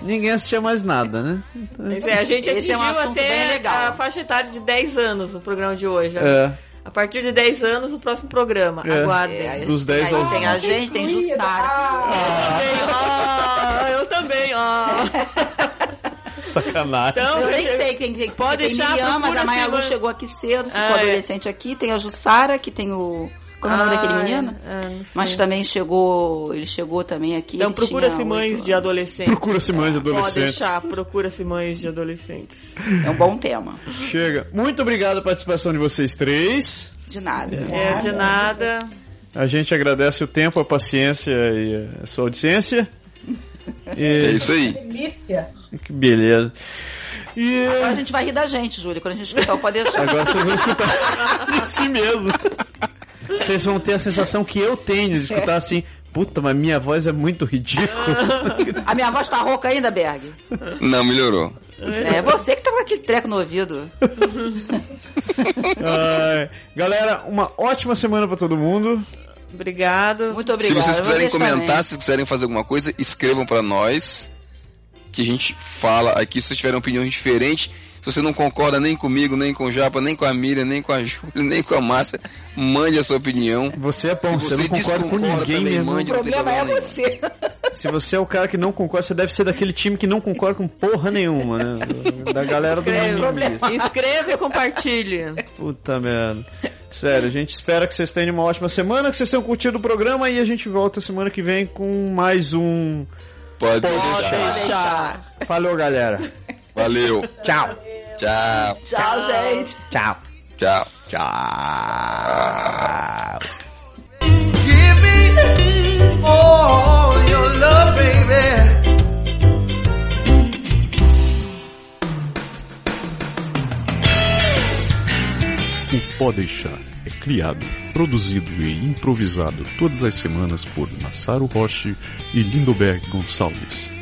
ninguém assistia mais nada, né? Pois é, a gente Esse é um atingiu até legal. a faixa etária de 10 anos no programa de hoje. É. A partir de 10 anos, o próximo programa. É. Aguardem. É, Dos 10 aí aos Tem a gente, tem excluída. Jussara. Ah, Ah, eu também, ó. Sacanagem. Então, Eu nem eu- sei quem tem. Pode tem deixar, Miriam, mas a Maia Lu chegou aqui cedo, ficou Ah, é. adolescente aqui. Tem a Jussara, que tem o. Como é o nome daquele Ah, menino? é, sei. Mas também chegou. Ele chegou também aqui. Então procura-se mães oito de adolescentes. Procura-se mães de Pode adolescentes. deixar, procura-se mães de adolescentes. É um bom tema. Chega. Muito obrigado a participação de vocês três. De nada. É, de nada. A gente agradece o tempo, a paciência e a sua audiência. É E... isso aí. delícia. Que beleza. E Agora a gente vai rir da gente, Júlia, quando a gente escutar o Pode Deixar. agora vocês vão escutar em si mesmo. Vocês vão ter a sensação que eu tenho de escutar assim. Puta, mas minha voz é muito ridícula. A minha voz tá rouca ainda, Berg? Não, melhorou. É você que tá com aquele treco no ouvido. Ai, galera, uma ótima semana pra todo mundo. Obrigado. Muito Se obrigada. vocês quiserem Vocês comentar, também. se vocês quiserem fazer alguma coisa, escrevam pra nós. Que a gente fala aqui. Se vocês tiverem opiniões diferentes, se você não concorda nem comigo, nem com o Japa, nem com a Miriam, nem com a Júlia, nem com a Márcia, mande a sua opinião. Você é bom, Se você, você não concorda com ninguém também, mesmo. mande. O problema é problema você. Se você é o cara que não concorda, você deve ser daquele time que não concorda com porra nenhuma, né? Da galera do mimimi. Inscreva e compartilhe. Puta merda. Sério, a gente espera que vocês tenham uma ótima semana, que vocês tenham curtido o programa e a gente volta semana que vem com mais um. Pode Pode deixar. Deixar. Falou, galera. Valeu. Tchau. Tchau. Tchau, gente. Tchau. Tchau. Tchau. Give me all your love, baby. O Pode Deixar é criado, produzido e improvisado todas as semanas por Massaro Roche e Lindoberg Gonçalves.